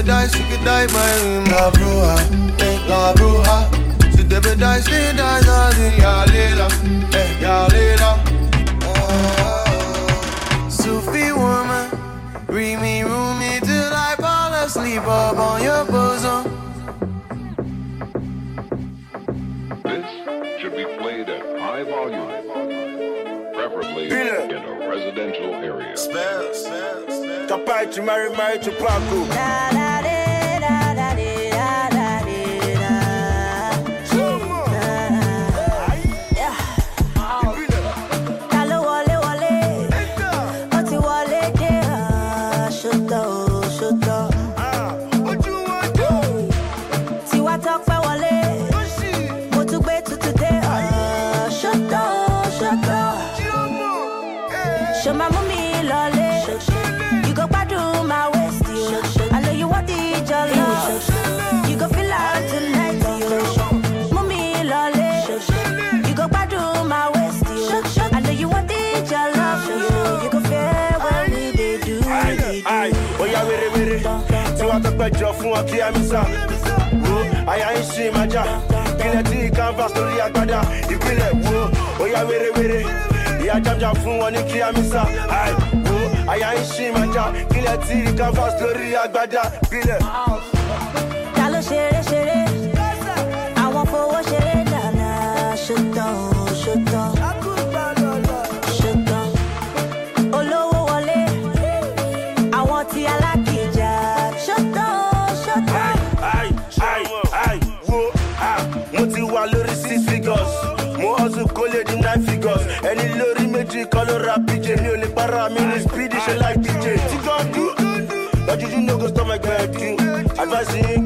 die, she could die. La bruja, eh, la bruja. Si debe die, she dies. Oh, Sufi woman, bring me, room till I fall asleep up on your bosom. This should be played at high volume, preferably in a residential area. Tapete, Mary Mary, Tupaco. mẹ́jọ fún ọtí ẹmísà wo àyà ń ṣe ìmájà ìpínlẹ̀ tí canvas lórí agbada ìpínlẹ̀ wo ó wérewére ìyá jamjam fún wọn ní kí ẹmísà àì wo àyà ń ṣe ìmájà ìpínlẹ̀ tí canvas lórí agbada ìpínlẹ̀. ta ló ṣeré ṣeré àwọn fowó ṣeré dáná ṣùtàn ṣùtàn. DJ, call her rap DJ. Me only para, me no speedy, she like DJ. She gon' do, but you do no go stop my gravity. Advising.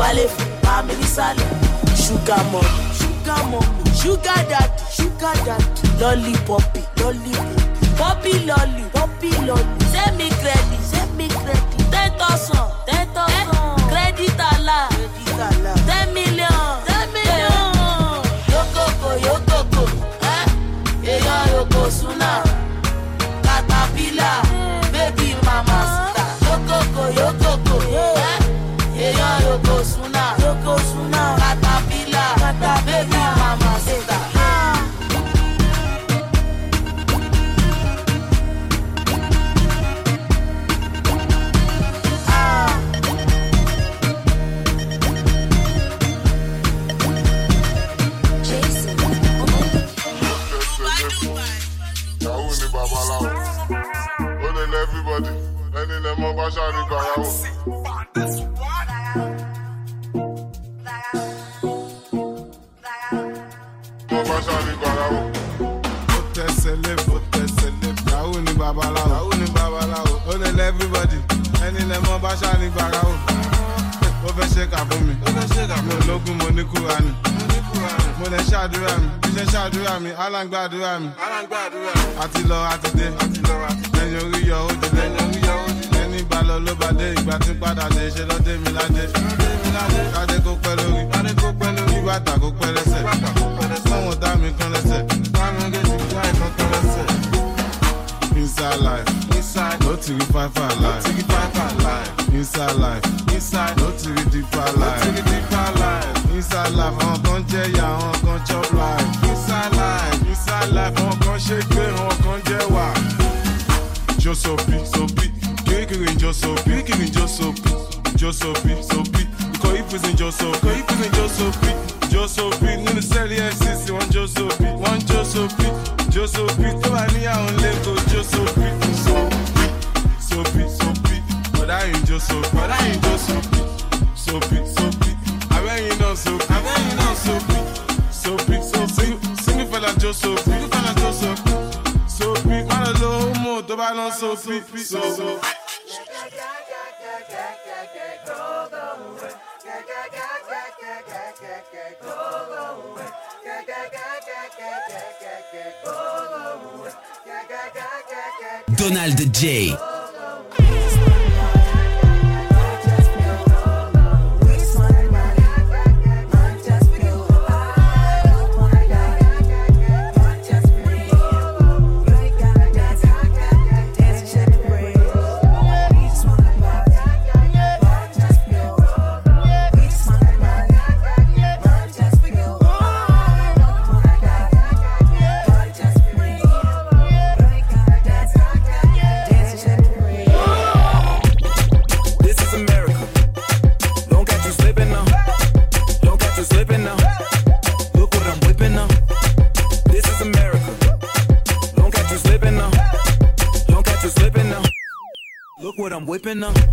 balefu amelisale sugar mom sugar mom sugar daddy sugar daddy lolly poppy lolly poppy poppy lolly poppy lolly. Send me credit send me credit ten thousand. Donald J. up.